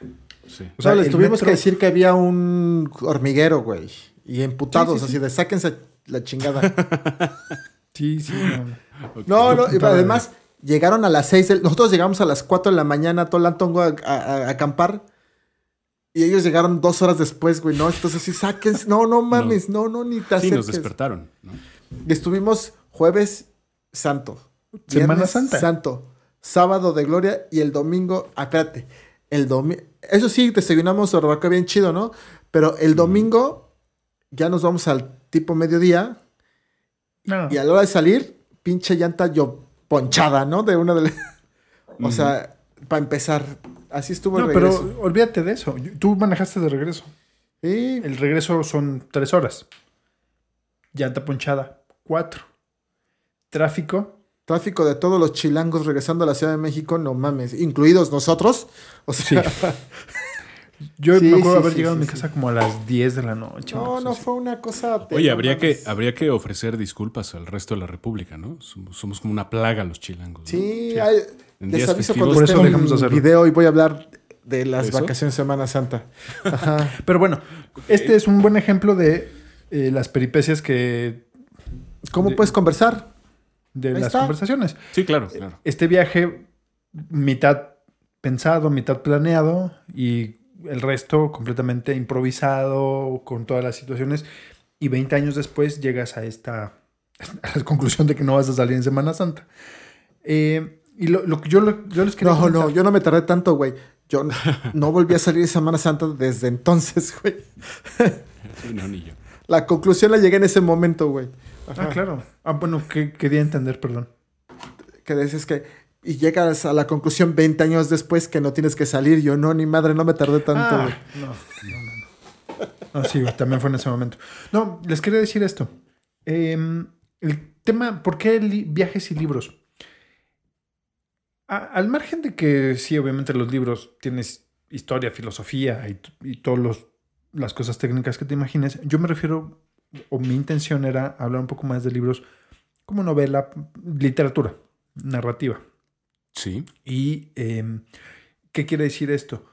Sí. O sea, no, les tuvimos metro- que decir que había un hormiguero, güey. Y emputados, Sí, sí, sí. así de sáquense la chingada. Sí, sí. no. No, no, además llegaron a las 6, del- nosotros llegamos a las 4 de la mañana a Tolantongo a, a- a acampar y ellos llegaron dos horas después, güey, ¿no? Entonces sí, sáquense, no, no mames, no, no, ni te Sí, nos acerques. despertaron. ¿no? Y estuvimos jueves santo. Semana Santa. Santo. sábado de gloria y el domingo, ah, espérate, el domingo, eso sí, desayunamos barbacoa bien chido, ¿no? Pero el domingo ya nos vamos al tipo mediodía No. y a la hora de salir, pinche llanta yo ponchada, ¿no? De una de las... O sea, para empezar, así estuvo No, el pero regreso. olvídate de eso. Tú manejaste de regreso. Sí, El regreso son tres horas. Llanta ponchada, cuatro. Tráfico, tráfico de todos los chilangos regresando a la Ciudad de México, no mames, incluidos nosotros. O sea, Yo Sí, me acuerdo sí, haber sí, llegado sí, a mi sí. casa como a las 10 de la noche. no, no así. fue una cosa. Oye, no habría que, habría que ofrecer disculpas al resto de la República, ¿no? Somos, somos como una plaga los chilangos. ¿no? Sí, hay- En les aviso cuando Por eso esté dejamos de un hacerlo. video y voy a hablar de las ¿Eso? vacaciones de Semana Santa. Ajá. Pero bueno, este es un buen ejemplo de eh, las peripecias que. ¿Cómo De- puedes conversar? de Ahí las está. conversaciones. Sí, claro, claro. Este viaje, mitad pensado, mitad planeado y el resto completamente improvisado con todas las situaciones. Y 20 años después llegas a esta a la conclusión de que no vas a salir en Semana Santa. Eh, y lo, lo que yo, lo- yo les quería No, no, comentar- yo no me tardé tanto, güey. Yo no, no volví a salir de Semana Santa desde entonces, güey. Sí, no, ni yo. La conclusión la llegué en ese momento, güey. Ah, claro. Ah, bueno, que quería entender, perdón. Que dices que... Y llegas a la conclusión 20 años después que no tienes que salir. Yo no, ni madre, no me tardé tanto, Ah, no, no, no, no. Ah, sí, también fue en ese momento. No, les quería decir esto. Eh, el tema, ¿por qué viajes y libros? A- al margen de que sí, obviamente los libros tienes historia, filosofía y, y todas las cosas técnicas que te imagines, yo me refiero, o mi intención era hablar un poco más de libros como novela, literatura, narrativa. Sí. ¿Y eh, qué quiere decir esto?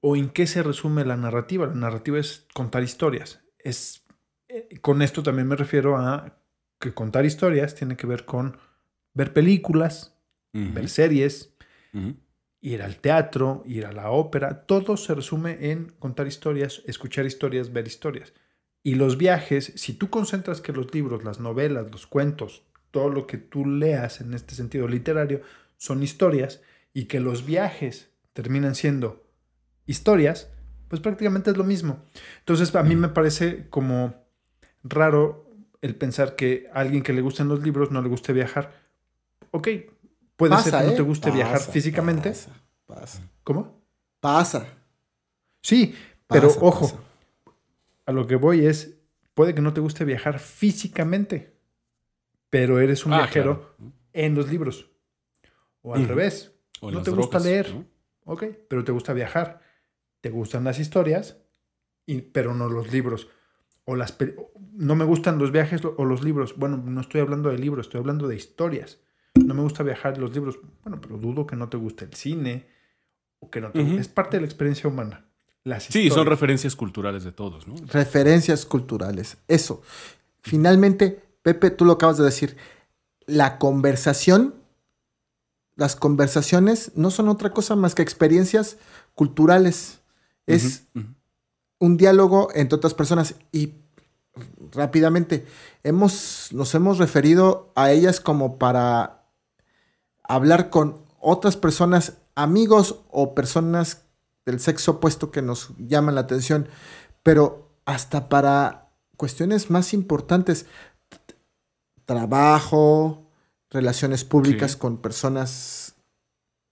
¿O en qué se resume la narrativa? La narrativa es contar historias. Es, eh, con esto también me refiero a que contar historias tiene que ver con ver películas, ver series, ir al teatro, ir a la ópera. Todo se resume en contar historias, escuchar historias, ver historias. Y los viajes, si tú concentras que los libros, las novelas, los cuentos, todo lo que tú leas en este sentido literario son historias y que los viajes terminan siendo historias, pues prácticamente es lo mismo. Entonces a mí me parece como raro el pensar que a alguien que le gusten los libros no le guste viajar. Ok, puede ser que no ¿eh? te guste viajar físicamente. Pasa, pasa. ¿Cómo? Pasa. Sí, pero ojo, a lo que voy es, puede que no te guste viajar físicamente, pero eres un Ah, viajero claro. en los libros. O al revés, O no te gusta leer, ¿no? ok, pero te gusta viajar. Te gustan las historias, y, pero no los libros. O las no me gustan los viajes o los libros. Bueno, no estoy hablando de libros, estoy hablando de historias. No me gusta viajar los libros. Bueno, pero dudo que no te guste el cine. O que no te-. Es parte de la experiencia humana. Las Sí, son referencias culturales de todos, ¿no? Referencias culturales. Eso. Finalmente, Pepe, tú lo acabas de decir. La conversación, las conversaciones no son otra cosa más que experiencias culturales. Es un diálogo entre otras personas y rápidamente hemos, nos hemos referido a ellas como para hablar con otras personas, amigos o personas del sexo opuesto que nos llaman la atención, pero hasta para cuestiones más importantes, trabajo, relaciones públicas Sí. con personas,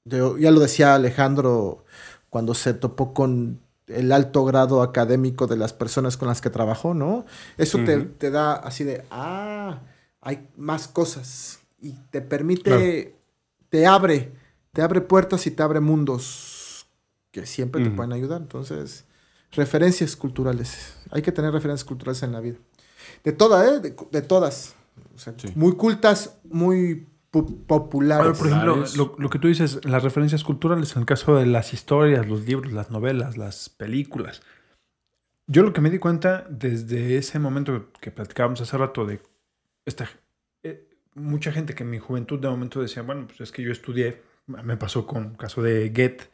de- ya lo decía Alejandro cuando se topó con el alto grado académico de las personas con las que trabajó, ¿no? Eso te, te da así de, ah, hay más cosas y te permite, te abre, te abre puertas y te abre mundos que siempre te pueden ayudar. Entonces, referencias culturales. Hay que tener referencias culturales en la vida. De todas, ¿eh? De, de todas. Sea, Sí. Muy cultas, muy pu- populares. Por ejemplo, lo, lo que tú dices, las referencias culturales, en el caso de las historias, los libros, las novelas, las películas. Yo lo que me di cuenta desde ese momento que platicábamos hace rato de esta, eh, mucha gente que en mi juventud de momento decía, bueno, pues es que yo estudié, me pasó con el caso de Goethe.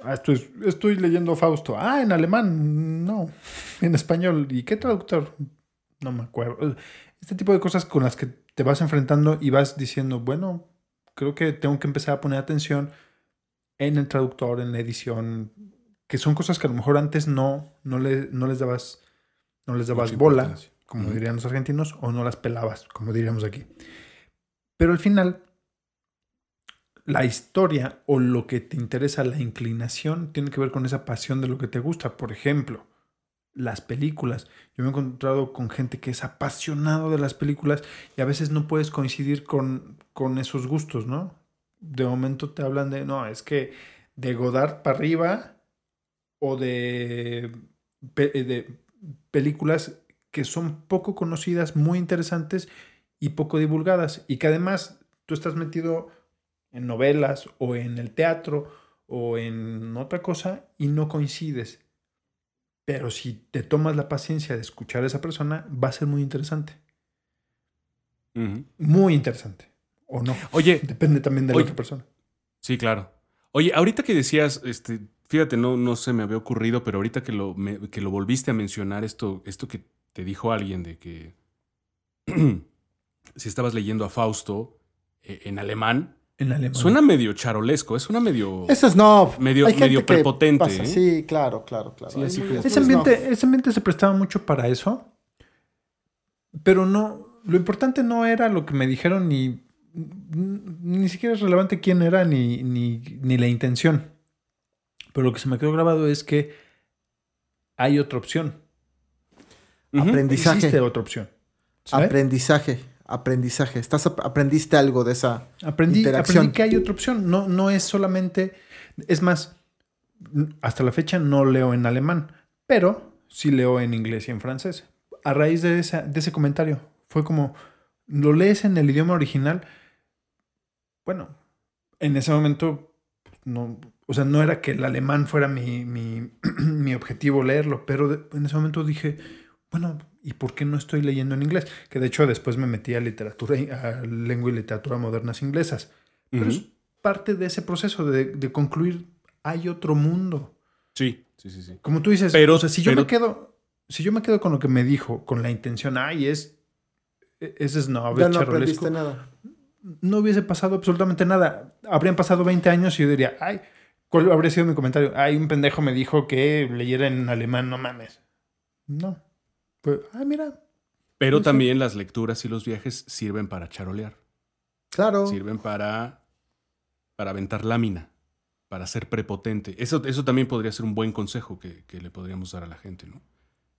Ah, estoy, estoy leyendo Fausto. Ah, en alemán, no, en español. ¿Y qué traductor? No me acuerdo. Este tipo de cosas con las que te vas enfrentando y vas diciendo, bueno, creo que tengo que empezar a poner atención en el traductor, en la edición, que son cosas que a lo mejor antes no, no, le- no les dabas, no les dabas Mucha bola, como dirían los argentinos, o no las pelabas, como diríamos aquí. Pero al final, la historia o lo que te interesa, la inclinación, tiene que ver con esa pasión de lo que te gusta. Por ejemplo, las películas. Yo me he encontrado con gente que es apasionado de las películas y a veces no puedes coincidir con, con esos gustos, ¿no? De momento te hablan de, no, es que de Godard para arriba o de, pe- de películas que son poco conocidas, muy interesantes y poco divulgadas y que además tú estás metido en novelas o en el teatro o en otra cosa y no coincides. Pero si te tomas la paciencia de escuchar a esa persona, va a ser muy interesante. Muy interesante. O no. Oye, Depende también de la Oye. otra persona. Sí, claro. Oye, ahorita que decías, este, fíjate, no, no se me había ocurrido, pero ahorita que lo, me- que lo volviste a mencionar, esto, esto que te dijo alguien de que si estabas leyendo a Fausto eh, en alemán, En alemán. suena medio charolesco, es una medio... Eso es no. Medio- Hay gente medio que prepotente, pasa. ¿eh? Sí, claro, claro, claro. Sí, es Ese snob. ambiente, ese ambiente se prestaba mucho para eso. Pero no. Lo importante no era lo que me dijeron ni. Ni siquiera es relevante quién era ni, ni, ni la intención. Pero lo que se me quedó grabado es que hay otra opción. Aprendizaje. Existe otra opción. ¿sabes? Aprendizaje. Aprendizaje. Estás ap- aprendiste algo de esa Aprendí, interacción. aprendí que hay otra opción. No, no es solamente. Es más, hasta la fecha no leo en alemán, pero sí leo en inglés y en francés. A raíz de, esa- de ese comentario, fue como. Lo lees en el idioma original. Bueno, en ese momento. No, o sea, no era que el alemán fuera mi, mi, mi objetivo leerlo, pero de- en ese momento dije, bueno, ¿y por qué no estoy leyendo en inglés? Que de hecho después me metí a literatura, a lengua y literatura modernas inglesas. Pero Ujú. es parte de ese proceso de, de concluir, hay otro mundo. Sí, sí, sí, sí. Como tú dices, Pero- o sea, si yo pero- me quedo, si yo me quedo con lo que me dijo, con la intención, ay, es, es snob, Ya es no charolesco", aprendiste nada. no hubiese pasado absolutamente nada. Habrían pasado 20 años y yo diría, ay, ¿cuál habría sido mi comentario? Ay, un pendejo me dijo que leyera en alemán, no mames. No. Pues, ah, mira. Pero también las lecturas y los viajes sirven para charolear, Claro. sirven para, para aventar lámina, para ser prepotente. Eso, eso también podría ser un buen consejo que, que le podríamos dar a la gente, ¿no?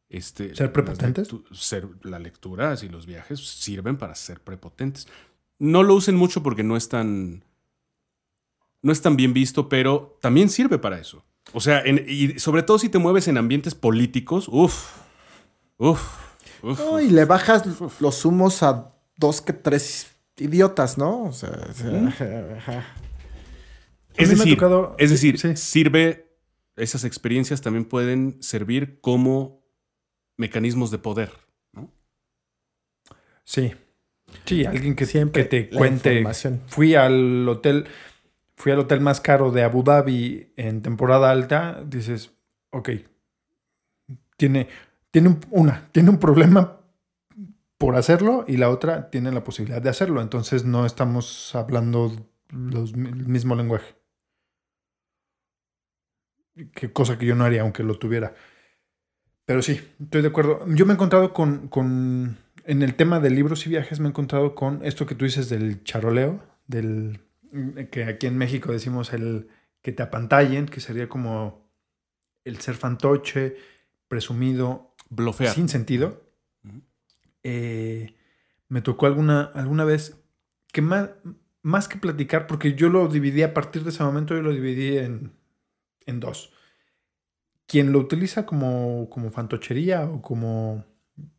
Este, ¿Ser las prepotentes? lectu- ser, las lecturas y los viajes sirven para ser prepotentes. No lo usen mucho porque no es tan, no es tan bien visto, pero también sirve para eso. O sea, en- y sobre todo si te mueves en ambientes políticos, uff, uff, uff. No, y le bajas los humos a dos que tres idiotas, ¿no? O sea, o sea, Es mí me ha decir, tocado- es decir, sí. sirve, esas experiencias también pueden servir como mecanismos de poder. ¿no? Sí. Sí, alguien que, Siempre que te la cuente. información. Fui al hotel, fui al hotel más caro de Abu Dhabi en temporada alta. Dices, ok, tiene, tiene un- una, tiene un problema por hacerlo y la otra tiene la posibilidad de hacerlo. Entonces no estamos hablando el mismo lenguaje. Qué cosa que yo no haría aunque lo tuviera. Pero sí, estoy de acuerdo. Yo me he encontrado con, con, en el tema de libros y viajes, me he encontrado con esto que tú dices del charoleo, del que aquí en México decimos el que te apantallen, que sería como el ser fantoche, presumido, Blofear. sin sentido. Eh, me tocó alguna, alguna vez que más, más que platicar, porque yo lo dividí a partir de ese momento, yo lo dividí en, en dos. Quien lo utiliza como, como fantochería o como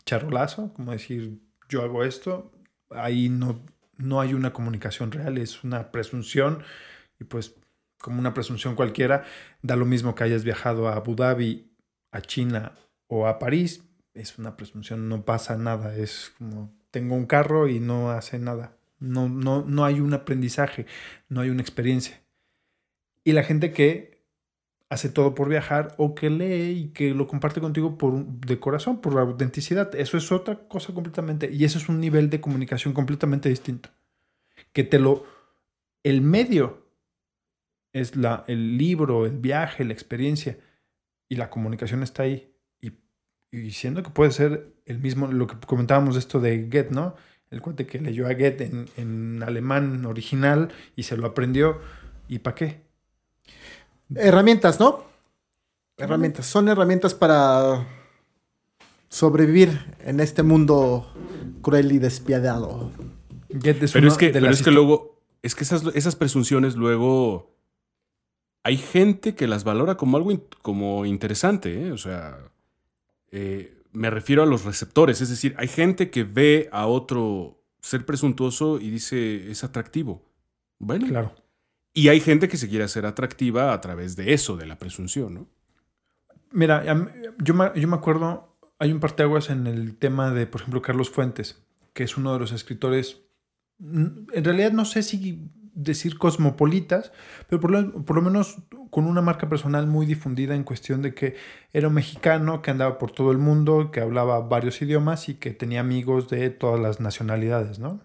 charolazo, como decir yo hago esto, ahí no, no hay una comunicación real, es una presunción y pues como una presunción cualquiera, da lo mismo que hayas viajado a Abu Dhabi, a China o a París, es una presunción, no pasa nada, es como tengo un carro y no hace nada, no, no, no hay un aprendizaje, no hay una experiencia. Y la gente que hace todo por viajar o que lee y que lo comparte contigo por, de corazón, por autenticidad, eso es otra cosa completamente, y eso es un nivel de comunicación completamente distinto, que te lo, El medio es la, el libro, el viaje, la experiencia y la comunicación está ahí. Y, siendo que puede ser el mismo, lo que comentábamos de esto de Get, ¿no? El cuate que leyó a Get en, en alemán original y se lo aprendió. ¿Y para qué? Herramientas, ¿no? Herramientas. Son herramientas para sobrevivir en este mundo cruel y despiadado. Get es Pero es que, de pero es que luego, es que esas, esas presunciones luego. Hay gente que las valora como algo in- como interesante, ¿eh? O sea, eh, me refiero a los receptores. Es decir, hay gente que ve a otro ser presuntuoso y dice es atractivo. Bueno, Claro. y hay gente que se quiere hacer atractiva a través de eso, de la presunción, ¿no? Mira, yo me, yo me acuerdo, hay un parteaguas en el tema de, por ejemplo, Carlos Fuentes, que es uno de los escritores, en realidad no sé si decir cosmopolitas, pero por lo, por lo menos con una marca personal muy difundida en cuestión de que era un mexicano que andaba por todo el mundo, que hablaba varios idiomas y que tenía amigos de todas las nacionalidades, ¿no?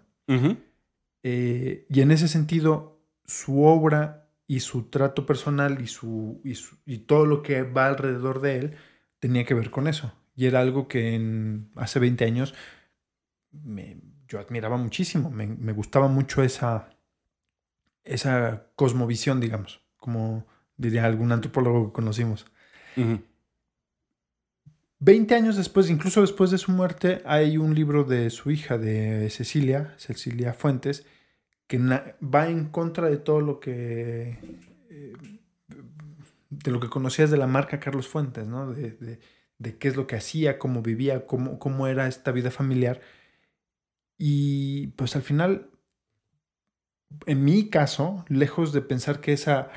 Eh, y en ese sentido, su obra y su trato personal y, su, y, su- y todo lo que va alrededor de él tenía que ver con eso. Y era algo que en, hace 20 años me- yo admiraba muchísimo. Me, me gustaba mucho esa, esa cosmovisión, digamos, como diría algún antropólogo que conocimos. 20 años después, incluso después de su muerte, hay un libro de su hija, de Cecilia, Cecilia Fuentes, que va en contra de todo lo que eh, de lo que conocías de la marca Carlos Fuentes, ¿no? De, de- de qué es lo que hacía, cómo vivía, cómo, cómo era esta vida familiar. Y pues al final, en mi caso, lejos de pensar que esa,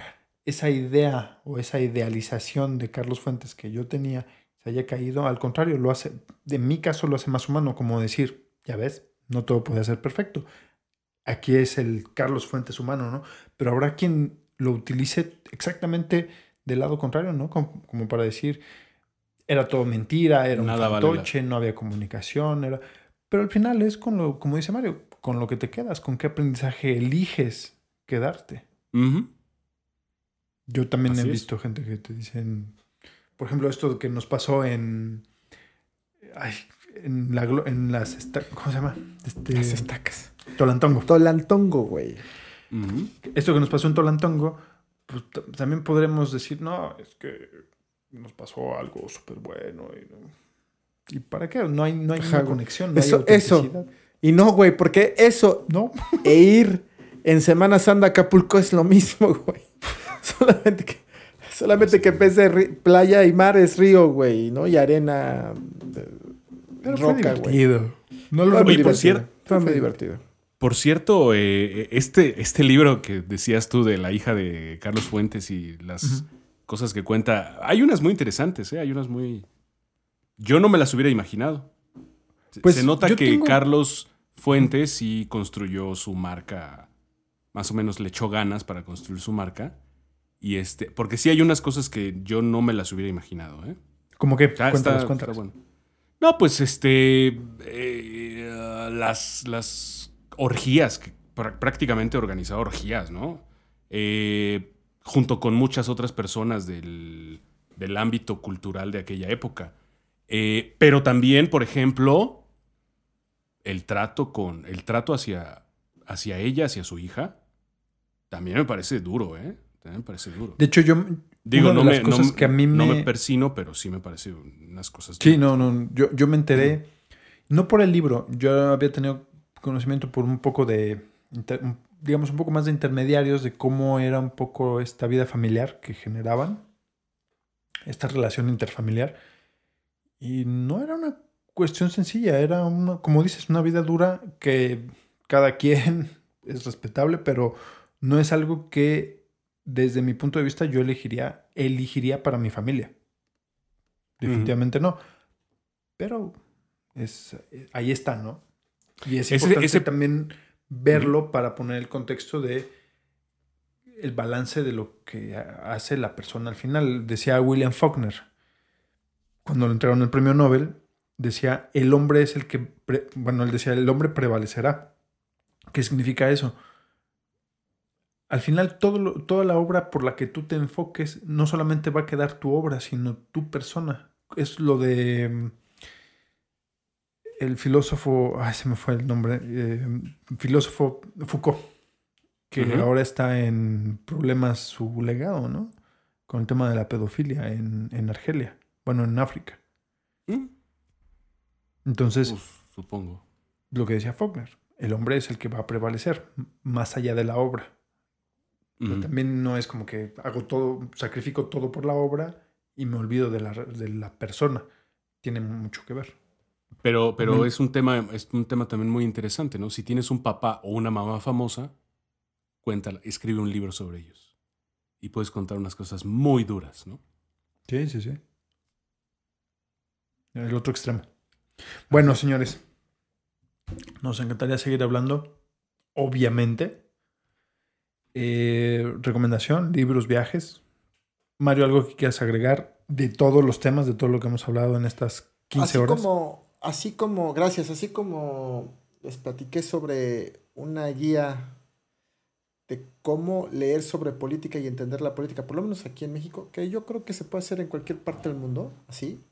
esa idea o esa idealización de Carlos Fuentes que yo tenía se haya caído, al contrario, lo hace, en mi caso lo hace más humano, como decir, ya ves, no todo puede ser perfecto. Aquí es el Carlos Fuentes humano, ¿no? Pero habrá quien lo utilice exactamente del lado contrario, ¿no? Como, como para decir, era todo mentira, era Nada un vale fantoche, no había comunicación, era... Pero al final es con lo, como dice Mario, con lo que te quedas, con qué aprendizaje eliges quedarte. Yo también Así he es. visto gente que te dicen, por ejemplo, esto que nos pasó en, ay, en, la, glo- en las, esta- ¿cómo se llama? Este, Las estacas. Tolantongo. Tolantongo, güey. Esto que nos pasó en Tolantongo, pues también podremos decir, no, es que nos pasó algo súper bueno. Y, ¿Y para qué? No hay, no hay Ajá, una güey. conexión, no Eso- hay eso. Y no, güey, porque eso No, e ir en Semana Santa a Acapulco es lo mismo, güey. Solamente que, solamente que en vez de ri- playa y mar es río, güey, ¿no? Y arena, pero fue roca, güey. divertido. No lo Fue muy Oye, por divertido. cierto- Fue muy divertido. Por cierto, eh, este, este libro que decías tú de la hija de Carlos Fuentes y las cosas que cuenta, hay unas muy interesantes, ¿eh? hay unas muy... Yo no me las hubiera imaginado. Se- Pues, Se nota que tengo- Carlos Fuentes sí construyó su marca, más o menos le echó ganas para construir su marca. Y este, porque sí hay unas cosas que yo no me las hubiera imaginado, ¿eh? Como que, cuéntanos, está- cuéntanos. está bueno. No, pues este. eh, las, las orgías, que prá- prácticamente organizaba orgías, ¿no? Eh, junto con muchas otras personas del, del ámbito cultural de aquella época. Eh, pero también, por ejemplo, el trato con. El trato hacia, hacia ella, hacia su hija, también me parece duro, ¿eh? También me parece duro. De hecho, yo... Digo, no me, no que a mí no me- me persino, pero sí me parece unas cosas. Sí, no, no. Yo, yo me enteré, no por el libro, yo había tenido conocimiento por un poco de, digamos, un poco más de intermediarios de cómo era un poco esta vida familiar que generaban, esta relación interfamiliar. Y no era una cuestión sencilla, era una, como dices, una vida dura que cada quien es respetable, pero no es algo que desde mi punto de vista yo elegiría, elegiría para mi familia. Definitivamente no. Pero es, ahí está, ¿no? Y es Ese- importante ese- también verlo para poner el contexto de el balance de lo que ha- hace la persona al final. Decía William Faulkner, cuando le entregaron el premio Nobel, decía, el hombre es el que, bueno, él decía, el hombre prevalecerá. ¿Qué significa eso? al final todo toda la obra por la que tú te enfoques no solamente va a quedar tu obra, sino tu persona. Es lo de mm, el filósofo, ay, se me fue el nombre, eh, filósofo Foucault, que ahora está en problemas su legado, ¿no? Con el tema de la pedofilia en, en Argelia, bueno, en África. Mm, Entonces, supongo. lo que decía Faulkner, el hombre es el que va a prevalecer, más allá de la obra. Pero también no es como que hago todo, sacrifico todo por la obra y me olvido de la, de la persona. Tiene mucho que ver. Pero, pero También- es un tema, es un tema también muy interesante, ¿no? Si tienes un papá o una mamá famosa, cuéntala, escribe un libro sobre ellos. Y puedes contar unas cosas muy duras, ¿no? Sí, sí, sí. El otro extremo. Bueno, señores, nos encantaría seguir hablando, obviamente. Eh, recomendación, libros, viajes. Mario, ¿algo que quieras agregar de todos los temas, de todo lo que hemos hablado en estas 15 así horas? Como, así como, gracias, así como les platiqué sobre una guía de cómo leer sobre política y entender la política, por lo menos aquí en México, que yo creo que se puede hacer en cualquier parte del mundo, así.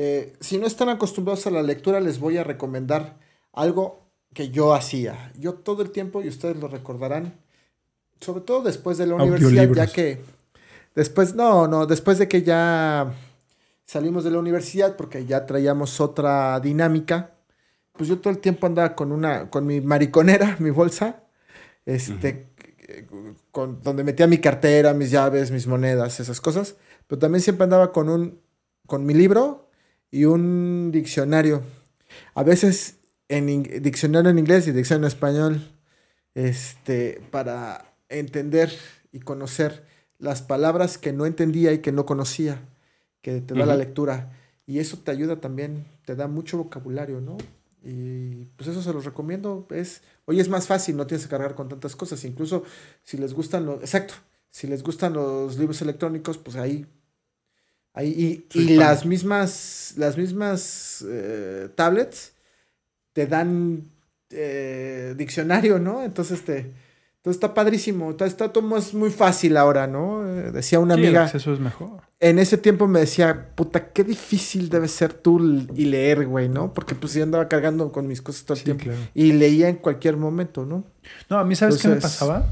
Eh, si no están acostumbrados a la lectura, les voy a recomendar algo que yo hacía. Yo todo el tiempo, y ustedes lo recordarán, sobre todo después de la universidad, ya que después, no, no, después de que ya salimos de la universidad, porque ya traíamos otra dinámica, pues yo todo el tiempo andaba con una, con mi mariconera, mi bolsa, este, con, donde metía mi cartera, mis llaves, mis monedas, esas cosas, pero también siempre andaba con un, con mi libro y un diccionario. A veces en diccionario en inglés y diccionario en español, este, para entender y conocer las palabras que no entendía y que no conocía, que te da la lectura. Y eso te ayuda también, te da mucho vocabulario, ¿no? Y pues eso se los recomiendo. Es, hoy es más fácil, no tienes que cargar con tantas cosas. Incluso si les gustan los, exacto, si les gustan los libros electrónicos, pues ahí, ahí y, y las mismas, las mismas eh, tablets te dan eh, diccionario, ¿no? Entonces te, entonces está padrísimo, está, está todo más muy fácil ahora, ¿no? Eh, decía una Sí, el amiga acceso es mejor. en ese tiempo me decía, puta, qué difícil debe ser tú y leer, güey, ¿no? Porque pues yo andaba cargando con mis cosas todo el Sí, tiempo. claro. Y leía en cualquier momento, ¿no? No, a mí, ¿sabes qué me Entonces- pasaba?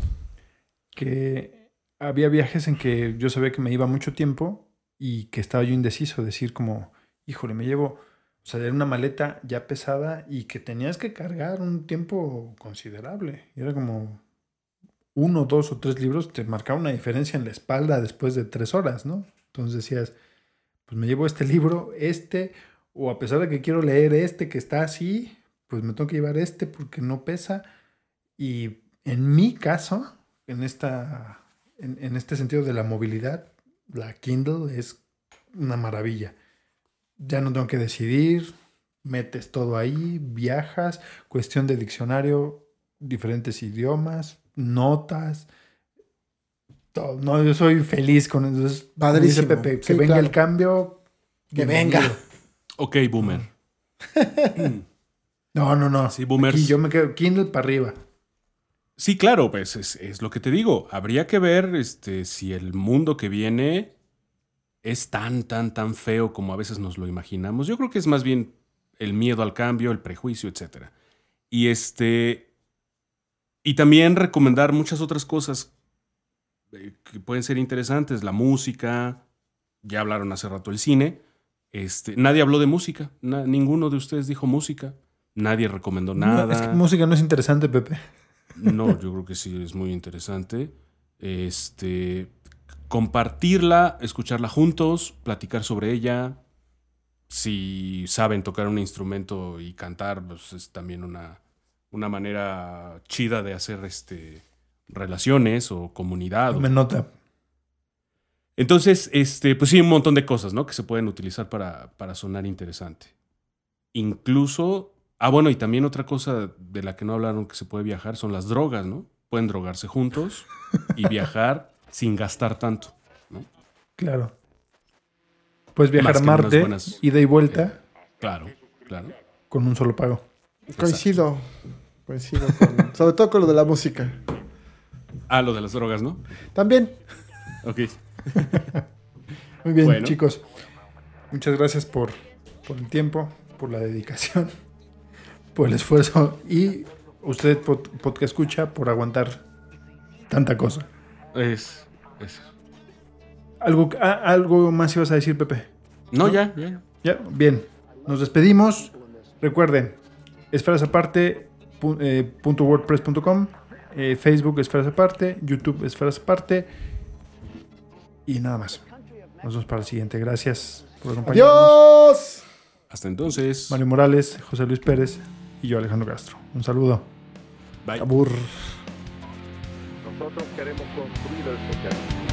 Que había viajes en que yo sabía que me iba mucho tiempo y que estaba yo indeciso, decir como, híjole, me llevo, o sea, era una maleta ya pesada y que tenías que cargar un tiempo considerable. Y era como uno, dos o tres libros, te marcaba una diferencia en la espalda después de tres horas, ¿no? Entonces decías, pues me llevo este libro, este, o a pesar de que quiero leer este que está así, pues me tengo que llevar este porque no pesa. Y en mi caso, en, esta, en, en este sentido de la movilidad, la Kindle es una maravilla. Ya no tengo que decidir, metes todo ahí, viajas, cuestión de diccionario, diferentes idiomas, notas. Todo. No, yo soy feliz con eso. Entonces, como dice Padrísimo. Pepe, que Sí, venga claro. el cambio. Que venga. Ok, boomer. No, no, no. Sí, boomers. Aquí yo me quedo Kindle para arriba. Sí, claro, pues es, es lo que te digo. Habría que ver este, si el mundo que viene es tan, tan, tan feo como a veces nos lo imaginamos. Yo creo que es más bien el miedo al cambio, el prejuicio, etc. Y este. Y también recomendar muchas otras cosas eh, que pueden ser interesantes. La música. Ya hablaron hace rato el cine. Este, nadie habló de música. na- ninguno de ustedes dijo música. Nadie recomendó nada. No, es que música no es interesante, Pepe. No, yo creo que sí es muy interesante. Este, compartirla, escucharla juntos, platicar sobre ella. Si saben tocar un instrumento y cantar, pues es también una, una manera chida de hacer este, relaciones o comunidad. o- Me nota. entonces, este, pues sí, un montón de cosas, ¿no? Que se pueden utilizar para, para sonar interesante. Incluso, ah, bueno, y también otra cosa de la que no hablaron que se puede viajar son las drogas, ¿no? Pueden drogarse juntos y viajar sin gastar tanto, ¿no? Claro. Puedes viajar Más a Marte, buenas- ida y vuelta, Claro, claro. con un solo pago. Coincido. Coincido con- sobre todo con lo de la música. Ah, lo de las drogas, ¿no? También. Ok. Muy bien, Bueno. chicos. Muchas gracias por, por el tiempo, por la dedicación, por el esfuerzo y usted, pod- podcast escucha, por aguantar tanta cosa. Es. es- ¿Algo, a- ¿Algo más ibas a decir, Pepe? No, ya, ya. Ya, bien. Nos despedimos. Recuerden, esferas aparte, pu- eh, punto wordpress.com, eh, Facebook esferas aparte, YouTube esferas aparte y nada más. Nos vemos para el siguiente. Gracias por acompañarnos. ¡Adiós! Hasta entonces. Mario Morales, José Luis Pérez y yo, Alejandro Castro. Un saludo. Bye. Abur. Nosotros queremos construir el socialismo.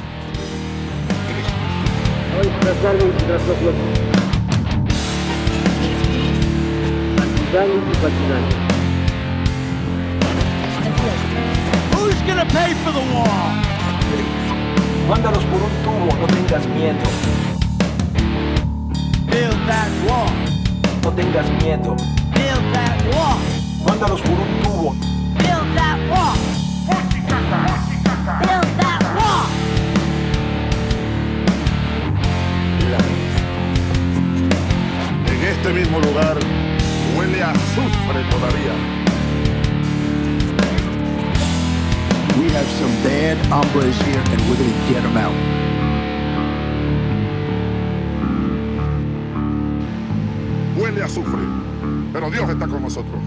Mándalos por un tubo, no tengas miedo. No tengas miedo. Mándalos por un tubo. En este mismo lugar huele a azufre todavía. We have some bad hombres here and we're gonna get them out. Huele a azufre. Pero Dios está con nosotros.